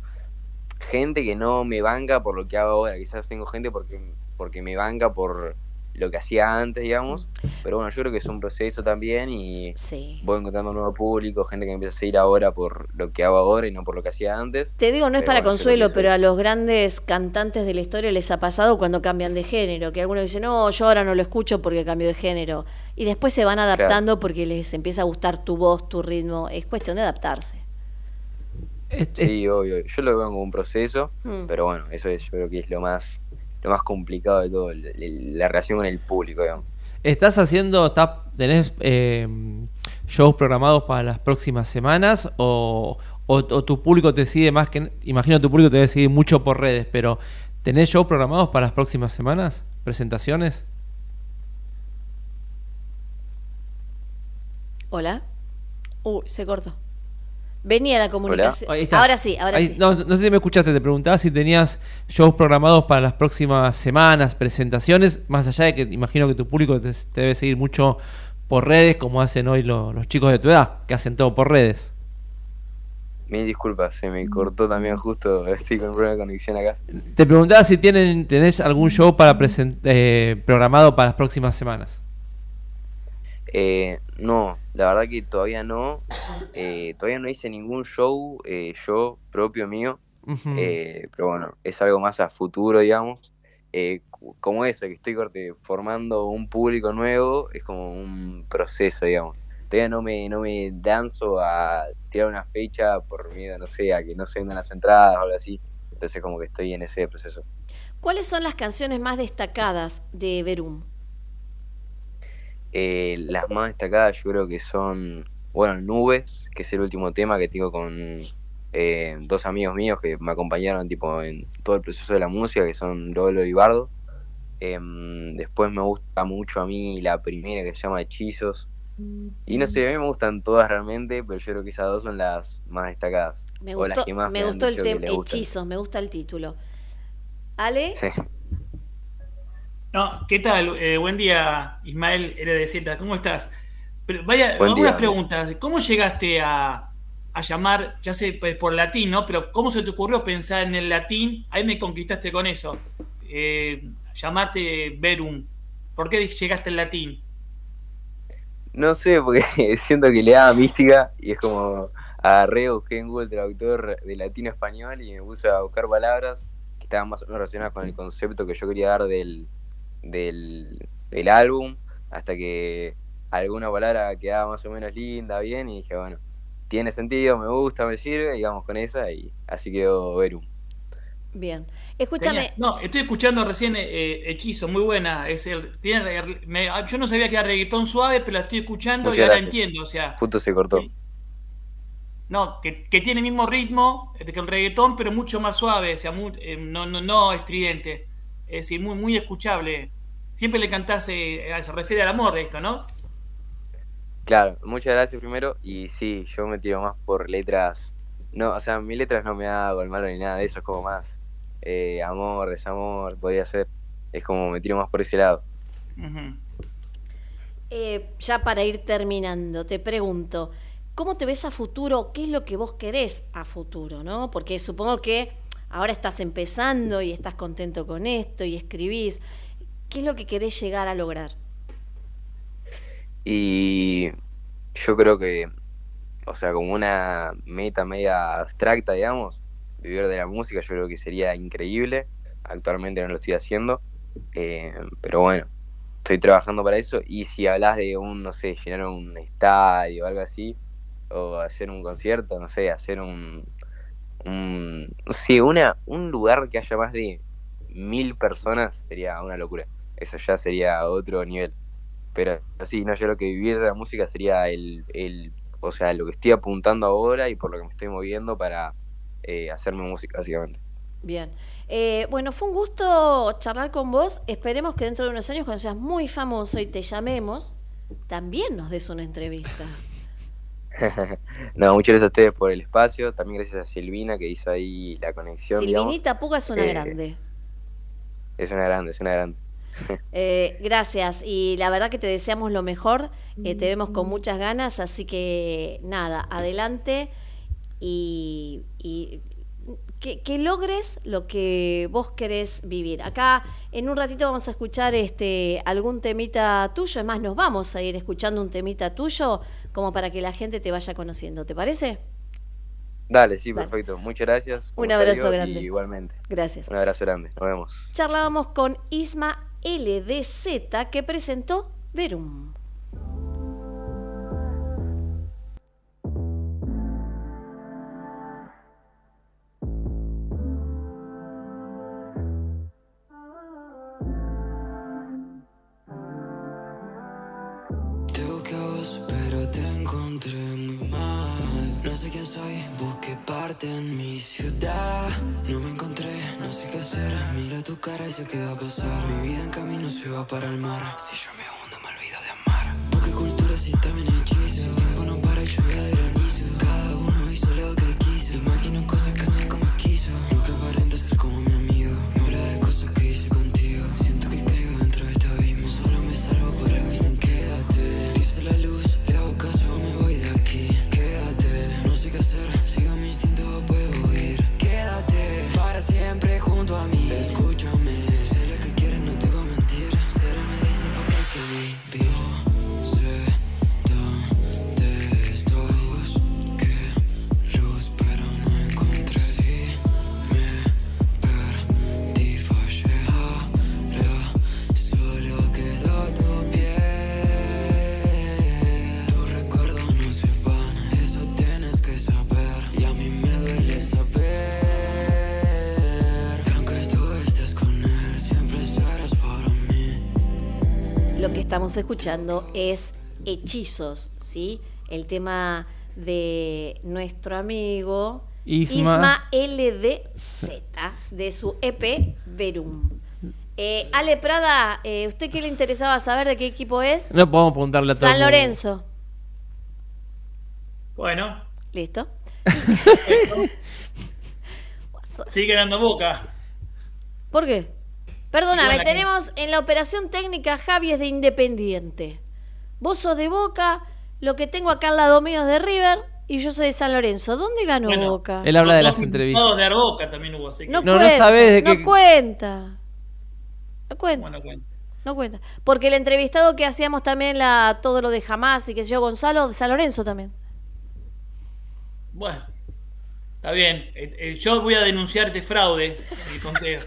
gente que no me banca por lo que hago ahora, quizás tengo gente porque, porque me banca por lo que hacía antes, digamos, pero bueno, yo creo que es un proceso también y voy encontrando un nuevo público, gente que me empieza a seguir ahora por lo que hago ahora y no por lo que hacía antes. Te digo, no es Pero para bueno, consuelo, pero a los grandes cantantes de la historia les ha pasado cuando cambian de género, que algunos dicen, no, yo ahora no lo escucho porque cambió de género, y después se van adaptando porque les empieza a gustar tu voz, tu ritmo, es cuestión de adaptarse. Sí, obvio. Yo lo veo como un proceso, Mm. pero bueno, eso es, yo creo que es lo más, lo más complicado de todo, el- el- la relación con el público, digamos. ¿Estás haciendo, estás, tenés eh, shows programados para las próximas semanas o, o- o tu público te sigue más que, imagino tu público te debe seguir mucho por redes, pero ¿tenés shows programados para las próximas semanas? ¿Presentaciones? Hola. Uy, se cortó. Venía la comunicación. Ahora sí, ahora Ahí- sí. No, no sé si me escuchaste, te preguntaba si tenías shows programados para las próximas semanas, presentaciones, más allá de que imagino que tu público te, te debe seguir mucho por redes, como hacen hoy lo- los chicos de tu edad, que hacen todo por redes. Mil disculpas, se me cortó también justo, estoy con un problema de conexión acá. Te preguntaba si tienen, tenés algún show para eh, programado para las próximas semanas. Eh, no, la verdad que todavía no. Eh, todavía no hice ningún show eh, yo propio mío. Eh, pero bueno, es algo más a futuro, digamos. Eh, como eso, que estoy corte, formando un público nuevo, es como un proceso, digamos. Todavía no me, no me lanzo a tirar una fecha por miedo, no sé, a que no se vendan las entradas o algo así. Entonces como que estoy en ese proceso. ¿Cuáles son las canciones más destacadas de Verum? Eh, las más destacadas yo creo que son, bueno, Nubes, que es el último tema que tengo con eh, dos amigos míos que me acompañaron tipo en todo el proceso de la música, que son Lolo y Bardo. Em, después me gusta mucho a mí la primera que se llama Hechizos. Y no sé, a mí me gustan todas realmente, pero yo creo que esas dos son las más destacadas. Me o las gustó, que más me han gustó el tema. Hechizos, me gusta el título. Ale, Sí. No, ¿qué tal? Eh, buen día, Ismael LDZ, ¿cómo estás? Pero vaya, Buen algunas día. preguntas. ¿Cómo llegaste a, a llamar, ya sé pues, por latín, ¿no? Pero ¿cómo se te ocurrió pensar en el latín? Ahí me conquistaste con eso. Eh, llamarte Verum. ¿Por qué llegaste al latín? No sé, porque siento que le da mística y es como agarré, busqué en Google Traductor de latino a español y me puse a buscar palabras que estaban más o menos relacionadas con el concepto que yo quería dar del, del, del álbum, hasta que alguna palabra quedaba más o menos linda, bien, y dije, bueno, tiene sentido, me gusta, me sirve, y vamos con esa, y así quedó Verum. bien. Escúchame, Tenía- no, estoy escuchando recién eh, Hechizo, muy buena. Es el, tiene, me- yo no sabía que era reggaetón suave, pero la estoy escuchando y ahora gracias. entiendo. O sea, Justo se cortó. No, que, que tiene el mismo ritmo eh, que el reggaetón, pero mucho más suave, o sea, muy- eh, no, no, no estridente. Es decir, muy, muy escuchable. Siempre le cantás, eh, se refiere al amor de esto, ¿no? Claro, muchas gracias primero. Y sí, yo me tiro más por letras. No, o sea, mis letras no me hago el malo ni nada de eso, es como más eh, amor, desamor, podría ser. Es como me tiro más por ese lado. Eh, ya para ir terminando, te pregunto, ¿cómo te ves a futuro? ¿Qué es lo que vos querés a futuro? ¿no? Porque supongo que ahora estás empezando y estás contento con esto y escribís. ¿Qué es lo que querés llegar a lograr? Y yo creo que, o sea, como una meta media abstracta, digamos, vivir de la música, yo creo que sería increíble. Actualmente no lo estoy haciendo, eh, pero bueno, estoy trabajando para eso. Y si hablas de un, no sé, llenar un estadio o algo así, o hacer un concierto, no sé, hacer un, un no sé, una, un lugar que haya más de mil personas sería una locura. Eso ya sería otro nivel. Pero sí, no, yo creo que vivir de la música sería el, el, o sea, lo que estoy apuntando ahora y por lo que me estoy moviendo para eh, hacerme música, básicamente. Bien. Eh, bueno, fue un gusto charlar con vos. Esperemos que dentro de unos años, cuando seas muy famoso y te llamemos, también nos des una entrevista. no, muchas gracias a ustedes por el espacio, también gracias a Silvina que hizo ahí la conexión. Silvinita Puga es una Eh, grande. Es una grande, es una grande. Eh, gracias y la verdad que te deseamos lo mejor, eh, te vemos con muchas ganas, así que nada, adelante y, y que, que logres lo que vos querés vivir. Acá en un ratito vamos a escuchar este algún temita tuyo, es más, nos vamos a ir escuchando un temita tuyo como para que la gente te vaya conociendo, ¿te parece? Dale, sí, Dale. perfecto. Muchas gracias. Un abrazo grande. igualmente. Gracias. Un abrazo grande. Nos vemos. Charlábamos con Isma LDZ que presentó Verum. Pero te encontré muy mal. No sé quién soy, busqué parte en mi ciudad. No me encontré, no sé qué hacer. Mira tu cara y sé qué va a pasar. Mi vida en camino se va para el mar. Si yo me hundo, me olvido de amar. Busqué cultura si también estamos escuchando es Hechizos, ¿sí? El tema de nuestro amigo Isma. LDZ, de su EP Verum. Eh, Ale Prada, eh, ¿usted qué le interesaba saber de qué equipo es? No podemos preguntarle a todo el San. Lorenzo. Bueno, Listo. sigue dando boca. ¿Por qué? Perdóname, tenemos en la operación técnica Javi es de Independiente. Vos sos de Boca, lo que tengo acá al lado mío es de River y yo soy de San Lorenzo. ¿Dónde ganó Bueno, Boca? Él habla de las entrevistas. de Arboca también hubo, así que. No, No, no cuenta, sabés de no qué- cuenta. No cuenta, Bueno, bueno. no cuenta. Porque el entrevistado que hacíamos también la todo lo de Jamás y que se yo Gonzalo de San Lorenzo también. Bueno, está bien. Eh, eh, yo voy a denunciarte fraude en el conteo.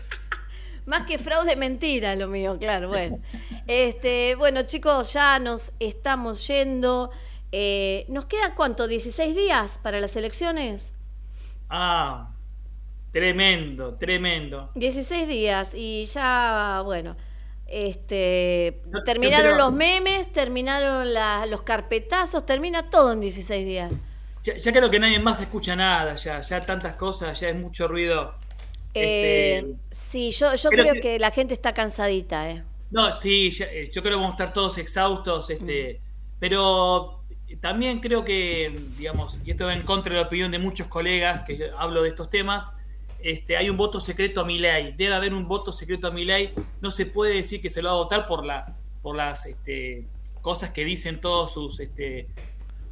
Más que fraude, mentira lo mío, claro, bueno. Este, bueno, chicos, ya nos estamos yendo. Eh, ¿Nos queda cuánto? ¿16 días para las elecciones? Ah, tremendo, tremendo. 16 días y ya, bueno, este, terminaron creo- los memes, terminaron la- los carpetazos, termina todo en 16 días. Ya, ya creo que nadie más escucha nada, ya, ya tantas cosas, ya es mucho ruido. Eh, Este, sí, yo, yo creo creo que- que la gente está cansadita, ¿eh? No, sí, eh, yo creo que vamos a estar todos exhaustos, este, pero también creo que, digamos, y esto va en contra de la opinión de muchos colegas que yo hablo de estos temas, este, hay un voto secreto a mi ley, debe haber un voto secreto a mi ley, no se puede decir que se lo va a votar por la, por las este, cosas que dicen todos sus, este,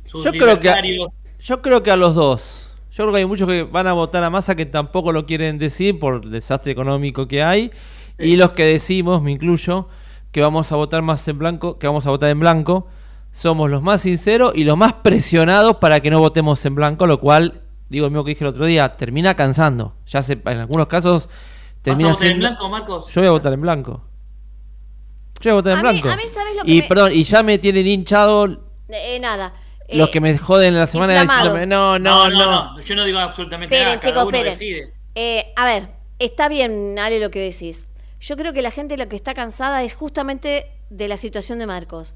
sus Yo creo que a, libertarios. yo creo que a los dos. Yo creo que hay muchos que van a votar a Massa que tampoco lo quieren decir por el desastre económico que hay. Y los que decimos, me incluyo, que vamos a votar más en blanco, que vamos a votar en blanco, somos los más sinceros y los más presionados para que no votemos en blanco, lo cual, digo lo mismo que dije el otro día, termina cansando. Ya se, en algunos casos ¿Vas a termina votar en blanco, Marcos? Yo voy a votar en blanco. Yo voy a votar en A mí- blanco. a mí, ¿sabes lo que y me- perdón, y ya me tienen hinchado Eh, nada. Los Eh, que me joden en la semana diciéndome, no, no, no. Yo no digo absolutamente Esperen, nada, cada chicos, uno esperen. decide. Eh, a ver, está bien, Ale, lo que decís. Yo creo que la gente lo que está cansada es justamente de la situación de Marcos.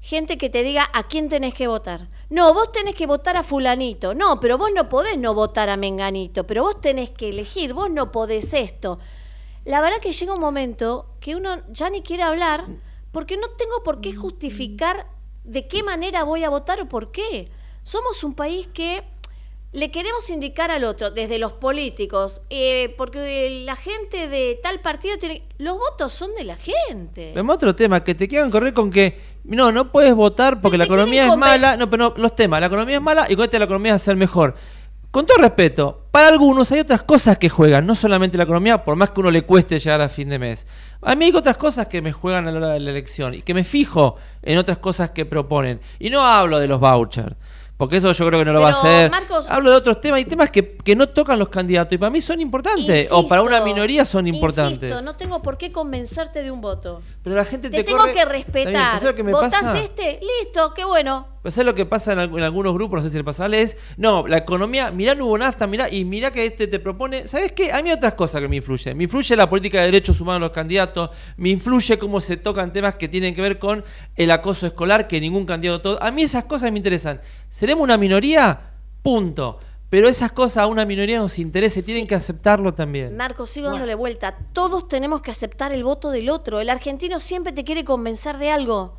Gente que te diga a quién tenés que votar. No, vos tenés que votar a fulanito. No, pero vos no podés no votar a menganito. Pero vos tenés que elegir. Vos no podés esto. La verdad que llega un momento que uno ya ni quiere hablar porque no tengo por qué justificar de qué manera voy a votar o por qué. Somos un país que le queremos indicar al otro, desde los políticos, eh, porque la gente de tal partido tiene... Los votos son de la gente. Vemos otro tema, que te quieran correr con que no, no puedes votar porque la economía es mala. No, pero no, los temas, la economía es mala y con este la economía va a ser mejor. Con todo respeto, para algunos hay otras cosas que juegan, no solamente la economía, por más que uno le cueste llegar a fin de mes. A mí hay otras cosas que me juegan a la hora de la elección y que me fijo en otras cosas que proponen. Y no hablo de los vouchers. Porque eso yo creo que no lo va a hacer. Marcos- Hablo de otros temas y temas que, que no tocan los candidatos y para mí son importantes. o para una minoría son importantes. Insisto, no tengo por qué convencerte de un voto. Pero la gente Te, te, tengo corre- que bien, respetar. ¿sabes lo que me ¿Votás pasa? este? Listo, qué bueno. Pues ¿sabes lo que pasa en, alg- en algunos grupos? No sé si le pasa es, no, la economía, mirá, no hubo nafta, mirá, y mirá que este te propone, ¿sabes qué? A mí hay otras cosas que me influyen. Me influye la política de derechos humanos de los candidatos, me influye cómo se tocan temas que tienen que ver con el acoso escolar, que ningún candidato... A mí esas cosas me interesan. ¿Seremos una minoría? Punto. Pero esas cosas a una minoría nos interesa y tienen que aceptarlo también. Marco, sigo dándole vuelta. Todos tenemos que aceptar el voto del otro. El argentino siempre te quiere convencer de algo.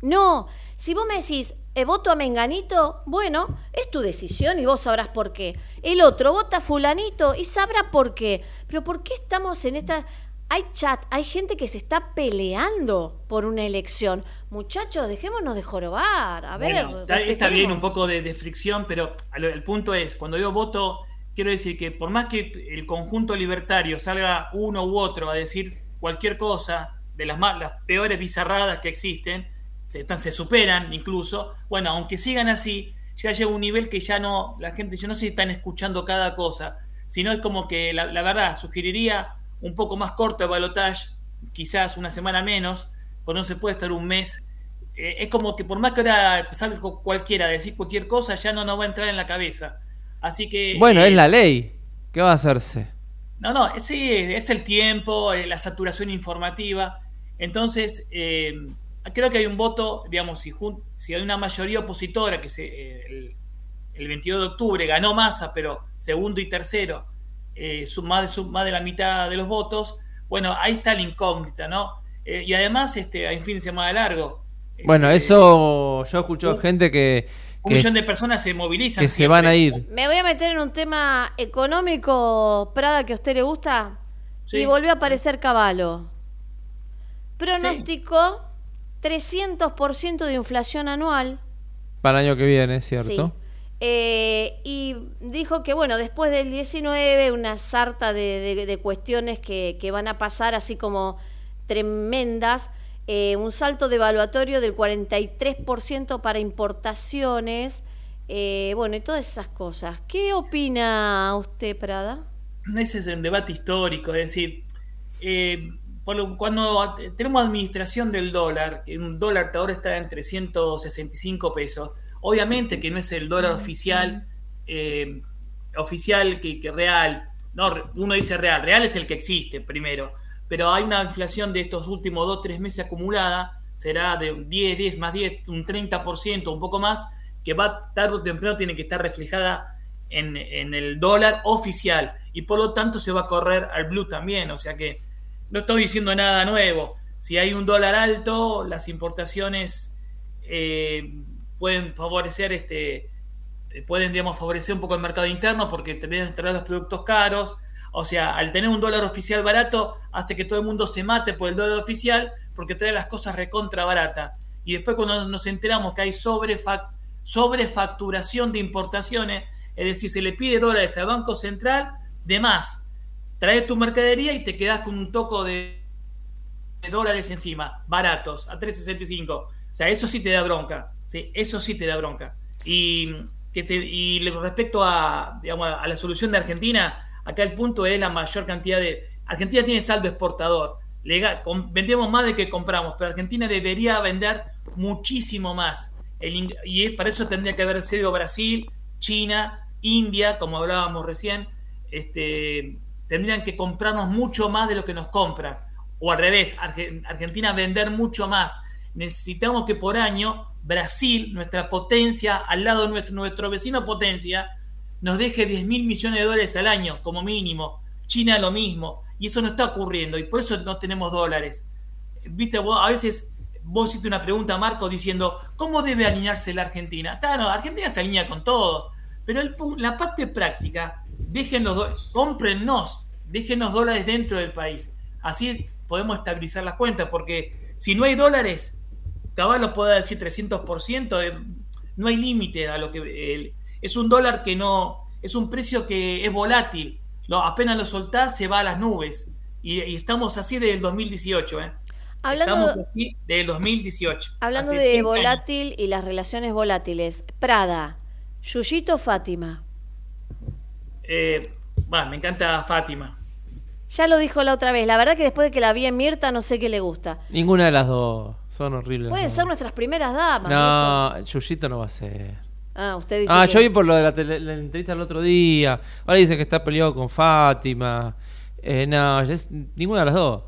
No, si vos me decís, eh, voto a Menganito, bueno, es tu decisión y vos sabrás por qué. El otro vota a Fulanito y sabrá por qué. Pero ¿por qué estamos en esta... Hay chat, hay gente que se está peleando por una elección. Muchachos, dejémonos de jorobar. A ver, Bueno, está, bien un poco de, de fricción, pero el punto es, cuando yo voto, quiero decir que por más que el conjunto libertario salga uno u otro a decir cualquier cosa de las, más, las peores bizarradas que existen, se, están, se superan incluso, bueno, aunque sigan así, ya llega un nivel que ya no, la gente ya no sé si están escuchando cada cosa, sino es como que la, la verdad sugeriría un poco más corto el balotage, quizás una semana menos, porque no se puede estar un mes eh, es como que por más que ahora salga cu- cualquiera a decir cualquier cosa, ya no nos va a entrar en la cabeza. Así que. Bueno, eh, es la ley. ¿Qué va a hacerse? No, no, sí, es el tiempo, eh, la saturación informativa. Entonces, eh, creo que hay un voto, digamos, si, si hay una mayoría opositora que se, eh, el, el 22 de octubre ganó Massa, pero segundo y tercero, eh, su- más, de, su- más de la mitad de los votos, bueno, ahí está la incógnita, ¿no? Eh, y además, este, hay un fin de semana largo. Bueno, eso yo escucho gente que, Un que, millón de personas se movilizan. que se van a ir. Me voy a meter en un tema económico, Prada, que a usted le gusta. Sí. Y volvió a aparecer Caballo. Pronosticó 300% de inflación anual. Para el año que viene, ¿cierto? Sí. Eh, y dijo que, bueno, después del 19, una sarta de, cuestiones que, van a pasar, así como tremendas. eh, un salto devaluatorio del 43% para importaciones. eh, bueno, y todas esas cosas. ¿Qué opina usted, Prada? Ese es un debate histórico, es decir, cuando tenemos administración del dólar, un dólar que ahora está en 365 pesos, obviamente que no es el dólar oficial, eh, oficial que, que real, no, uno dice real, real es el que existe primero, pero hay una inflación de estos últimos 2, 3 meses acumulada, será de un 10, 10 más 10, un 30%, un poco más, que va tarde o temprano tiene que estar reflejada en, en el dólar oficial y por lo tanto se va a correr al blue también, o sea que no estoy diciendo nada nuevo. Si hay un dólar alto, las importaciones eh, pueden favorecer este eh, pueden digamos favorecer un poco el mercado interno porque deben traer los productos caros. O sea, al tener un dólar oficial barato, hace que todo el mundo se mate por el dólar oficial porque trae las cosas recontra barata. Y después cuando nos enteramos que hay sobrefac- sobrefacturación de importaciones, es decir, se le pide dólares al Banco Central de más. Traes tu mercadería y te quedas con un toco de dólares encima, baratos, a 3.65. O sea, eso sí te da bronca. ¿Sí? Eso sí te da bronca. Y, que te- y respecto a, digamos, a la solución de Argentina, acá el punto es la mayor cantidad de... Argentina tiene saldo exportador. Lega- com- vendemos más de que compramos, pero Argentina debería vender muchísimo más. El y es, para eso tendría que haber sido Brasil, China, India, como hablábamos recién, este, tendrían que comprarnos mucho más de lo que nos compran. O al revés, Arge- Argentina vender mucho más. Necesitamos que por año Brasil, nuestra potencia, al lado de nuestro, nuestro vecino potencia, nos deje 10 mil millones de dólares al año, como mínimo. China lo mismo. Y eso no está ocurriendo. Y por eso no tenemos dólares. Viste, vos, a veces vos hiciste una pregunta, Marco, diciendo, ¿cómo debe alinearse la Argentina? Claro, Argentina se alinea con todo. Pero el la parte práctica, do- cómprennos, déjenos dólares dentro del país. Así podemos estabilizar las cuentas, porque si no hay dólares, Caballo puede decir 300%, eh, no hay límite a lo que... el- es un dólar que no... Es un precio que es volátil. Lo, apenas lo soltás, se va a las nubes. Y, y estamos así desde el 2018, ¿eh? Hablando, Estamos así desde el 2018. hablando de años. volátil y las relaciones volátiles, Prada, Yuyito Fátima. Eh, bueno, me encanta Fátima. Ya lo dijo la otra vez. La verdad que después de que la vi en Mirta, no sé qué le gusta. Ninguna de las dos. Son horribles. Pueden ser nuestras primeras damas. No, Yuyito no va a ser. Ah, usted dice Ah, que- yo vi por lo de la, tele- la entrevista el otro día. Ahora dice que está peleado con Fátima. Eh, no, es- ninguna de las dos.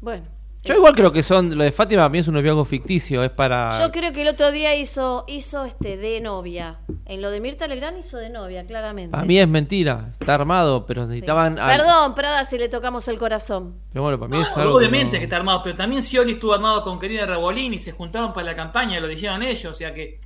Bueno. Yo igual creo que son. Lo de Fátima a mí es un noviazgo ficticio. Es para. Yo creo que el otro día hizo, hizo este de novia. En lo de Mirta Legrand hizo de novia, claramente. Para mí es mentira. Está armado, pero necesitaban. al- Perdón, Prada, si le tocamos el corazón. Pero bueno, para mí es No, algo. obviamente no- que está armado, pero también Scioli estuvo armado con Karina Rebolini y se juntaron para la campaña, lo dijeron ellos, o sea que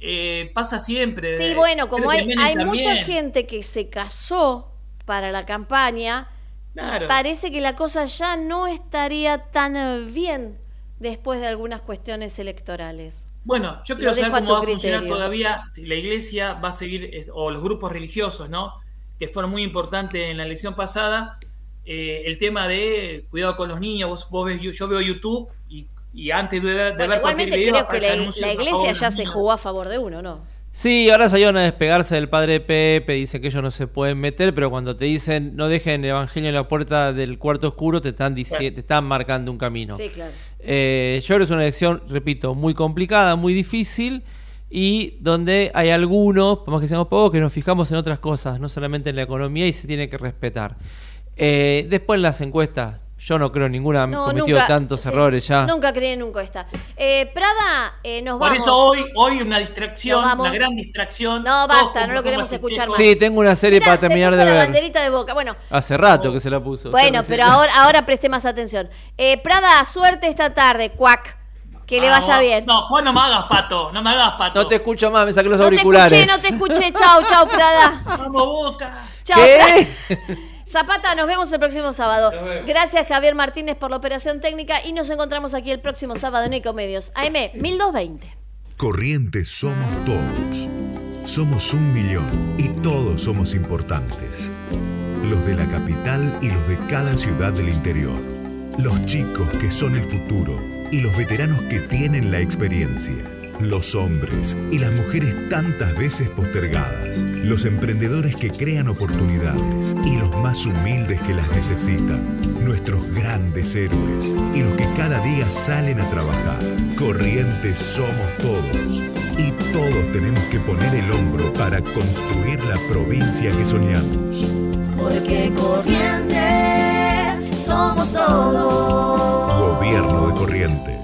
eh, pasa siempre. Sí, bueno, como hay, hay también. mucha gente que se casó para la campaña, Claro. parece que la cosa ya no estaría tan bien después de algunas cuestiones electorales. Bueno, yo quiero saber cómo va a funcionar criterio. todavía, si la iglesia va a seguir, o los grupos religiosos, ¿no? Que fueron muy importantes en la elección pasada. eh, el tema de cuidado con los niños, vos, vos ves, yo, veo YouTube y, y antes de, de Bueno, ver cualquier video creo que la, la iglesia ya se jugó a favor de uno, ¿no? Sí, ahora salieron a despegarse del padre Pepe, dicen que ellos no se pueden meter, pero cuando te dicen no dejen el evangelio en la puerta del cuarto oscuro, te están, te están marcando un camino. Sí, claro. Eh, yo creo que es una elección, repito, muy complicada, muy difícil y donde hay algunos, por más que seamos pocos, que nos fijamos en otras cosas, no solamente en la economía y se tiene que respetar. Eh, después en las encuestas, Yo no creo en ninguna, No, cometido nunca- tantos sí, errores ya. Nunca creí en nunca esta. Eh, Prada, eh, nos Por vamos. eso hoy, hoy una distracción, una gran distracción. No, basta, no lo queremos escuchar más. Sí, tengo una serie Mirá, para se terminar puso de la ver. banderita de boca. Bueno, Hace rato que se la puso. bueno, pero ahora, ahora preste más atención. Eh, Prada, suerte esta tarde, cuac. Que le Ah, vaya bien. No, Juan, no me hagas pato, no me hagas pato. No te escucho más, me saqué los No te auriculares. escuché, no te escuché. Chau, chau, Prada. Vamos, boca. Chau. ¿Qué? Prada. Zapata, nos vemos el próximo sábado. Gracias, Javier Martínez, por la operación técnica y nos encontramos aquí el próximo sábado en Ecomedios. AM 1220. Corrientes somos todos. Somos un millón y todos somos importantes. Los de la capital y los de cada ciudad del interior. Los chicos que son el futuro y los veteranos que tienen la experiencia. Los hombres y las mujeres tantas veces postergadas. Los emprendedores que crean oportunidades y los más humildes que las necesitan. Nuestros grandes héroes y los que cada día salen a trabajar. Corrientes somos todos. Y todos tenemos que poner el hombro para construir la provincia que soñamos. Porque corrientes somos todos. Gobierno de Corrientes.